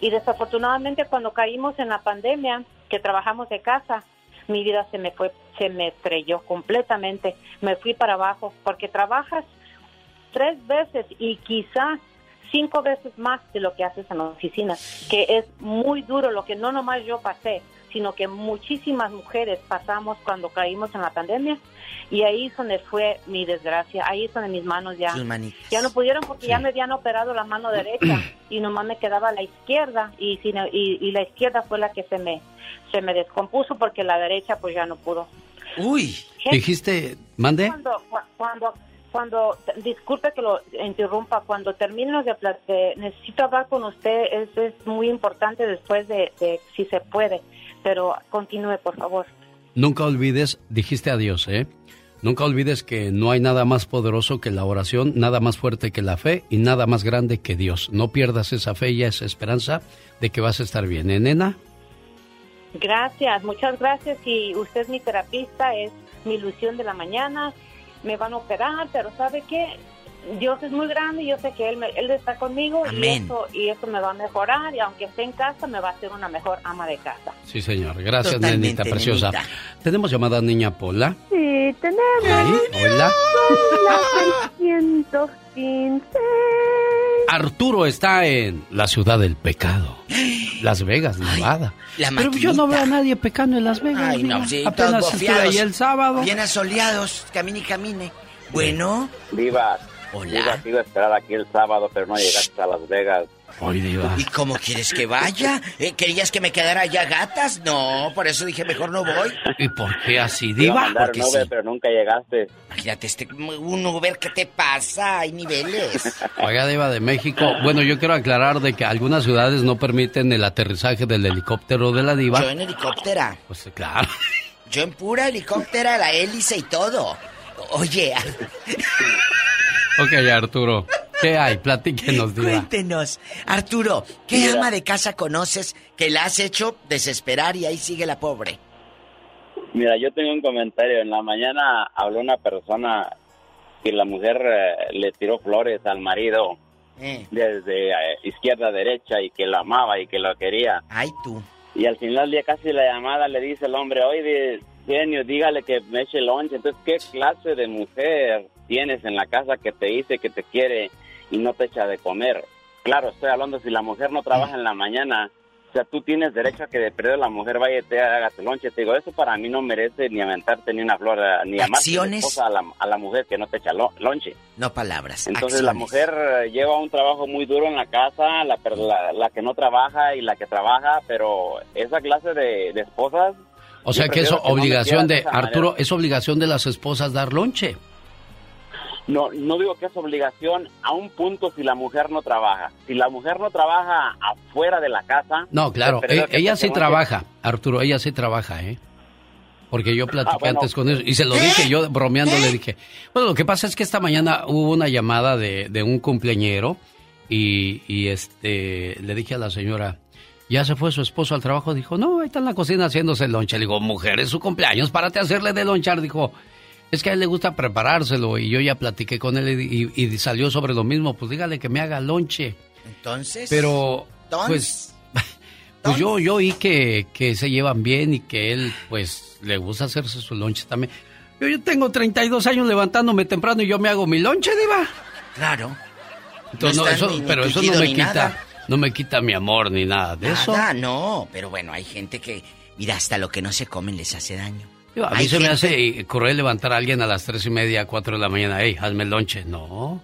Y desafortunadamente cuando caímos en la pandemia, que trabajamos de casa, mi vida se me fue, se me estrelló completamente. Me fui para abajo porque trabajas tres veces y quizás cinco veces más de lo que haces en la oficina, que es muy duro lo que no nomás yo pasé, sino que muchísimas mujeres pasamos cuando caímos en la pandemia y ahí es donde fue mi desgracia, ahí es donde mis manos ya ya no pudieron porque ya me habían operado la mano derecha y nomás me quedaba la izquierda y, y, y la izquierda fue la que se me se me descompuso porque la derecha pues ya no pudo. Uy. Dijiste, mande. Cuando, cu- cuando, cuando, disculpe que lo interrumpa, cuando termino de, de- necesito hablar con usted, es, es muy importante después de, de si se puede, pero continúe por favor. Nunca olvides, dijiste adiós, ¿eh? Nunca olvides que no hay nada más poderoso que la oración, nada más fuerte que la fe y nada más grande que Dios. No pierdas esa fe y esa esperanza de que vas a estar bien, ¿eh, nena? Gracias, muchas gracias y usted es mi terapista, es mi ilusión de la mañana, me van a operar, pero ¿sabe qué? Dios es muy grande y yo sé que Él, me- él está conmigo y Amén. eso, y eso me va a mejorar y aunque esté en casa me va a hacer una mejor ama de casa. Sí, señor. Gracias, Totalmente, nenita preciosa. nenita. Tenemos llamada niña Pola. Sí, tenemos. Hola. Hola, 615. Arturo está en la ciudad del pecado. Las Vegas, Nevada. la Pero yo no veo a nadie pecando en Las Vegas. Ay, no, sí, Apenas ahí el sábado. Bien asoleados, camine y camine. Bueno. Diva. Hola. Diva, te iba a esperar aquí el sábado, pero no llegaste a Las Vegas. Hoy, Diva. ¿Y cómo quieres que vaya? Eh, ¿Querías que me quedara allá gatas? No, por eso dije mejor no voy. ¿Y por qué así, Te iba a Diva? Porque un Uber, sí. pero nunca llegaste. Imagínate, este, un Uber, ¿qué te pasa? Hay niveles. Oiga, Diva de México. Bueno, yo quiero aclarar de que algunas ciudades no permiten el aterrizaje del helicóptero de la Diva. Yo en helicóptera. Pues claro. Yo en pura helicóptera, la hélice y todo. Oye, Ok, Arturo. ¿Qué hay? Platíquenos, Diva. cuéntenos. Arturo, ¿qué Mira. ama de casa conoces que la has hecho desesperar y ahí sigue la pobre? Mira, yo tengo un comentario. En la mañana habló una persona que la mujer eh, le tiró flores al marido Eh. desde eh, izquierda a derecha y que lo amaba y que lo quería. Ay, tú. Y al final ya casi la llamada le dice el hombre, oye, genio, dígale que me eche lonche. Entonces, ¿qué clase de mujer tienes en la casa que te dice que te quiere y no te echa de comer? Claro, estoy hablando si la mujer no trabaja en la mañana. O sea, tú tienes derecho a que de perder la mujer vaya y te haga tu lonche. Te digo, eso para mí no merece ni aventarte ni una flor, eh, ni Acciones. a la, a la mujer que no te echa lo- lonche. No palabras. Entonces la mujer eh, lleva un trabajo muy duro en la casa, la, la, la que no trabaja y la que trabaja, pero esa clase de, de esposas... O sea que es no obligación de, Arturo, manera. es obligación de las esposas dar lonche. No, no digo que es obligación a un punto si la mujer no trabaja. Si la mujer no trabaja afuera de la casa... No, claro, e- ella sí trabaja, Arturo, ella sí trabaja, ¿eh? Porque yo platiqué Ah, bueno. antes con él y se lo dije, yo bromeando le dije, bueno, lo que pasa es que esta mañana hubo una llamada de, de un cumpleañero y, y, este, le dije a la señora, ya se fue su esposo al trabajo, dijo, no, ahí está en la cocina haciéndose el lonche. Le digo, mujer, es su cumpleaños, párate a hacerle de lonchar. Dijo, es que a él le gusta preparárselo y yo ya platiqué con él y, y- y salió sobre lo mismo, pues dígale que me haga lonche. Entonces... Pero, Entonces, pues, pues yo, yo oí que, que se llevan bien y que él, pues, le gusta hacerse su lonche también. Yo, yo tengo 32 años levantándome temprano y yo me hago mi lonche, diva. Claro. Entonces, No no, está eso, ni pero eso no me quita, nada. no me quita mi amor ni nada de eso. Nada, no. Pero bueno, hay gente que... Mira, hasta lo que no se comen les hace daño. Digo, a mí Hay se me hace eh, cruel levantar a alguien a las tres y media, cuatro de la mañana. Hey, hazme el lonche. No,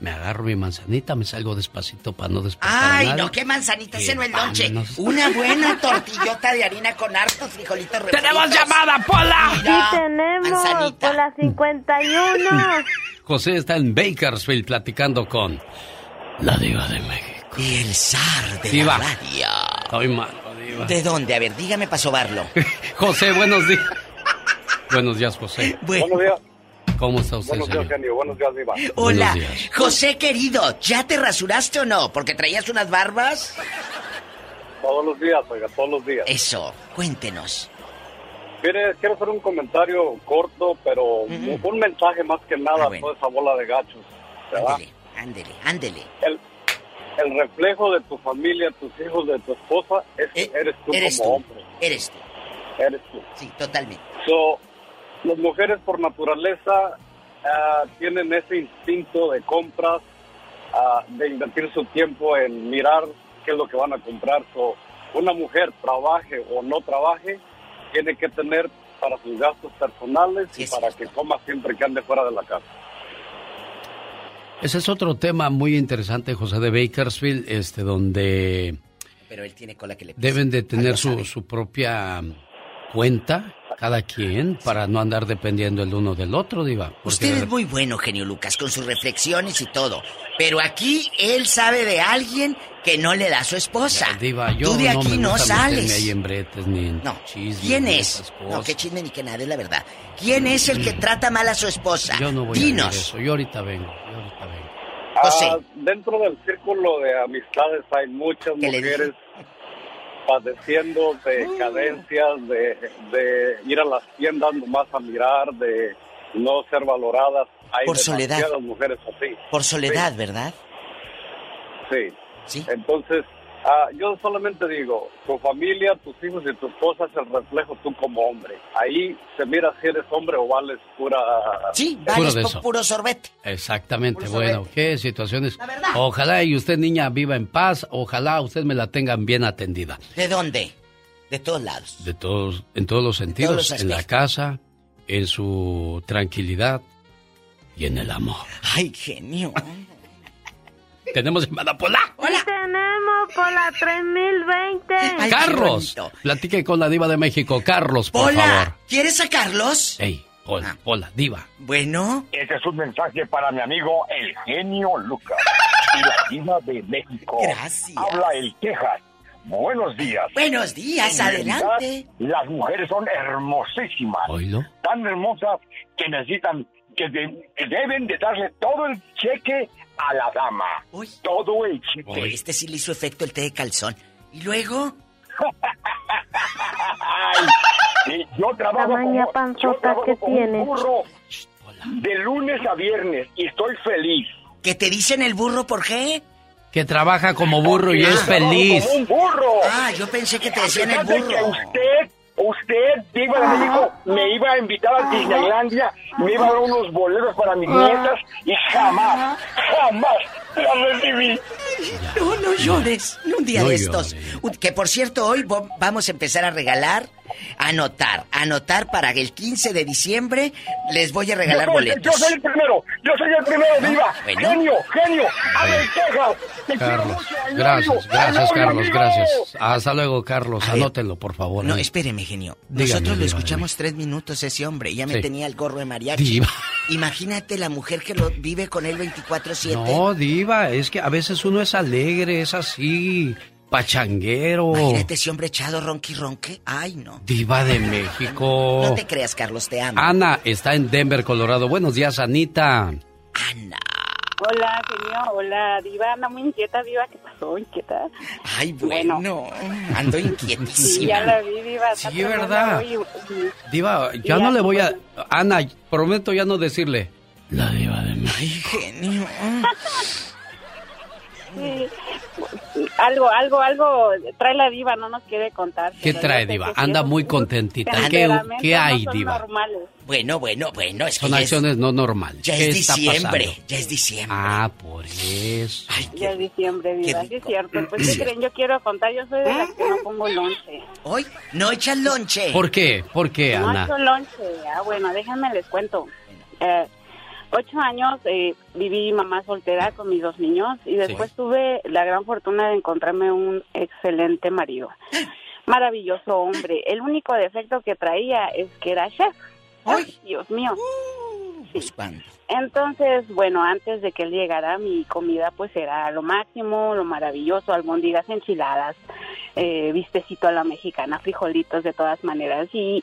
me agarro mi manzanita, me salgo despacito para no despertar a Ay, nadie. no, qué manzanita, ese no es lonche. Una buena tortillota de harina con hartos frijolitos refritos. ¡Tenemos llamada, Pola! Mira, Sí tenemos, manzanita. por las 51. José está en Bakersfield platicando con la diva de México. Y el zar de Diva. la radio. Estoy malo, diva. ¿De dónde? A ver, dígame para sobarlo. José, buenos días. Buenos días, José. Bueno. días. ¿Cómo está usted, Buenos días, señor? genio. Buenos días, Diva. Hola, Buenos días. José querido, ¿ya te rasuraste o no? Porque traías unas barbas. Todos los días, oiga, todos los días. Eso, cuéntenos. Mire, quiero hacer un comentario corto, pero un, un mensaje más que nada Ah, a toda esa bola de gachos. Ándele, ándele, ándele. El, el reflejo de tu familia, tus hijos, de tu esposa, es, eres tú Eh, eres como tú. hombre. Eres tú. Eres tú. Sí, totalmente. So, las mujeres por naturaleza ah, tienen ese instinto de compras, ah, de invertir su tiempo en mirar qué es lo que van a comprar. So, una mujer, trabaje o no trabaje, tiene que tener para sus gastos personales y para que coma siempre que ande fuera de la casa. Ese es otro tema muy interesante, José de Bakersfield, este, donde Pero él tiene cola que le deben de tener su, su propia cuenta, cada quien, para no andar dependiendo el uno del otro, Diva. Porque Usted es muy bueno, genio Lucas, con sus reflexiones y todo. Pero aquí él sabe de alguien que no le da a su esposa. Diva, yo Tú de no aquí me no sales. ahí en bretes ni en No. chismes ¿Quién es? No, qué chisme ni que nada, es la verdad. ¿Quién es el que trata mal a su esposa? Yo no voy a Dinos. decir eso. Yo ahorita vengo. Yo ahorita vengo. Ah, dentro del círculo de amistades hay muchas ¿Qué le mujeres padeciendo de cadencias, de, de ir a las tiendas nomás a mirar, de no ser valoradas. Hay Por soledad. mujeres así. Por soledad, Sí. ¿verdad? Sí. Entonces, ah, yo solamente digo, tu familia, tus hijos y tu esposa es el reflejo tú como hombre. Ahí se mira si eres hombre o vales pura... Sí, Puro vales eso. puro sorbete. Exactamente, Puro bueno, sorbete. qué situaciones. Ojalá y usted, niña, viva en paz. Ojalá usted me la tengan bien atendida. ¿De dónde? De todos lados. De todos, en todos los sentidos. los en la casa, en su tranquilidad, y en el amor. Ay, genio. Tenemos llamada Pola. Hola. tenemos por la 3020. Carlos, platique con la diva de México. Carlos, por Pola, favor. ¿quieres a Carlos? Ey, Pola, Pola, diva. Bueno. Este es un mensaje para mi amigo el genio Lucas y la diva de México. Gracias. Habla el Texas. Buenos días. Buenos días, En realidad, adelante. Las mujeres son hermosísimas. Tan hermosas que necesitan, que, de- que deben de darle todo el cheque a la dama. Todo el cheque. Este sí le hizo efecto el té de calzón. ¿Y luego? Ay, sí, yo trabajo como, yo panzota trabajo que como un tienes. burro de lunes a viernes y estoy feliz. ¿Que te dicen el burro por qué? Que trabaja como burro y es feliz. Como un burro. Ah, yo pensé que te decían el burro. que usted, usted, Diva de México, me iba a invitar a Disneylandia, me iba a dar unos boletos para mis nietas y jamás, jamás la recibí. No, no llores. Un día No de estos. Que por cierto, hoy vamos a empezar a regalar, anotar, anotar para el 15 de diciembre. Les voy a regalar yo, soy, yo boletos. soy el primero, yo soy el primero, Diva. Bueno. Genio, genio, a ver, Texas. Te quiero Carlos, mucho, gracias, gracias, Carlos, amigo. gracias. Hasta luego, Carlos. Anótenlo, por favor. No, ¿eh? espéreme, genio. Dígame, Nosotros lo escuchamos tres minutos ese hombre. Ya me Sí. tenía el gorro de mariachi. Diva. Imagínate la mujer que lo vive con él 24-7. No, diva, es que a veces uno es alegre, es así, pachanguero. Imagínate ese hombre echado ronqui ronque. Ay, no. Diva de México. No te creas, Carlos, te amo. Ana está en Denver, Colorado. Buenos días, Anita. Hola, genio. Hola, Diva. Anda muy inquieta, Diva. ¿Qué pasó? ¿Inquieta? Ay, bueno. Ando inquietísima. Sí, ya la vi, Diva. Está Sí, ¿verdad? Diva, ya Ya, no le voy a... Ana, prometo ya no decirle. La diva de México. Ay, genio. Sí. Algo, algo, algo trae la diva, no nos quiere contar. ¿Qué trae, Diva? que Anda muy contentita. ¿Qué, qué hay, no son Diva? normales. Bueno, bueno, bueno. Es que Son ya es- acciones no normales. Ya ¿Qué es diciembre, pasando? ya es diciembre. Ah, por eso. Ya es diciembre, Diva, sí es cierto. Pues, ¿qué creen? Yo quiero contar, yo soy de las que no pongo lonche. ¿Hoy? ¿No echas lonche? ¿Por qué? ¿Por qué, No Ana? echo lonche. Ah, bueno, déjenme les cuento. Eh, ocho años eh, viví mamá soltera con mis dos niños y después tuve la gran fortuna de encontrarme un excelente marido. Maravilloso hombre. El único defecto que traía es que era chef. Ay, Dios mío. Pues, ¿cuándo? Entonces, bueno, antes de que él llegara, mi comida pues era lo máximo, lo maravilloso, albóndigas enchiladas, eh, vistecito a la mexicana, frijolitos de todas maneras. Y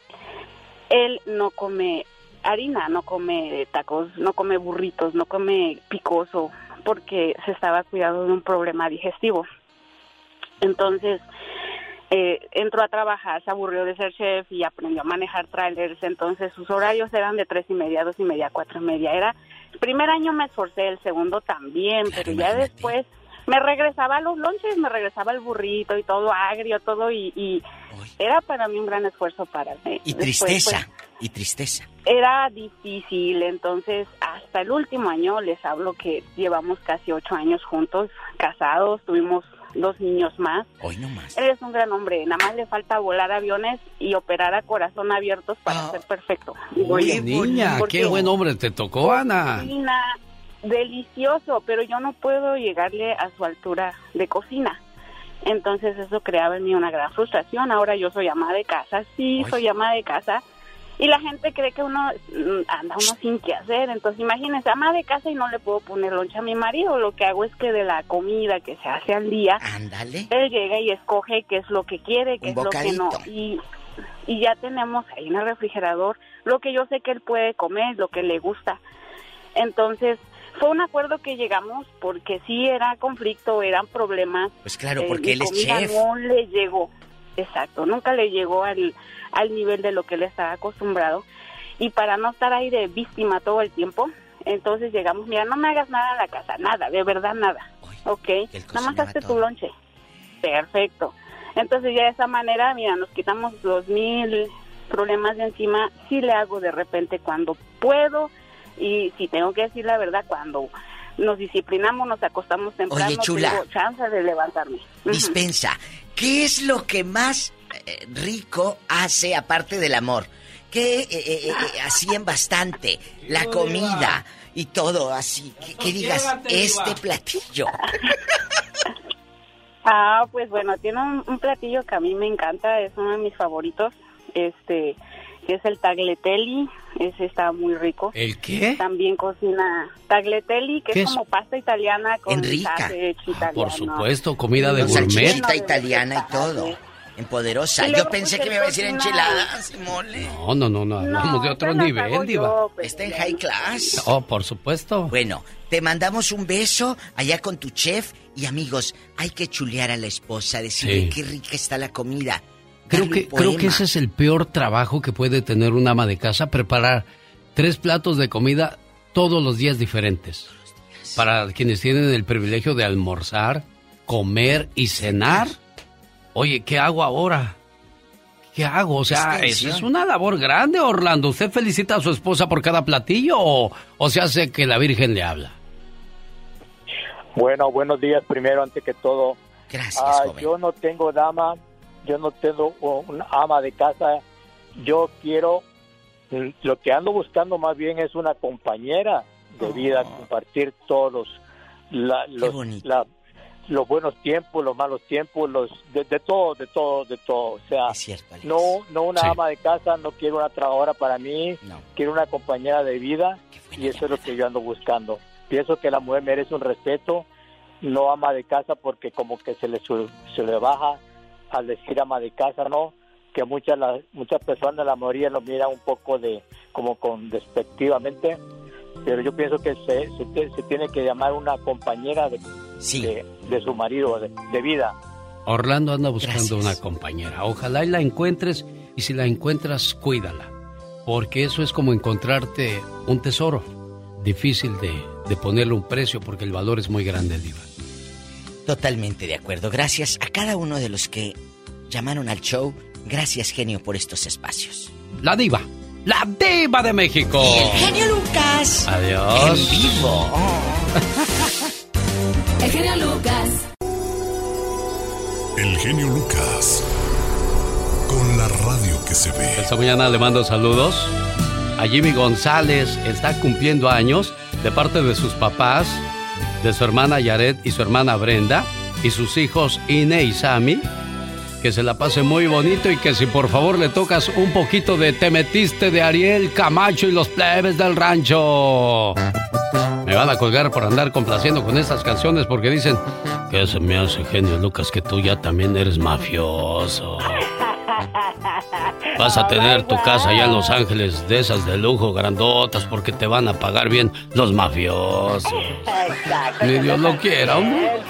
él no come harina, no come tacos, no come burritos, no come picoso, porque se estaba cuidando de un problema digestivo. Entonces, eh, entró a trabajar, se aburrió de ser chef y aprendió a manejar trailers, entonces sus horarios eran de tres y media, dos y media, cuatro y media. Era, el primer año me esforcé, el segundo también, pero ya después me regresaba a los lonches, me regresaba el burrito y todo agrio, todo y, y era para mí un gran esfuerzo para mí. Y Después, tristeza, pues, y tristeza. era difícil, entonces hasta el último año les hablo que llevamos casi ocho años juntos, casados, tuvimos dos niños más. Hoy no más. Él es un gran hombre, nada más le falta volar aviones y operar a corazón abiertos para ser perfecto. Oye, niña, qué buen hombre te tocó, Ana. cocina delicioso, pero yo no puedo llegarle a su altura de cocina. Entonces eso creaba en mí una gran frustración. Ahora yo soy ama de casa, sí, soy ama de casa. Y la gente cree que uno mm, anda uno sin qué hacer. Entonces imagínense, ama de casa y no le puedo poner loncha a mi marido. Lo que hago es que de la comida que se hace al día, Ándale. él llega y escoge qué es lo que quiere, qué Un es lo que no. Y, y ya tenemos ahí en el refrigerador lo que yo sé que él puede comer, lo que le gusta. Entonces, fue un acuerdo que llegamos porque sí era conflicto, eran problemas. Pues claro, Eh, porque mi él es chef. No le llegó, exacto, nunca le llegó al, al nivel de lo que él estaba acostumbrado. Y para no estar ahí de víctima todo el tiempo, entonces llegamos, mira, no me hagas nada en la casa, nada, de verdad nada. Ok, nada más hazte tu lonche. Perfecto. Entonces ya de esa manera, mira, nos quitamos dos mil problemas de encima. Sí le hago de repente cuando puedo y si tengo que decir la verdad, cuando nos disciplinamos, nos acostamos temprano, Oye, chula. tengo chance de levantarme. Dispensa, ¿qué es lo que más eh, rico hace aparte del amor? ¿Qué eh, eh, eh, hacían bastante? La comida, y todo así. Que, que digas, este platillo. Ah, pues bueno, tiene un, un platillo que a mí me encanta, es uno de mis favoritos, este, que es el tagliatelle, ese está muy rico. ¿El qué? También cocina tagliatelle, que ¿Qué es es? como pasta italiana con Enrica. sausage italiano. Por supuesto, comida de Con gourmet. salchichita italiana y todo. En poderosa. Yo luego, pensé pues, que me iba a decir enchiladas y mole. No, no, no, no, hablamos de otro nivel, Diva. yo, pues, Está en high class. Oh, por supuesto. Bueno, te mandamos un beso allá con tu chef y amigos, hay que chulear a la esposa, decirle Sí. qué rica está la comida. Creo que, creo que ese es el peor trabajo que puede tener una ama de casa, preparar tres platos de comida todos los días diferentes. Para quienes tienen el privilegio de almorzar, comer y cenar. Oye, ¿qué hago ahora? ¿Qué hago? O sea, Es eso tensión. es una labor grande, Orlando. ¿Usted felicita a su esposa por cada platillo o, o se hace que la Virgen le habla? Bueno, buenos días primero, antes que todo. Gracias, Ah, joven. yo no tengo dama, yo no tengo una ama de casa. Yo quiero, lo que ando buscando más bien es una compañera de vida, compartir todos la- los, la- los buenos tiempos, los malos tiempos, los de, de todo, de todo, de todo. O sea, no, no una Sí. ama de casa, no quiero una trabajadora para mí, quiero una compañera de vida y eso es lo que yo ando buscando. Pienso que la mujer merece un respeto, no ama de casa porque como que se le se le baja al decir ama de casa, ¿no? Que muchas las- muchas personas, la mayoría lo miran un poco de como con despectivamente, pero yo pienso que se, se, tiene que llamar una compañera de, de, de su marido de, de vida. Orlando anda buscando una compañera. Ojalá y la encuentres y si la encuentras, cuídala. Porque eso es como encontrarte un tesoro. Difícil de, de ponerle un precio porque el valor es muy grande, Diva. Totalmente de acuerdo. Gracias a cada uno de los que llamaron al show. Gracias, genio, por estos espacios. La Diva. La Diva de México. El genio Lucas. Adiós. En vivo. El genio Lucas. El genio Lucas. Con la radio que se ve. Esta mañana le mando saludos a Jimmy González. Está cumpliendo años de parte de sus papás, de su hermana Yaret y su hermana Brenda, y sus hijos Ine y Sammy. Que se la pase muy bonito y que si por favor le tocas un poquito de Te metiste de Ariel Camacho y los plebes del rancho. Me van a colgar por andar complaciendo con estas canciones porque dicen que se me hace genio Lucas que tú ya también eres mafioso. Vas a tener tu casa allá en Los Ángeles de esas de lujo, grandotas, porque te van a pagar bien los mafiosos. Exacto. Ni Dios lo quiera, hombre.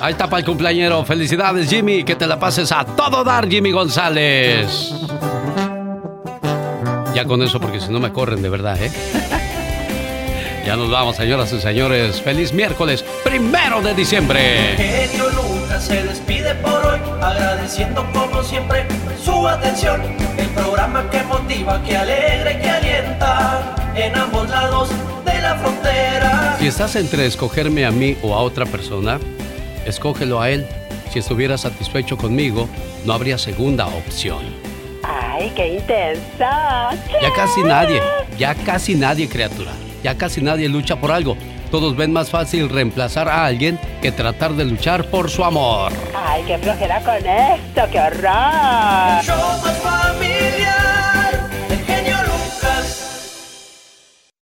Ahí está para el cumpleañero. Felicidades, Jimmy. Que te la pases a todo dar, Jimmy González. Ya con eso, porque si no me corren de verdad, ¿eh? Ya nos vamos, señoras y señores. Feliz miércoles, primero de diciembre. Se despide por hoy, agradeciendo como siempre su atención. El programa que motiva, que alegra y que alienta en ambos lados de la frontera. Si estás entre escogerme a mí o a otra persona, escógelo a él. Si estuviera satisfecho conmigo, no habría segunda opción. Ay, qué intensa. Ya casi nadie, ya casi nadie, criatura. Ya casi nadie lucha por algo todos ven más fácil reemplazar a alguien que tratar de luchar por su amor. ¡Ay, qué flojera con esto! ¡Qué horror! Familia.